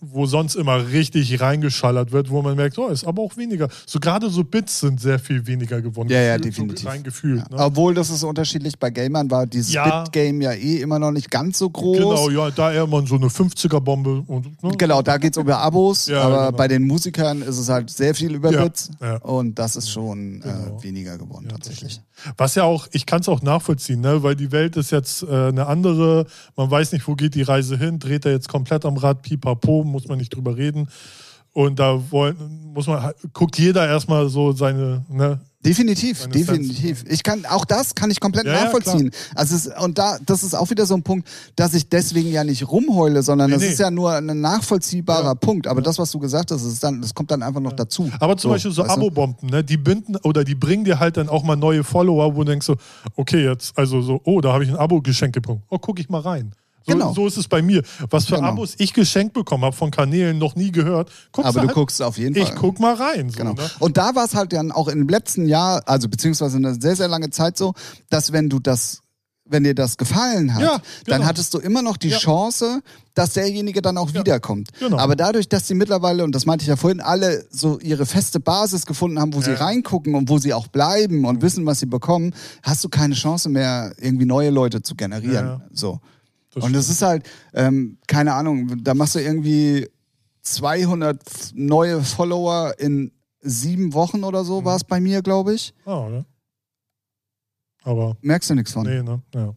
[SPEAKER 1] wo sonst immer richtig reingeschallert wird, wo man merkt, oh, ist aber auch weniger. So gerade so Bits sind sehr viel weniger geworden.
[SPEAKER 2] Ja, ja,
[SPEAKER 1] Gefühlt,
[SPEAKER 2] definitiv.
[SPEAKER 1] So rein gefühlt. Ne?
[SPEAKER 2] Obwohl das ist unterschiedlich bei Gamern war dieses
[SPEAKER 1] Ja.
[SPEAKER 2] Bit-Game ja eh immer noch nicht ganz so groß.
[SPEAKER 1] Genau, ja, da eher mal so eine 50er-Bombe. und ne?
[SPEAKER 2] Genau, da geht's über Abos,
[SPEAKER 1] Ja,
[SPEAKER 2] aber
[SPEAKER 1] genau.
[SPEAKER 2] bei den Musikern ist es halt sehr viel über
[SPEAKER 1] Ja,
[SPEAKER 2] Bits
[SPEAKER 1] ja.
[SPEAKER 2] und das ist schon
[SPEAKER 1] Genau.
[SPEAKER 2] äh, weniger geworden tatsächlich.
[SPEAKER 1] Was ja auch, ich kann es auch nachvollziehen, ne? weil die Welt ist jetzt äh, eine andere. Man weiß nicht, wo geht die Reise hin. Dreht er jetzt komplett am Rad, pipapo, muss man nicht drüber reden. Und da wollen, muss man, guckt jeder erstmal so seine, ne?
[SPEAKER 2] Definitiv,
[SPEAKER 1] Seine
[SPEAKER 2] definitiv. Ich kann auch das kann ich komplett
[SPEAKER 1] Ja, ja,
[SPEAKER 2] nachvollziehen. also es, und da das ist auch wieder so ein Punkt, dass ich deswegen ja nicht rumheule, sondern
[SPEAKER 1] Nee,
[SPEAKER 2] das
[SPEAKER 1] nee.
[SPEAKER 2] ist ja nur ein nachvollziehbarer
[SPEAKER 1] Ja.
[SPEAKER 2] Punkt. Aber das, was du gesagt hast, ist dann, das kommt dann einfach noch dazu.
[SPEAKER 1] Aber zum Beispiel so
[SPEAKER 2] weißt du?
[SPEAKER 1] Abo-Bomben, ne? die binden oder die bringen dir halt dann auch mal neue Follower, wo du denkst so, okay, jetzt, also so, oh, da habe ich ein Abo-Geschenk bekommen. Oh, guck ich mal rein. So,
[SPEAKER 2] Genau.
[SPEAKER 1] so ist es bei mir. Was für
[SPEAKER 2] Genau.
[SPEAKER 1] Abos ich geschenkt bekommen habe von Kanälen, noch nie gehört. Guckst
[SPEAKER 2] Aber du
[SPEAKER 1] halt,
[SPEAKER 2] guckst auf jeden Fall.
[SPEAKER 1] Ich guck mal rein. So,
[SPEAKER 2] Genau.
[SPEAKER 1] ne?
[SPEAKER 2] Und da war es halt dann auch im letzten Jahr, also beziehungsweise eine sehr, sehr lange Zeit so, dass wenn du das, wenn dir das gefallen hat,
[SPEAKER 1] Ja,
[SPEAKER 2] dann
[SPEAKER 1] genau.
[SPEAKER 2] hattest du immer noch die
[SPEAKER 1] Ja.
[SPEAKER 2] Chance, dass derjenige dann auch wiederkommt.
[SPEAKER 1] genau.
[SPEAKER 2] Aber dadurch, dass sie mittlerweile, und das meinte ich ja vorhin, alle so ihre feste Basis gefunden haben, wo sie
[SPEAKER 1] Ja.
[SPEAKER 2] reingucken und wo sie auch bleiben und wissen, was sie bekommen, hast du keine Chance mehr, irgendwie neue Leute zu generieren.
[SPEAKER 1] Ja.
[SPEAKER 2] So.
[SPEAKER 1] Das
[SPEAKER 2] und es ist halt, ähm, keine Ahnung, da machst du irgendwie 200 neue Follower in sieben Wochen oder
[SPEAKER 1] Mhm.
[SPEAKER 2] so, war es bei mir, glaube ich.
[SPEAKER 1] Ah, ja. Aber,
[SPEAKER 2] Merkst du nichts von.
[SPEAKER 1] nee, ne? Ja.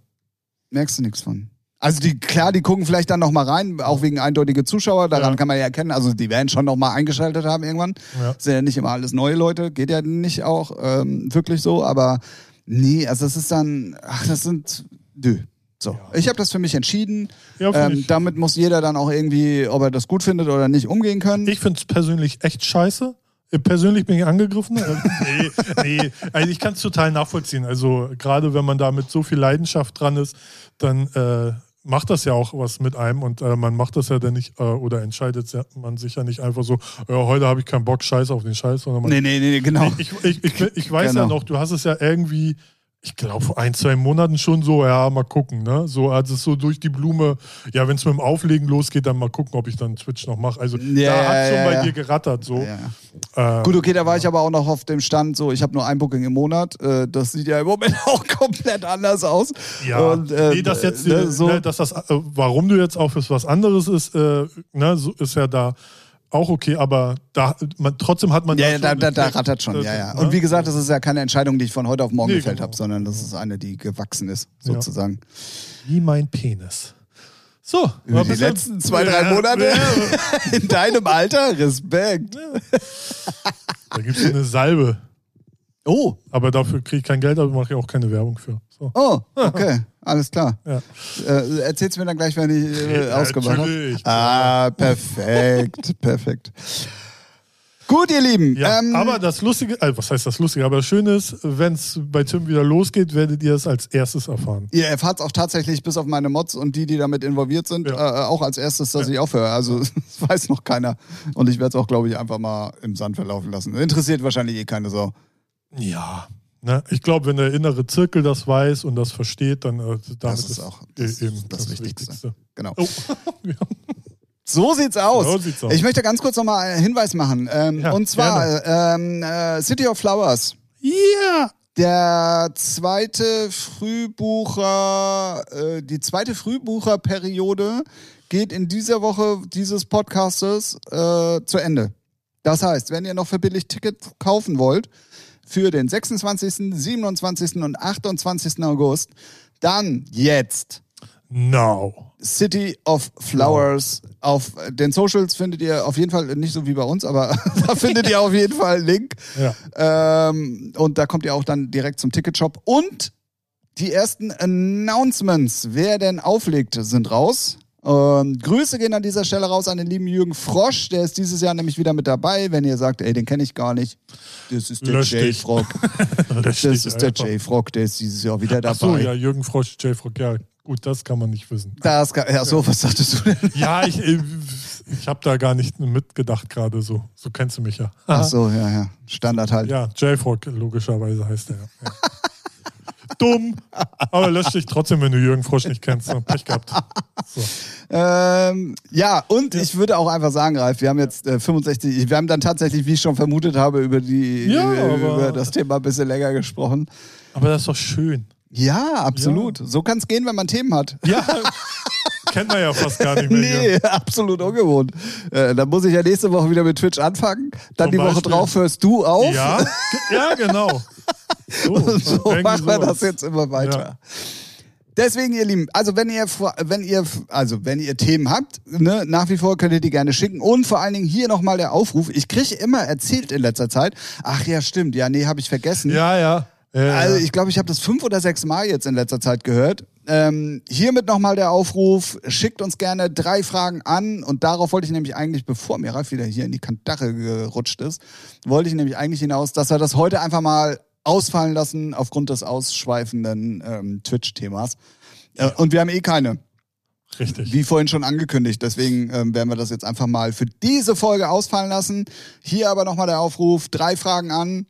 [SPEAKER 2] Merkst du nichts von. Also die, klar, die gucken vielleicht dann nochmal rein, auch wegen eindeutige Zuschauer, daran
[SPEAKER 1] Ja.
[SPEAKER 2] kann man ja erkennen, also die werden schon nochmal eingeschaltet haben irgendwann.
[SPEAKER 1] Ja.
[SPEAKER 2] Sind ja nicht immer alles neue Leute, geht ja nicht auch ähm, wirklich so, aber nee, also es ist dann, ach, das sind, nö. So, ich habe das für mich entschieden.
[SPEAKER 1] Ja,
[SPEAKER 2] ähm,
[SPEAKER 1] ich.
[SPEAKER 2] damit muss jeder dann auch irgendwie, ob er das gut findet oder nicht, umgehen können.
[SPEAKER 1] Ich finde es persönlich echt scheiße. Äh, Persönlich bin ich angegriffen. Äh, nee, nee. Also ich kann es total nachvollziehen. Also gerade wenn man da mit so viel Leidenschaft dran ist, dann äh, macht das ja auch was mit einem und äh, man macht das ja dann nicht äh, oder entscheidet ja- man sich ja nicht einfach so, ja, heute habe ich keinen Bock, scheiß auf den Scheiß, sondern man
[SPEAKER 2] nee, nee, nee, genau.
[SPEAKER 1] Ich, ich, ich, ich weiß
[SPEAKER 2] Genau.
[SPEAKER 1] ja noch, du hast es ja irgendwie, ich glaube, vor ein, zwei Monaten schon so, ja, mal gucken, ne? So, als es so durch die Blume, ja, wenn es mit dem Auflegen losgeht, dann mal gucken, ob ich dann Twitch noch mache. Also
[SPEAKER 2] Ja,
[SPEAKER 1] da hat schon
[SPEAKER 2] ja,
[SPEAKER 1] bei
[SPEAKER 2] ja.
[SPEAKER 1] dir gerattert, so.
[SPEAKER 2] Ja.
[SPEAKER 1] Äh,
[SPEAKER 2] Gut, okay, da war ich aber auch noch auf dem Stand, so ich habe nur ein Booking im Monat. Äh, das sieht ja im Moment (laughs) auch komplett anders aus.
[SPEAKER 1] ja,
[SPEAKER 2] Und, äh,
[SPEAKER 1] nee, dass jetzt,
[SPEAKER 2] ne,
[SPEAKER 1] äh,
[SPEAKER 2] so,
[SPEAKER 1] ne, dass das, äh, warum du jetzt auf was anderes ist, äh, ne, so ist ja da auch okay, aber da, man, trotzdem hat man
[SPEAKER 2] ja,
[SPEAKER 1] da
[SPEAKER 2] ja,
[SPEAKER 1] schon
[SPEAKER 2] da, da, da rattert schon,
[SPEAKER 1] äh,
[SPEAKER 2] ja, ja.
[SPEAKER 1] ne?
[SPEAKER 2] Und wie gesagt, das ist ja keine Entscheidung, die ich von heute auf morgen
[SPEAKER 1] Nee,
[SPEAKER 2] gefällt
[SPEAKER 1] genau.
[SPEAKER 2] habe, sondern das ist eine, die gewachsen ist,
[SPEAKER 1] Ja.
[SPEAKER 2] sozusagen.
[SPEAKER 1] Wie mein Penis. So,
[SPEAKER 2] Über die letzten zwei, drei
[SPEAKER 1] Ja,
[SPEAKER 2] Monate
[SPEAKER 1] ja. (laughs)
[SPEAKER 2] in deinem Alter, Respekt.
[SPEAKER 1] Da gibt es eine Salbe.
[SPEAKER 2] Oh,
[SPEAKER 1] Aber dafür kriege ich kein Geld, aber mache ich auch keine Werbung für. So.
[SPEAKER 2] oh, okay, (laughs) alles klar.
[SPEAKER 1] Ja.
[SPEAKER 2] Äh, erzähl's mir dann gleich, wenn ich äh, (laughs) ausgemacht habe.
[SPEAKER 1] natürlich.
[SPEAKER 2] Ah, perfekt, (laughs) perfekt. Gut, ihr Lieben.
[SPEAKER 1] Ja,
[SPEAKER 2] ähm,
[SPEAKER 1] aber das Lustige, äh, was heißt das Lustige? Aber das Schöne ist, wenn es bei Tim wieder losgeht, werdet ihr es als erstes erfahren.
[SPEAKER 2] Ihr erfahrt auch tatsächlich bis auf meine Mods und die, die damit involviert sind,
[SPEAKER 1] Ja.
[SPEAKER 2] äh, auch als erstes, dass
[SPEAKER 1] Ja.
[SPEAKER 2] ich aufhöre. Also das weiß noch keiner. Und ich werde es auch, glaube ich, einfach mal im Sand verlaufen lassen. Interessiert wahrscheinlich eh keine Sau.
[SPEAKER 1] Ja. Ne? Ich glaube, wenn der innere Zirkel das weiß und das versteht, dann äh, damit
[SPEAKER 2] ist auch
[SPEAKER 1] eh-
[SPEAKER 2] das-
[SPEAKER 1] eben
[SPEAKER 2] das Wichtigste. Genau.
[SPEAKER 1] Oh. (laughs) ja.
[SPEAKER 2] So sieht's aus.
[SPEAKER 1] So sieht's aus.
[SPEAKER 2] Ich möchte ganz kurz nochmal einen Hinweis machen. Ähm,
[SPEAKER 1] Ja,
[SPEAKER 2] und zwar ähm, äh, City of Flowers.
[SPEAKER 1] Yeah.
[SPEAKER 2] Der zweite Frühbucher, äh, die zweite Frühbucherperiode geht in dieser Woche dieses Podcastes äh, zu Ende. Das heißt, wenn ihr noch für billig Ticket kaufen wollt, für den 26., 27. und 28. August, dann jetzt
[SPEAKER 1] Now.
[SPEAKER 2] City of Flowers. Auf den Socials findet ihr auf jeden Fall, nicht so wie bei uns, aber (laughs) da findet ihr auf jeden Fall einen Link.
[SPEAKER 1] Ja.
[SPEAKER 2] Ähm, und da kommt ihr auch dann direkt zum Ticketshop. Und die ersten Announcements, wer denn auflegt, sind raus. Ähm, Grüße gehen an dieser Stelle raus an den lieben Jürgen Frosch. Der ist dieses Jahr nämlich wieder mit dabei. Wenn ihr sagt, ey, den kenne ich gar nicht. Das ist der. J-Frog. (laughs) Das ist der J-Frog. Der ist dieses Jahr wieder
[SPEAKER 1] Ach so,
[SPEAKER 2] dabei.
[SPEAKER 1] ja, Jürgen Frosch, J. Frog, ja, gut, das kann man nicht wissen.
[SPEAKER 2] Das kann, ja, so, was sagtest du denn?
[SPEAKER 1] Ja, ich, ich habe da gar nicht mitgedacht gerade so. So kennst du mich ja.
[SPEAKER 2] Ach (laughs) so, ja, ja. Standard halt.
[SPEAKER 1] Ja, J-Frog, logischerweise heißt er. Ja. (laughs) Dumm, aber lösch dich trotzdem, wenn du Jürgen Frosch nicht kennst. So, Pech gehabt. So.
[SPEAKER 2] Ähm, ja, und ich würde auch einfach sagen, Ralf, wir haben jetzt äh, 65, wir haben dann tatsächlich, wie ich schon vermutet habe, über, die,
[SPEAKER 1] Ja,
[SPEAKER 2] über, über das Thema ein bisschen länger gesprochen.
[SPEAKER 1] Aber das ist doch schön.
[SPEAKER 2] Ja, absolut. So kann es gehen, wenn man Themen hat.
[SPEAKER 1] Ja, (laughs) kennt man ja fast gar nicht mehr.
[SPEAKER 2] Nee,
[SPEAKER 1] Hier. (laughs)
[SPEAKER 2] absolut ungewohnt. Äh, dann muss ich ja nächste Woche wieder mit Twitch anfangen. Dann
[SPEAKER 1] Zum
[SPEAKER 2] die Woche
[SPEAKER 1] Beispiel.
[SPEAKER 2] drauf hörst du auf.
[SPEAKER 1] Ja, (laughs) ja, genau. (laughs) So,
[SPEAKER 2] so machen wir das jetzt immer weiter.
[SPEAKER 1] Ja.
[SPEAKER 2] Deswegen, ihr Lieben, also wenn ihr, wenn ihr, also wenn ihr Themen habt, ne, nach wie vor könnt ihr die gerne schicken. Und vor allen Dingen hier nochmal der Aufruf. Ich kriege immer erzählt in letzter Zeit, ach ja, stimmt, ja, nee, habe ich vergessen.
[SPEAKER 1] Ja, ja. Ja,
[SPEAKER 2] Also ich glaube, ich habe das fünf oder sechs Mal jetzt in letzter Zeit gehört. Ähm, hiermit nochmal der Aufruf, schickt uns gerne drei Fragen an und darauf wollte ich nämlich eigentlich, bevor mir Ralf wieder hier in die Kandare gerutscht ist, wollte ich nämlich eigentlich hinaus, dass wir das heute einfach mal ausfallen lassen aufgrund des ausschweifenden ähm, Twitch-Themas. Äh, und wir haben eh keine,
[SPEAKER 1] Richtig.
[SPEAKER 2] wie vorhin schon angekündigt. Deswegen ähm, werden wir das jetzt einfach mal für diese Folge ausfallen lassen. Hier aber nochmal der Aufruf, drei Fragen an,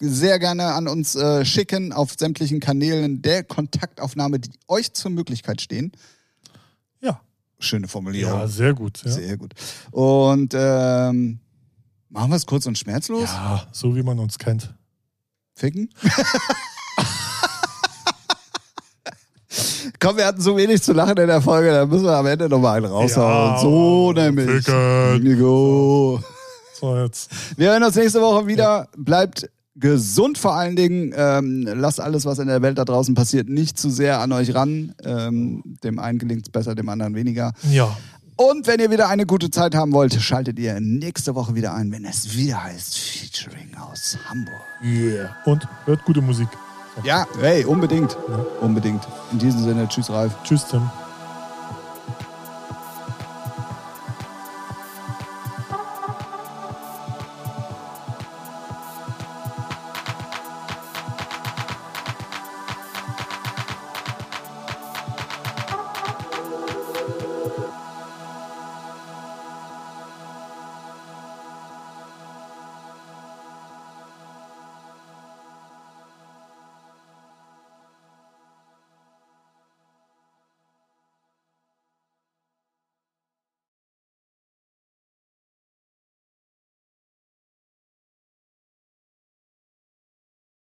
[SPEAKER 2] sehr gerne an uns äh, schicken auf sämtlichen Kanälen der Kontaktaufnahme, die euch zur Möglichkeit stehen.
[SPEAKER 1] Ja.
[SPEAKER 2] Schöne Formulierung.
[SPEAKER 1] ja, sehr gut. Ja.
[SPEAKER 2] Sehr gut. Und ähm, machen wir es kurz und schmerzlos?
[SPEAKER 1] ja, so wie man uns kennt.
[SPEAKER 2] Ficken? (laughs) Komm, wir hatten so wenig zu lachen in der Folge, da müssen wir am Ende nochmal einen raushauen.
[SPEAKER 1] Ja,
[SPEAKER 2] so nämlich.
[SPEAKER 1] Ficken.
[SPEAKER 2] Nico.
[SPEAKER 1] So, jetzt.
[SPEAKER 2] Wir hören uns nächste Woche wieder. Bleibt gesund vor allen Dingen. Ähm, lasst alles, was in der Welt da draußen passiert, nicht zu sehr an euch ran. Ähm, dem einen gelingt es besser, dem anderen weniger.
[SPEAKER 1] Ja.
[SPEAKER 2] Und wenn ihr wieder eine gute Zeit haben wollt, schaltet ihr nächste Woche wieder ein, wenn es wieder heißt Featuring aus Hamburg.
[SPEAKER 1] Yeah. Und hört gute Musik.
[SPEAKER 2] Ja, hey, unbedingt. Unbedingt. In diesem Sinne, tschüss Ralf.
[SPEAKER 1] Tschüss, Tim.